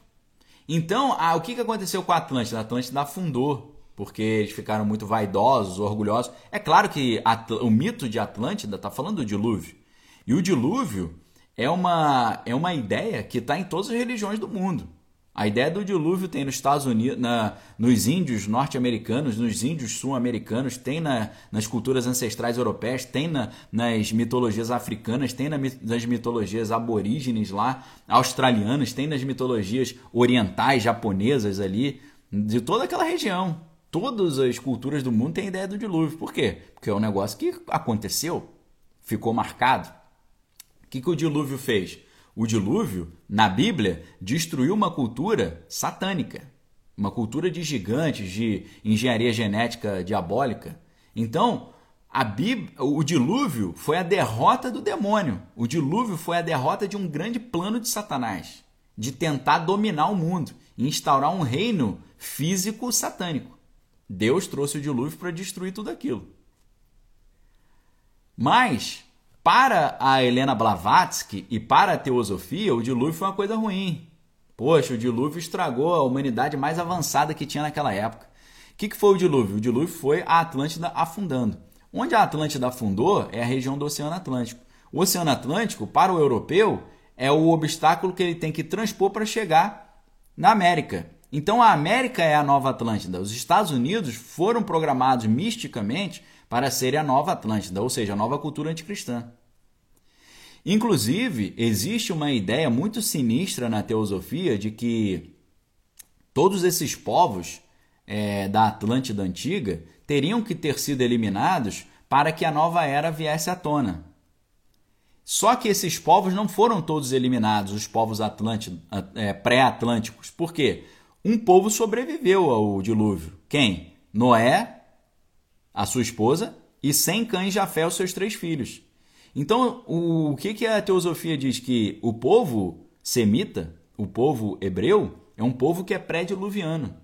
Então, ah, o que, que aconteceu com a Atlântida? A Atlântida afundou, porque eles ficaram muito vaidosos, orgulhosos. É claro que o mito de Atlântida está falando do dilúvio. E o dilúvio é uma, é uma ideia que está em todas as religiões do mundo. A ideia do dilúvio tem nos Estados Unidos, na, nos índios norte-americanos, nos índios sul-americanos, tem na, nas culturas ancestrais europeias, tem na, nas mitologias africanas, tem na, nas mitologias aborígenes lá, australianas, tem nas mitologias orientais, japonesas ali, de toda aquela região. Todas as culturas do mundo têm ideia do dilúvio. Por quê? Porque é um negócio que aconteceu, ficou marcado. O que, que o dilúvio fez? O dilúvio, na Bíblia, destruiu uma cultura satânica, uma cultura de gigantes, de engenharia genética diabólica. Então, Bíblia, o dilúvio foi a derrota do demônio. O dilúvio foi a derrota de um grande plano de Satanás, de tentar dominar o mundo e instaurar um reino físico satânico. Deus trouxe o dilúvio para destruir tudo aquilo. Mas para a Helena Blavatsky e para a teosofia, o dilúvio foi uma coisa ruim. Poxa, o dilúvio estragou a humanidade mais avançada que tinha naquela época. O que, que foi o dilúvio? O dilúvio foi a Atlântida afundando. Onde a Atlântida afundou é a região do Oceano Atlântico. O Oceano Atlântico, para o europeu, é o obstáculo que ele tem que transpor para chegar na América. Então a América é a nova Atlântida. Os Estados Unidos foram programados misticamente para serem a nova Atlântida, ou seja, a nova cultura anticristã. Inclusive, existe uma ideia muito sinistra na teosofia de que todos esses povos é, da Atlântida antiga teriam que ter sido eliminados para que a nova era viesse à tona. Só que esses povos não foram todos eliminados, os povos é, pré-atlânticos. Por quê? Um povo sobreviveu ao dilúvio. Quem? Noé, a sua esposa, e sem cães Jafé, os seus três filhos. Então, o, que, que a teosofia diz? Que o povo semita, o povo hebreu, é um povo que é pré-diluviano.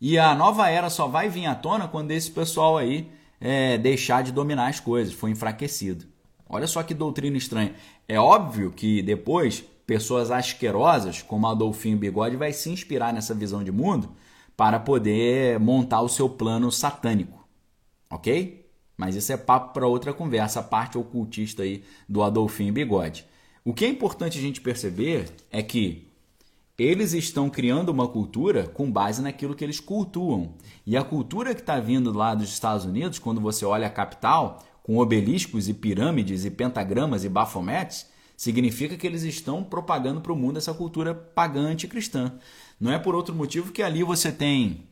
E a nova era só vai vir à tona quando esse pessoal aí é, deixar de dominar as coisas, foi enfraquecido. Olha só que doutrina estranha. É óbvio que depois pessoas asquerosas, como Adolfinho Bigode, vai se inspirar nessa visão de mundo para poder montar o seu plano satânico. Ok? Mas isso é papo para outra conversa, a parte ocultista aí do Adolfinho Bigode. O que é importante a gente perceber é que eles estão criando uma cultura com base naquilo que eles cultuam. E a cultura que está vindo lá dos Estados Unidos, quando você olha a capital, com obeliscos e pirâmides e pentagramas e bafometes, significa que eles estão propagando para o mundo essa cultura pagã anticristã. Não é por outro motivo que ali você tem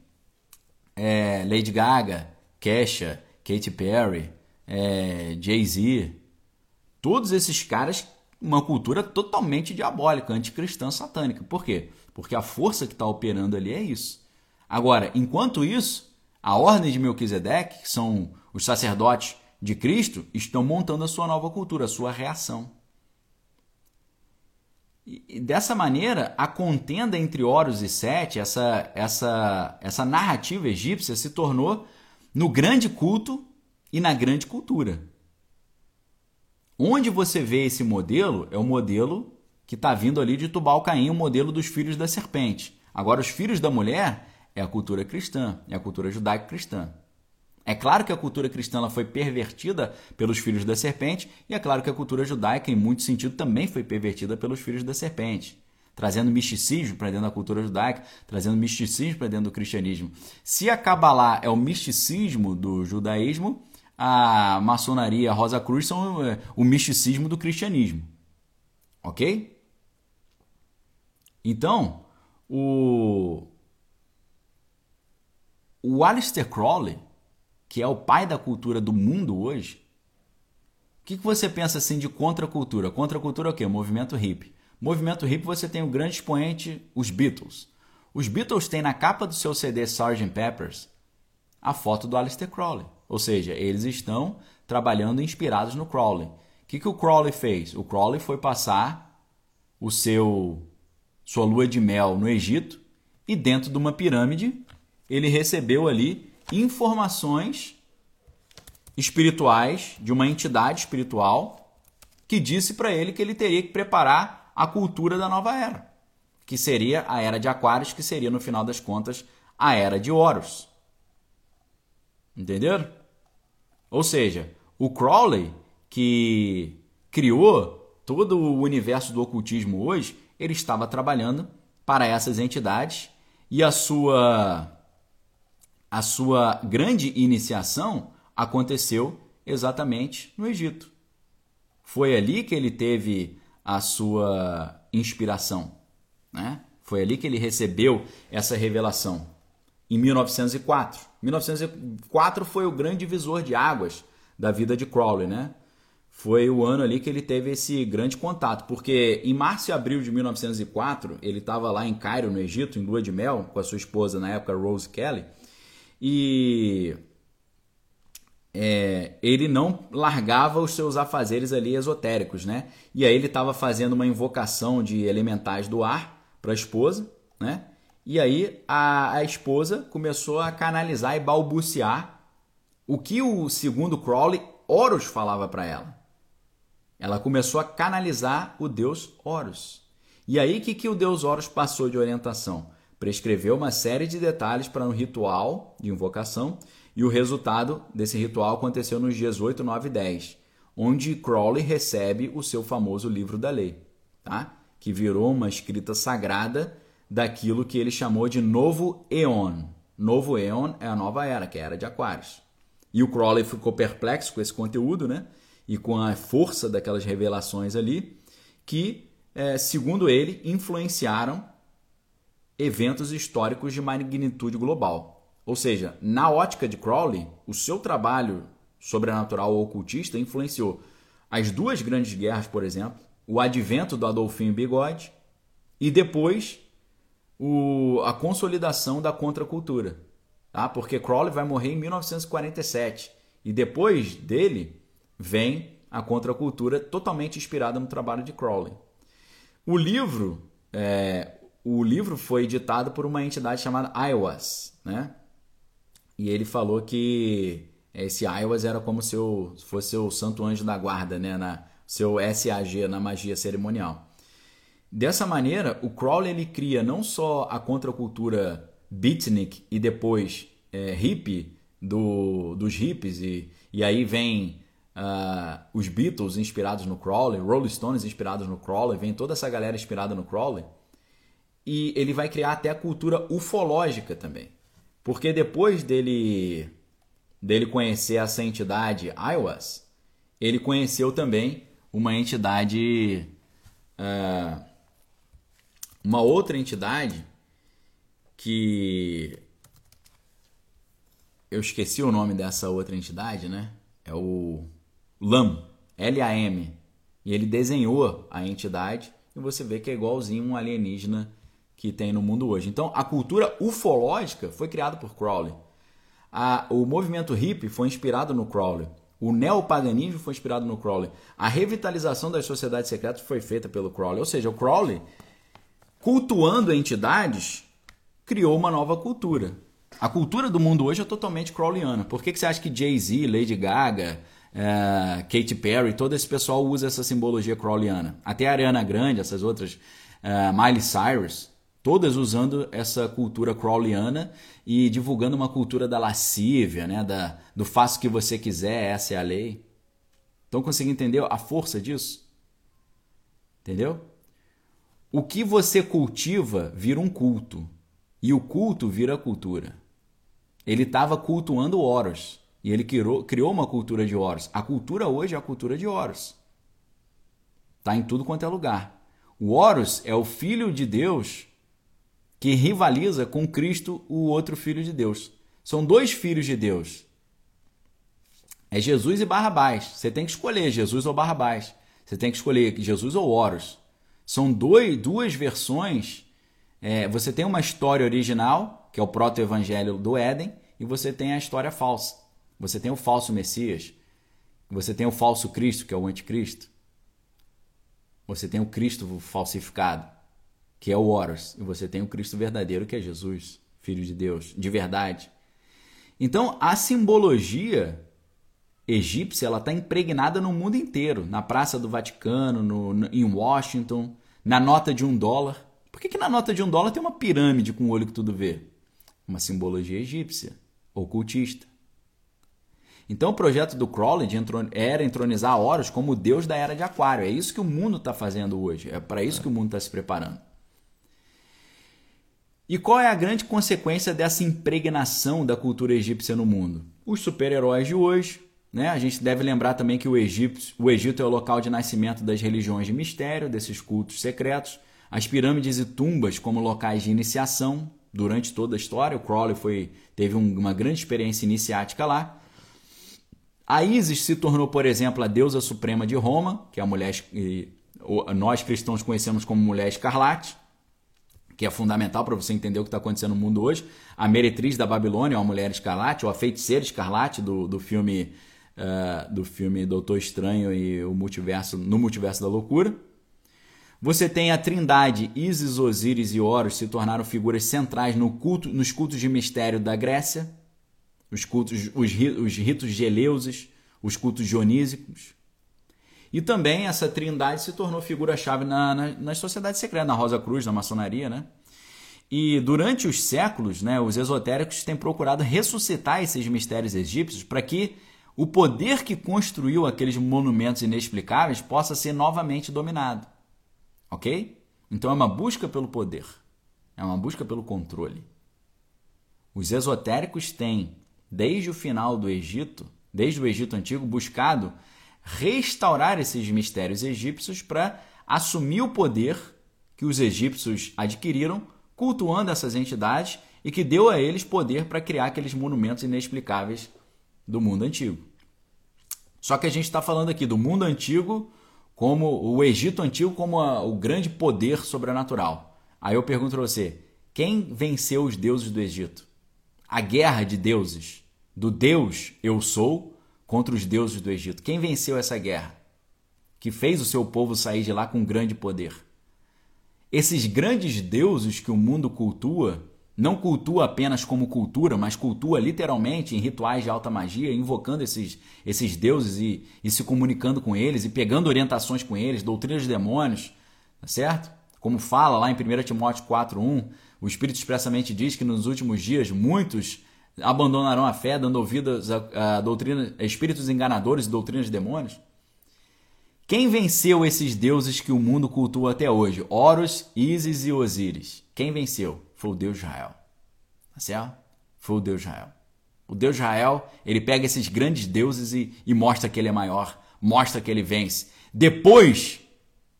é, Lady Gaga, Kesha, Katy Perry, é, Jay-Z, todos esses caras, uma cultura totalmente diabólica, anticristã, satânica. Por quê? Porque a força que está operando ali é isso. Agora, enquanto isso, a ordem de Melquisedeque, que são os sacerdotes de Cristo, estão montando a sua nova cultura, a sua reação. E dessa maneira, a contenda entre Horus e Sete, essa, essa, essa narrativa egípcia, se tornou no grande culto e na grande cultura. Onde você vê esse modelo é o modelo que está vindo ali de Tubal-Caim, o modelo dos filhos da serpente. Agora, os filhos da mulher é a cultura cristã, é a cultura judaico-cristã. É claro que a cultura cristã foi pervertida pelos filhos da serpente, e é claro que a cultura judaica, em muito sentido, também foi pervertida pelos filhos da serpente, trazendo misticismo para dentro da cultura judaica, trazendo misticismo para dentro do cristianismo. Se a Kabbalah é o misticismo do judaísmo, a maçonaria, a Rosa Cruz são é, o misticismo do cristianismo. Ok? Então, o, o Aleister Crowley que é o pai da cultura do mundo hoje, o que, que você pensa assim de contracultura? Contracultura é o quê? O movimento hippie. Movimento hippie você tem o grande expoente, os Beatles. Os Beatles têm na capa do seu CD Sgt. Peppers a foto do Aleister Crowley. Ou seja, eles estão trabalhando inspirados no Crowley. O que, que o Crowley fez? O Crowley foi passar o seu sua lua de mel no Egito e dentro de uma pirâmide ele recebeu ali informações espirituais de uma entidade espiritual que disse para ele que ele teria que preparar a cultura da nova era, que seria a era de Aquários, que seria no final das contas a era de Horus. Entenderam? Ou seja, o Crowley que criou todo o universo do ocultismo hoje, ele estava trabalhando para essas entidades e a sua a sua grande iniciação aconteceu exatamente no Egito. Foi ali que ele teve a sua inspiração, né? Foi ali que ele recebeu essa revelação. Em 1904. 1904 foi o grande divisor de águas da vida de Crowley, né? Foi o ano ali que ele teve esse grande contato, porque em março e abril de 1904, ele estava lá em Cairo, no Egito, em lua de mel, com a sua esposa na época, Rose Kelly, e é, ele não largava os seus afazeres ali esotéricos, né? E aí ele estava fazendo uma invocação de elementais do ar para a esposa, né? E aí a, a esposa começou a canalizar e balbuciar o que o segundo Crowley Horus falava para ela. Ela começou a canalizar o deus Horus. E aí que, que o deus Horus passou de orientação? Prescreveu uma série de detalhes para um ritual de invocação e o resultado desse ritual aconteceu nos dias 8, 9 e 10, onde Crowley recebe o seu famoso livro da lei, tá? que virou uma escrita sagrada daquilo que ele chamou de Novo Eon. Novo Eon é a nova era, que é a era de Aquários. E o Crowley ficou perplexo com esse conteúdo, né? E com a força daquelas revelações ali, que, é, segundo ele, influenciaram eventos históricos de magnitude global. Ou seja, na ótica de Crowley, o seu trabalho sobrenatural ou ocultista influenciou as duas grandes guerras, por exemplo, o advento do Adolfinho Bigode e depois o, a consolidação da contracultura. Tá? Porque Crowley vai morrer em 1947 e depois dele vem a contracultura totalmente inspirada no trabalho de Crowley. O livro é, o livro foi editado por uma entidade chamada Iowas, né? E ele falou que esse Iowas era como se fosse o santo anjo da guarda, né? Na, seu SAG na magia cerimonial. Dessa maneira, o Crowley ele cria não só a contracultura beatnik e depois é, hippie do, dos hippies, e, e aí vem uh, os Beatles inspirados no Crowley, Rolling Stones inspirados no Crowley, vem toda essa galera inspirada no Crowley e ele vai criar até a cultura ufológica também. Porque depois dele dele conhecer essa entidade Iowas, ele conheceu também uma entidade uh, uma outra entidade que eu esqueci o nome dessa outra entidade, né? é o LAM, L-A-M. E ele desenhou a entidade e você vê que é igualzinho um alienígena que tem no mundo hoje. Então, a cultura ufológica foi criada por Crowley. A, o movimento hippie foi inspirado no Crowley. O neopaganismo foi inspirado no Crowley. A revitalização das sociedades secretas foi feita pelo Crowley. Ou seja, o Crowley, cultuando entidades, criou uma nova cultura. A cultura do mundo hoje é totalmente crowleyana. Por que, que você acha que Jay-Z, Lady Gaga, uh, Katy Perry, todo esse pessoal usa essa simbologia crowleyana? Até a Ariana Grande, essas outras, uh, Miley Cyrus, todas usando essa cultura crowleyana e divulgando uma cultura da lascívia, né? da, do faça o que você quiser, essa é a lei. Estão conseguindo entender a força disso? Entendeu? O que você cultiva vira um culto. E o culto vira cultura. Ele estava cultuando Horus. E ele criou, criou uma cultura de Horus. A cultura hoje é a cultura de Horus. Está em tudo quanto é lugar. O Horus é o filho de Deus que rivaliza com Cristo, o outro filho de Deus. São dois filhos de Deus. É Jesus e Barrabás. Você tem que escolher Jesus ou Barrabás. Você tem que escolher Jesus ou Horus. São dois, duas versões é, você tem uma história original, que é o proto-evangelho do Éden, e você tem a história falsa. Você tem o falso Messias. Você tem o falso Cristo, que é o anticristo. Você tem o Cristo falsificado, que é o Horus. E você tem o Cristo verdadeiro, que é Jesus, Filho de Deus, de verdade. Então, a simbologia egípcia ela está impregnada no mundo inteiro, na Praça do Vaticano, no, no, em Washington, na nota de um dólar. Por que, que na nota de um dólar tem uma pirâmide com o olho que tudo vê? Uma simbologia egípcia, ocultista. Então o projeto do Crowley era entronizar Horus como o deus da era de Aquário. É isso que o mundo está fazendo hoje. É para isso que o mundo está se preparando. E qual é a grande consequência dessa impregnação da cultura egípcia no mundo? Os super-heróis de hoje. Né? A gente deve lembrar também que o Egito, o Egito é o local de nascimento das religiões de mistério, desses cultos secretos. As pirâmides e tumbas como locais de iniciação durante toda a história. O Crowley foi, teve um, uma grande experiência iniciática lá. A Isis se tornou, por exemplo, a deusa suprema de Roma, que é a mulher que nós cristãos conhecemos como mulher escarlate, que é fundamental para você entender o que está acontecendo no mundo hoje. A meretriz da Babilônia, a mulher escarlate, ou a feiticeira escarlate do, do filme uh, do filme Doutor Estranho e o multiverso no multiverso da loucura. Você tem a trindade Isis, Osíris e Horus se tornaram figuras centrais no culto, nos cultos de mistério da Grécia, os, cultos, os, os ritos de Eleusis, os cultos dionísicos. E também essa trindade se tornou figura-chave na, na, nas sociedades na Rosa Cruz, na maçonaria, né? E durante os séculos, né, os esotéricos têm procurado ressuscitar esses mistérios egípcios para que o poder que construiu aqueles monumentos inexplicáveis possa ser novamente dominado. Ok? Então é uma busca pelo poder, é uma busca pelo controle. Os esotéricos têm, desde o final do Egito, desde o Egito Antigo, buscado restaurar esses mistérios egípcios para assumir o poder que os egípcios adquiriram cultuando essas entidades e que deu a eles poder para criar aqueles monumentos inexplicáveis do mundo antigo. Só que a gente está falando aqui do mundo antigo como o Egito Antigo como a, o grande poder sobrenatural. Aí eu pergunto para você, quem venceu os deuses do Egito? A guerra de deuses, do Deus eu sou contra os deuses do Egito. Quem venceu essa guerra? Que fez o seu povo sair de lá com grande poder. Esses grandes deuses que o mundo cultua não cultua apenas como cultura, mas cultua literalmente em rituais de alta magia, invocando esses, esses deuses e, e se comunicando com eles e pegando orientações com eles, doutrinas de demônios, tá certo? Como fala lá em 1 Timóteo 4:1, o Espírito expressamente diz que nos últimos dias muitos abandonarão a fé, dando ouvidos a, a doutrina, a espíritos enganadores e doutrinas de demônios. Quem venceu esses deuses que o mundo cultua até hoje? Horus, Ísis e Osíris. Quem venceu? foi o Deus de Israel. Tá certo? Foi o Deus de Israel. O Deus de Israel, ele pega esses grandes deuses e, e mostra que ele é maior, mostra que ele vence. Depois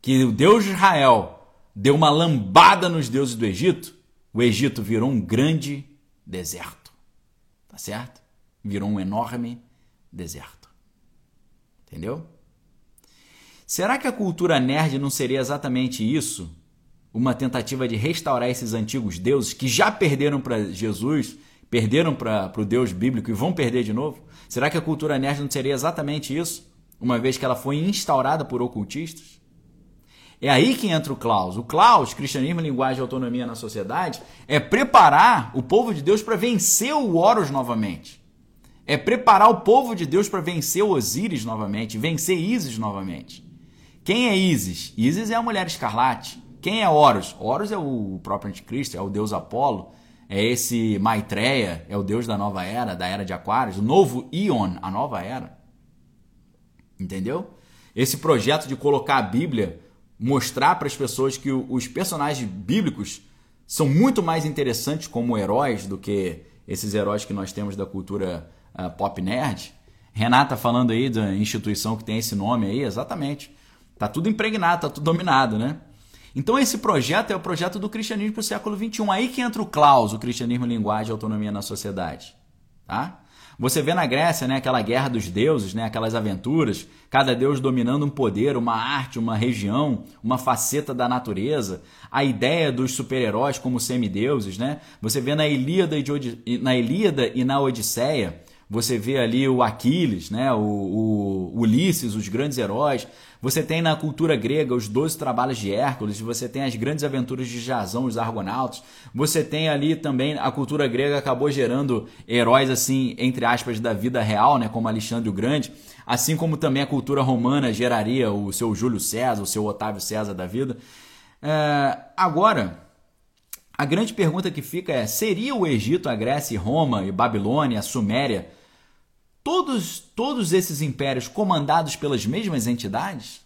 que o Deus de Israel deu uma lambada nos deuses do Egito, o Egito virou um grande deserto. Tá certo? Virou um enorme deserto. Entendeu? Será que a cultura nerd não seria exatamente isso? Uma tentativa de restaurar esses antigos deuses que já perderam para Jesus, perderam para o Deus bíblico e vão perder de novo? Será que a cultura nerd não seria exatamente isso? Uma vez que ela foi instaurada por ocultistas? É aí que entra o Klaus. O Klaus, Cristianismo, Linguagem e Autonomia na Sociedade, é preparar o povo de Deus para vencer o Horus novamente. É preparar o povo de Deus para vencer Osíris novamente, vencer Isis novamente. Quem é Isis? Isis é a mulher escarlate. Quem é Horus? Horus é o próprio anticristo, é o deus Apolo, é esse Maitreya, é o deus da nova era, da era de Aquários, o novo Ion, a nova era. Entendeu? Esse projeto de colocar a Bíblia, mostrar para as pessoas que os personagens bíblicos são muito mais interessantes como heróis do que esses heróis que nós temos da cultura uh, pop nerd. Renata falando aí da instituição que tem esse nome aí, exatamente. Tá tudo impregnado, tá tudo dominado, né? Então esse projeto é o projeto do cristianismo para o século XXI. Aí que entra o Klaus, o cristianismo, linguagem e autonomia na sociedade. Tá? Você vê na Grécia né, aquela guerra dos deuses, né, aquelas aventuras, cada deus dominando um poder, uma arte, uma região, uma faceta da natureza, a ideia dos super-heróis como semideuses. Né? Você vê na Ilíada, e na Ilíada e na Odisseia você vê ali o Aquiles, né? o, o Ulisses, os grandes heróis. Você tem na cultura grega os 12 trabalhos de Hércules, você tem as grandes aventuras de Jasão, os argonautas. Você tem ali também a cultura grega acabou gerando heróis assim, entre aspas, da vida real, né, como Alexandre o Grande, assim como também a cultura romana geraria o seu Júlio César, o seu Otávio César da vida. É, agora, a grande pergunta que fica é: seria o Egito, a Grécia, Roma e Babilônia, a Suméria todos, todos esses impérios comandados pelas mesmas entidades,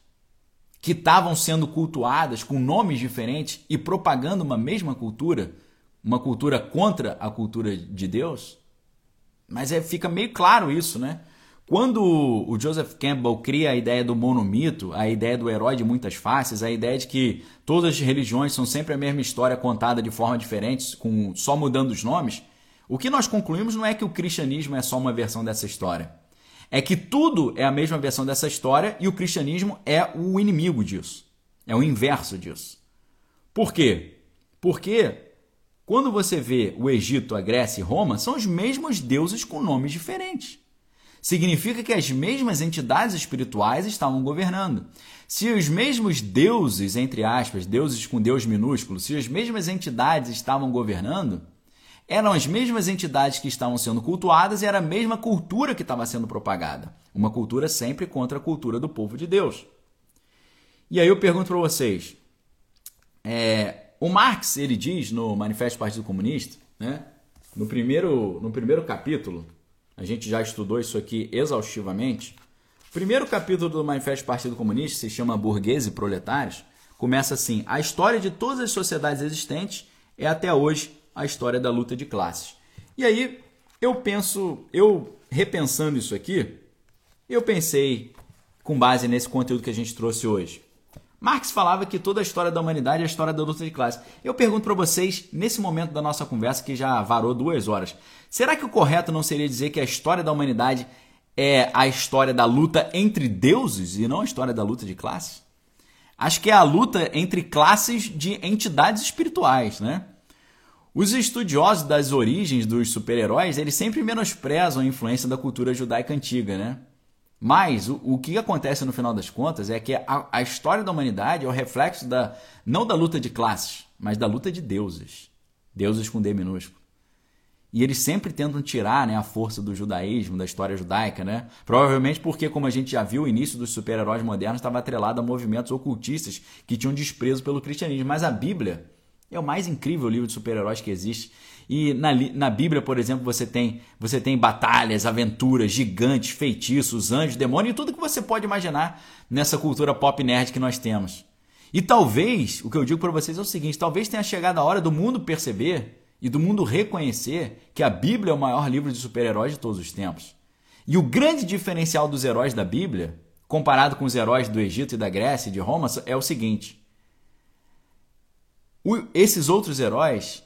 que estavam sendo cultuadas com nomes diferentes e propagando uma mesma cultura, uma cultura contra a cultura de Deus? Mas é, fica meio claro isso, né? Quando o Joseph Campbell cria a ideia do monomito, a ideia do herói de muitas faces, a ideia de que todas as religiões são sempre a mesma história contada de forma diferente, com só mudando os nomes, o que nós concluímos não é que o cristianismo é só uma versão dessa história. É que tudo é a mesma versão dessa história e o cristianismo é o inimigo disso. É o inverso disso. Por quê? Porque quando você vê o Egito, a Grécia e Roma, são os mesmos deuses com nomes diferentes. Significa que as mesmas entidades espirituais estavam governando. Se os mesmos deuses, entre aspas, deuses com Deus minúsculo, se as mesmas entidades estavam governando, eram as mesmas entidades que estavam sendo cultuadas e era a mesma cultura que estava sendo propagada. Uma cultura sempre contra a cultura do povo de Deus. E aí eu pergunto para vocês: é, o Marx ele diz no Manifesto do Partido Comunista, né, no, primeiro, no primeiro capítulo, a gente já estudou isso aqui exaustivamente. O primeiro capítulo do Manifesto do Partido Comunista se chama Burgueses e Proletários. Começa assim: a história de todas as sociedades existentes é até hoje a história da luta de classes. E aí eu penso, eu repensando isso aqui, eu pensei com base nesse conteúdo que a gente trouxe hoje. Marx falava que toda a história da humanidade é a história da luta de classes. Eu pergunto para vocês, nesse momento da nossa conversa, que já varou duas horas, será que o correto não seria dizer que a história da humanidade é a história da luta entre deuses e não a história da luta de classes? Acho que é a luta entre classes de entidades espirituais, né? Os estudiosos das origens dos super-heróis, eles sempre menosprezam a influência da cultura judaica antiga, né? Mas o, o que acontece no final das contas é que a, a história da humanidade é o reflexo da não da luta de classes, mas da luta de deuses. Deuses com D minúsculo. E eles sempre tentam tirar né, a força do judaísmo, da história judaica, né? Provavelmente porque, como a gente já viu, o início dos super-heróis modernos estava atrelado a movimentos ocultistas que tinham desprezo pelo cristianismo. Mas a Bíblia, é o mais incrível livro de super-heróis que existe. E na, na Bíblia, por exemplo, você tem, você tem batalhas, aventuras, gigantes, feitiços, anjos, demônios e tudo que você pode imaginar nessa cultura pop nerd que nós temos. E talvez, o que eu digo para vocês é o seguinte: talvez tenha chegado a hora do mundo perceber e do mundo reconhecer que a Bíblia é o maior livro de super-heróis de todos os tempos. E o grande diferencial dos heróis da Bíblia, comparado com os heróis do Egito e da Grécia e de Roma, é o seguinte: o, esses outros heróis,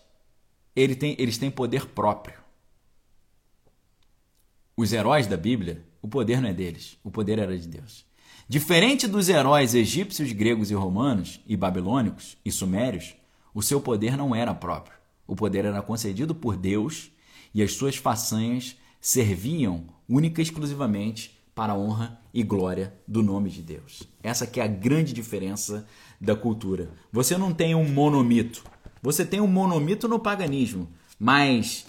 ele tem, eles têm poder próprio. Os heróis da Bíblia, o poder não é deles, o poder era de Deus. Diferente dos heróis egípcios, gregos e romanos, e babilônicos e sumérios, o seu poder não era próprio. O poder era concedido por Deus e as suas façanhas serviam única e exclusivamente para a honra e glória do nome de Deus. Essa que é a grande diferença da cultura. Você não tem um monomito. Você tem um monomito no paganismo, mas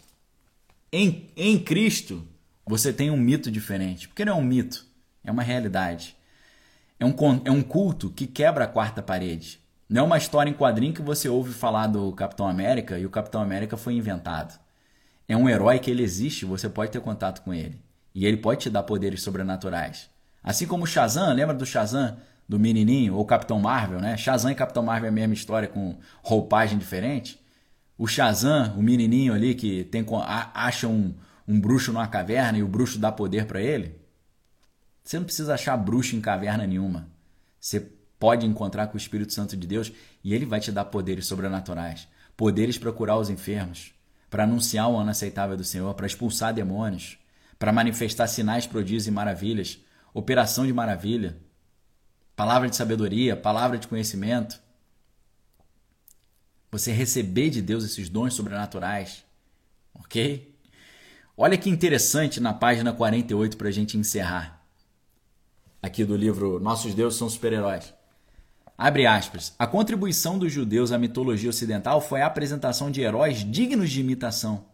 em, em Cristo você tem um mito diferente. Porque não é um mito, é uma realidade. É um, é um culto que quebra a quarta parede. Não é uma história em quadrinho que você ouve falar do Capitão América e o Capitão América foi inventado. É um herói que ele existe, você pode ter contato com ele. E ele pode te dar poderes sobrenaturais. Assim como o Shazam, lembra do Shazam, do menininho, ou Capitão Marvel, né? Shazam e Capitão Marvel é a mesma história com roupagem diferente. O Shazam, o menininho ali que tem acha um, um bruxo numa caverna e o bruxo dá poder para ele. Você não precisa achar bruxo em caverna nenhuma. Você pode encontrar com o Espírito Santo de Deus e ele vai te dar poderes sobrenaturais poderes para curar os enfermos, para anunciar o ano aceitável do Senhor, para expulsar demônios, para manifestar sinais, prodígios e maravilhas, operação de maravilha, palavra de sabedoria, palavra de conhecimento. Você receber de Deus esses dons sobrenaturais, ok? Olha que interessante na página 48 para a gente encerrar. Aqui do livro Nossos Deuses são Super-Heróis. Abre aspas. A contribuição dos judeus à mitologia ocidental foi a apresentação de heróis dignos de imitação,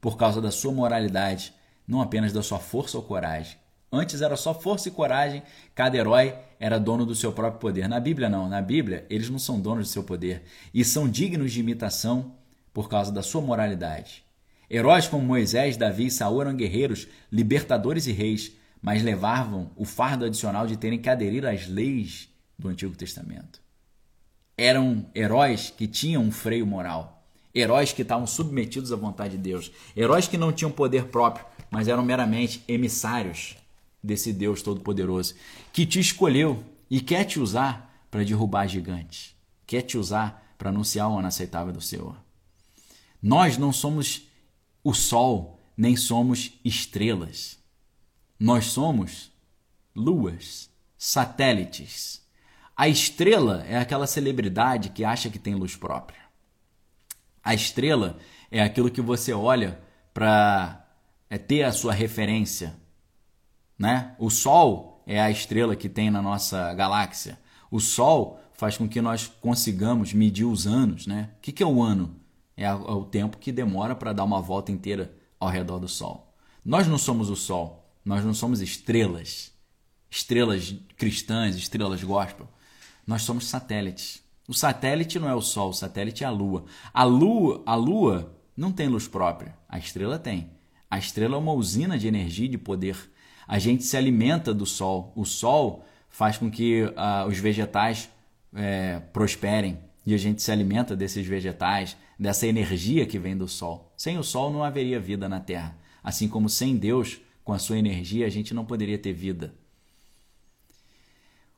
por causa da sua moralidade, não apenas da sua força ou coragem. Antes era só força e coragem, cada herói era dono do seu próprio poder. Na Bíblia, não. Na Bíblia, eles não são donos do seu poder e são dignos de imitação por causa da sua moralidade. Heróis como Moisés, Davi e Saul eram guerreiros, libertadores e reis, mas levavam o fardo adicional de terem que aderir às leis do Antigo Testamento. Eram heróis que tinham um freio moral, heróis que estavam submetidos à vontade de Deus, heróis que não tinham poder próprio, mas eram meramente emissários desse Deus Todo-Poderoso, que te escolheu e quer te usar para derrubar gigantes, quer te usar para anunciar o ano aceitável do Senhor. Nós não somos o sol, nem somos estrelas. Nós somos luas, satélites a estrela é aquela celebridade que acha que tem luz própria. A estrela é aquilo que você olha para é, ter a sua referência. Né? O Sol é a estrela que tem na nossa galáxia. O Sol faz com que nós consigamos medir os anos. Né? O que, que é o ano? É o tempo que demora para dar uma volta inteira ao redor do Sol. Nós não somos o Sol, nós não somos estrelas, estrelas cristãs, estrelas gospel. Nós somos satélites. O satélite não é o Sol, o satélite é a Lua. A Lua, a Lua não tem luz própria, a estrela tem. A estrela é uma usina de energia e de poder. A gente se alimenta do Sol. O Sol faz com que uh, os vegetais é, prosperem e a gente se alimenta desses vegetais, dessa energia que vem do Sol. Sem o Sol não haveria vida na Terra. Assim como sem Deus, com a sua energia, a gente não poderia ter vida.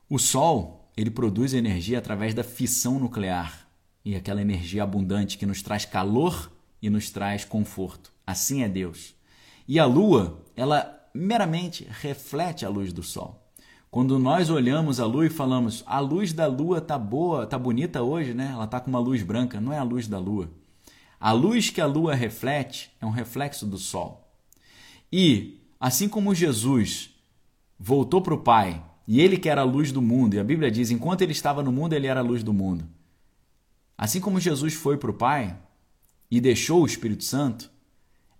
O Sol ele produz energia através da fissão nuclear e aquela energia abundante que nos traz calor e nos traz conforto. Assim é Deus. E a lua, ela meramente reflete a luz do sol. Quando nós olhamos a lua e falamos, a luz da lua tá boa, tá bonita hoje, né? Ela tá com uma luz branca, não é a luz da lua. A luz que a lua reflete é um reflexo do sol. E assim como Jesus voltou para o Pai e ele que era a luz do mundo, e a Bíblia diz: enquanto ele estava no mundo, ele era a luz do mundo. Assim como Jesus foi para o Pai e deixou o Espírito Santo,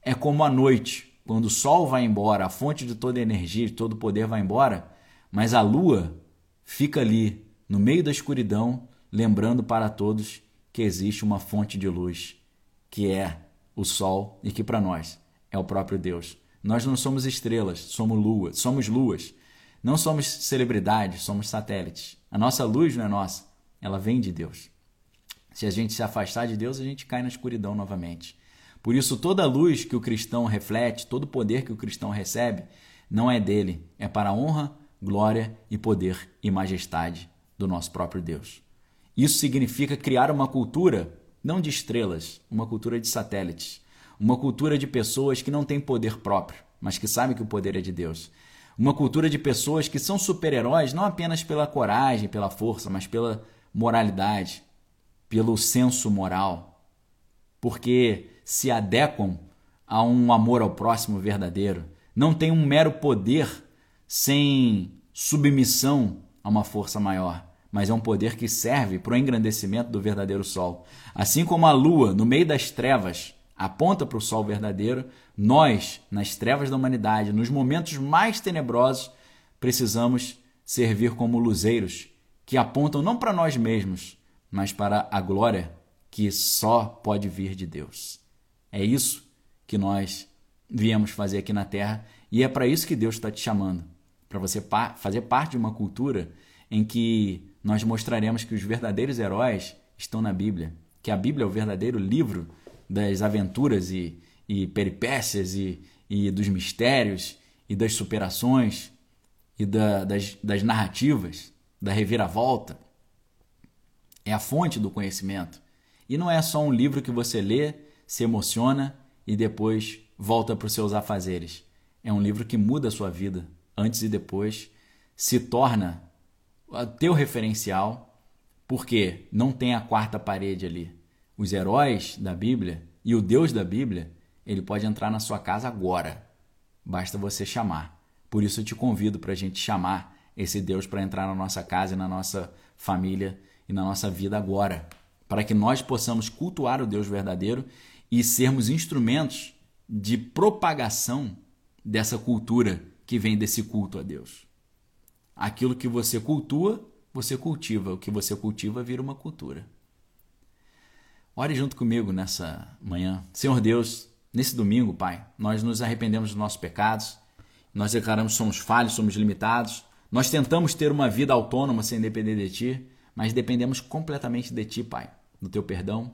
é como a noite, quando o sol vai embora, a fonte de toda energia, de todo poder vai embora, mas a lua fica ali, no meio da escuridão, lembrando para todos que existe uma fonte de luz, que é o sol e que para nós é o próprio Deus. Nós não somos estrelas, somos luas, somos luas. Não somos celebridades, somos satélites. A nossa luz não é nossa, ela vem de Deus. Se a gente se afastar de Deus, a gente cai na escuridão novamente. Por isso, toda luz que o cristão reflete, todo poder que o cristão recebe, não é dele, é para a honra, glória e poder e majestade do nosso próprio Deus. Isso significa criar uma cultura não de estrelas, uma cultura de satélites, uma cultura de pessoas que não têm poder próprio, mas que sabem que o poder é de Deus Uma cultura de pessoas que são super-heróis não apenas pela coragem, pela força, mas pela moralidade, pelo senso moral. Porque se adequam a um amor ao próximo verdadeiro. Não tem um mero poder sem submissão a uma força maior, mas é um poder que serve para o engrandecimento do verdadeiro sol. Assim como a lua, no meio das trevas, aponta para o sol verdadeiro, nós, nas trevas da humanidade, nos momentos mais tenebrosos, precisamos servir como luzeiros que apontam não para nós mesmos, mas para a glória que só pode vir de Deus. É isso que nós viemos fazer aqui na Terra e é para isso que Deus está te chamando para você fazer parte de uma cultura em que nós mostraremos que os verdadeiros heróis estão na Bíblia, que a Bíblia é o verdadeiro livro das aventuras e, e peripécias e, e dos mistérios e das superações e da, das, das narrativas, da reviravolta. É a fonte do conhecimento. E não é só um livro que você lê, se emociona e depois volta para os seus afazeres. É um livro que muda a sua vida, antes e depois, se torna teu referencial, porque não tem a quarta parede ali. Os heróis da Bíblia e o Deus da Bíblia, ele pode entrar na sua casa agora. Basta você chamar. Por isso eu te convido para a gente chamar esse Deus para entrar na nossa casa e na nossa família e na nossa vida agora, para que nós possamos cultuar o Deus verdadeiro e sermos instrumentos de propagação dessa cultura que vem desse culto a Deus. Aquilo que você cultua, você cultiva. O que você cultiva vira uma cultura. Ore junto comigo nessa manhã. Senhor Deus, nesse domingo, Pai, nós nos arrependemos dos nossos pecados. Nós declaramos que somos falhos, somos limitados. Nós tentamos ter uma vida autônoma sem depender de Ti, mas dependemos completamente de Ti, Pai, do Teu perdão.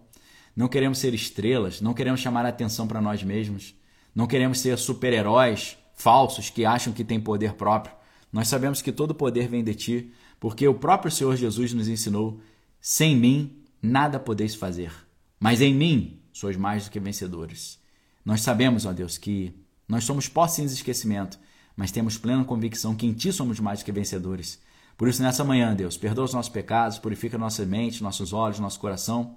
Não queremos ser estrelas, não queremos chamar a atenção para nós mesmos, não queremos ser super-heróis falsos que acham que têm poder próprio. Nós sabemos que todo poder vem de ti, porque o próprio Senhor Jesus nos ensinou: sem mim nada podeis fazer, mas em mim sois mais do que vencedores. Nós sabemos, ó Deus, que nós somos posses de esquecimento, mas temos plena convicção que em ti somos mais do que vencedores. Por isso, nessa manhã, Deus, perdoa os nossos pecados, purifica nossa mente, nossos olhos, nosso coração.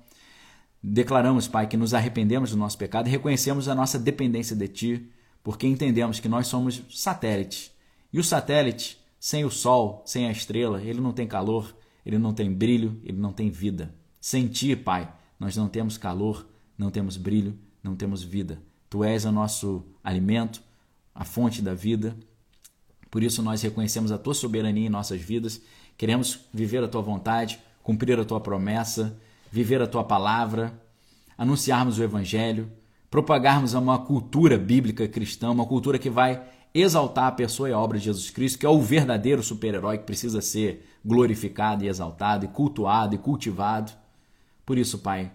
Declaramos, Pai, que nos arrependemos do nosso pecado e reconhecemos a nossa dependência de Ti porque entendemos que nós somos satélites. E o satélite, sem o Sol, sem a estrela, ele não tem calor, ele não tem brilho, ele não tem vida. Sem ti, Pai, nós não temos calor, não temos brilho, não temos vida. Tu és o nosso alimento, a fonte da vida. Por isso nós reconhecemos a tua soberania em nossas vidas, queremos viver a tua vontade, cumprir a tua promessa, viver a tua palavra, anunciarmos o evangelho, propagarmos uma cultura bíblica cristã, uma cultura que vai exaltar a pessoa e a obra de Jesus Cristo, que é o verdadeiro super-herói que precisa ser glorificado e exaltado, e cultuado e cultivado. Por isso, Pai,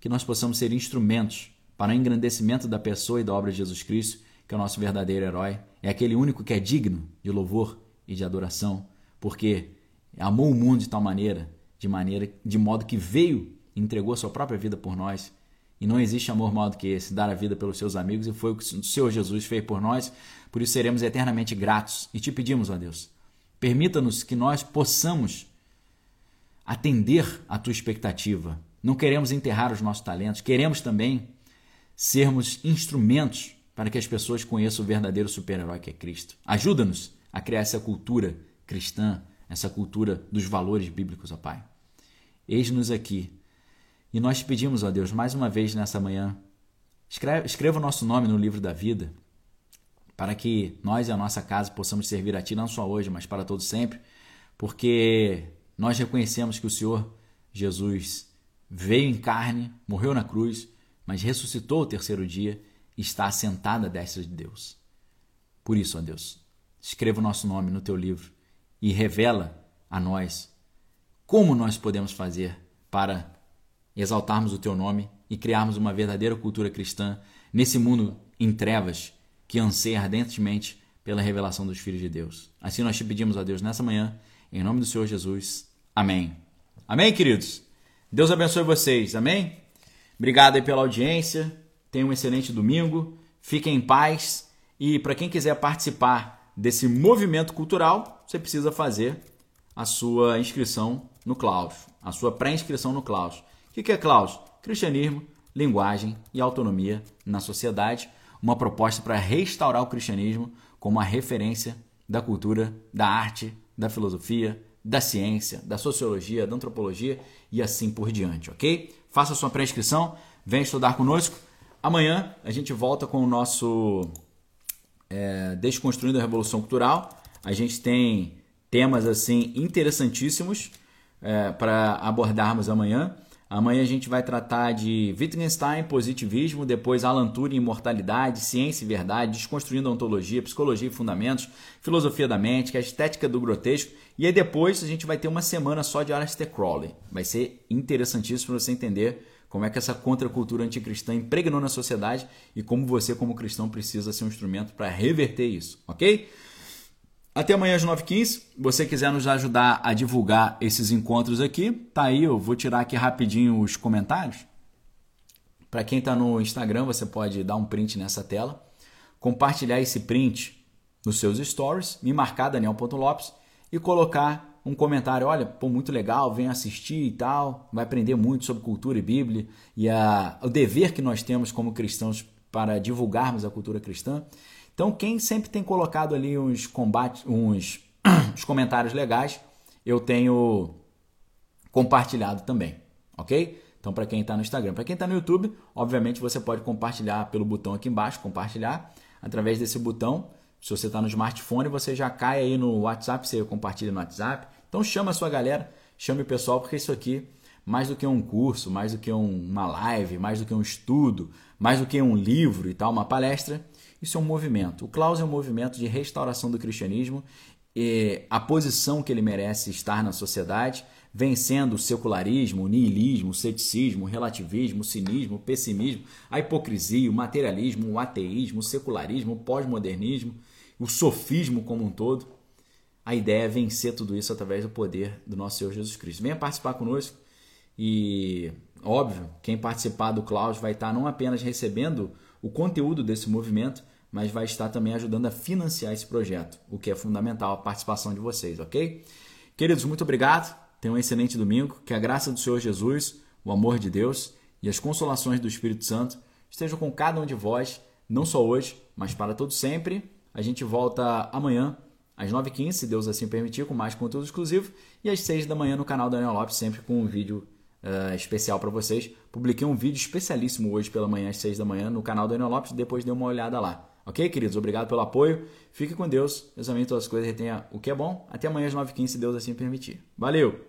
que nós possamos ser instrumentos para o engrandecimento da pessoa e da obra de Jesus Cristo, que é o nosso verdadeiro herói, é aquele único que é digno de louvor e de adoração, porque amou o mundo de tal maneira, de maneira, de modo que veio entregou a sua própria vida por nós e não existe amor maior do que esse, dar a vida pelos seus amigos, e foi o que o Senhor Jesus fez por nós, por isso seremos eternamente gratos. E te pedimos, ó Deus, permita-nos que nós possamos atender à tua expectativa. Não queremos enterrar os nossos talentos, queremos também sermos instrumentos para que as pessoas conheçam o verdadeiro super-herói que é Cristo. Ajuda-nos a criar essa cultura cristã, essa cultura dos valores bíblicos, ó Pai. Eis-nos aqui e nós te pedimos, ó Deus, mais uma vez nessa manhã, escreva, escreva o nosso nome no livro da vida, para que nós e a nossa casa possamos servir a Ti não só hoje, mas para todo sempre, porque nós reconhecemos que o Senhor Jesus veio em carne, morreu na cruz, mas ressuscitou o terceiro dia e está assentado à destra de Deus. Por isso, ó Deus, escreva o nosso nome no Teu livro e revela a nós como nós podemos fazer para exaltarmos o teu nome e criarmos uma verdadeira cultura cristã nesse mundo em trevas que anseia ardentemente pela revelação dos filhos de Deus. Assim nós te pedimos a Deus nessa manhã, em nome do Senhor Jesus. Amém. Amém, queridos? Deus abençoe vocês. Amém? Obrigado aí pela audiência. Tenham um excelente domingo. Fiquem em paz. E para quem quiser participar desse movimento cultural, você precisa fazer a sua inscrição no Claus, a sua pré-inscrição no Claus. O que é Claus? Cristianismo, linguagem e autonomia na sociedade, uma proposta para restaurar o cristianismo como a referência da cultura, da arte, da filosofia, da ciência, da sociologia, da antropologia e assim por diante, ok? Faça sua pré-inscrição, venha estudar conosco. Amanhã a gente volta com o nosso é, Desconstruindo a Revolução Cultural. A gente tem temas assim interessantíssimos é, para abordarmos amanhã. Amanhã a gente vai tratar de Wittgenstein, positivismo, depois Alan Turing, imortalidade, ciência e verdade, desconstruindo a ontologia, psicologia e fundamentos, filosofia da mente, é a estética do grotesco. E aí depois a gente vai ter uma semana só de Aleister Crowley. Vai ser interessantíssimo para você entender como é que essa contracultura anticristã impregnou na sociedade e como você, como cristão, precisa ser um instrumento para reverter isso, ok? Até amanhã às 9h15. Você quiser nos ajudar a divulgar esses encontros aqui, tá aí, eu vou tirar aqui rapidinho os comentários. Para quem está no Instagram, você pode dar um print nessa tela, compartilhar esse print nos seus stories, me marcar Daniel.lopes e colocar um comentário, olha, pô, muito legal, vem assistir e tal, vai aprender muito sobre cultura e Bíblia e a, o dever que nós temos como cristãos para divulgarmos a cultura cristã. Então, quem sempre tem colocado ali uns combates, uns, *clears throat* uns comentários legais, eu tenho compartilhado também, ok? Então, para quem está no Instagram, para quem está no YouTube, obviamente você pode compartilhar pelo botão aqui embaixo, compartilhar através desse botão. Se você está no smartphone, você já cai aí no WhatsApp, você compartilha no WhatsApp. Então, chama a sua galera, chame o pessoal, porque isso aqui mais do que um curso, mais do que uma live, mais do que um estudo, mais do que um livro e tal, uma palestra, isso é um movimento. O Klaus é um movimento de restauração do cristianismo e a posição que ele merece estar na sociedade, vencendo o secularismo, o niilismo, o ceticismo, o relativismo, o cinismo, o pessimismo, a hipocrisia, o materialismo, o ateísmo, o secularismo, o pós-modernismo, o sofismo como um todo. A ideia é vencer tudo isso através do poder do nosso Senhor Jesus Cristo. Venha participar conosco e, óbvio, quem participar do Klaus vai estar não apenas recebendo o conteúdo desse movimento, mas vai estar também ajudando a financiar esse projeto, o que é fundamental a participação de vocês, ok? Queridos, muito obrigado. Tenham um excelente domingo. Que a graça do Senhor Jesus, o amor de Deus e as consolações do Espírito Santo estejam com cada um de vós, não só hoje, mas para todo sempre. A gente volta amanhã às 9h15, se Deus assim permitir, com mais conteúdo exclusivo, e às 6 da manhã no canal Daniel Lopes, sempre com um vídeo uh, especial para vocês. Publiquei um vídeo especialíssimo hoje pela manhã, às 6 da manhã, no canal Daniel Lopes, depois dê uma olhada lá. Ok, queridos? Obrigado pelo apoio. Fique com Deus. Examine todas as coisas, retenha o que é bom. Até amanhã às 9h15, se Deus assim permitir. Valeu!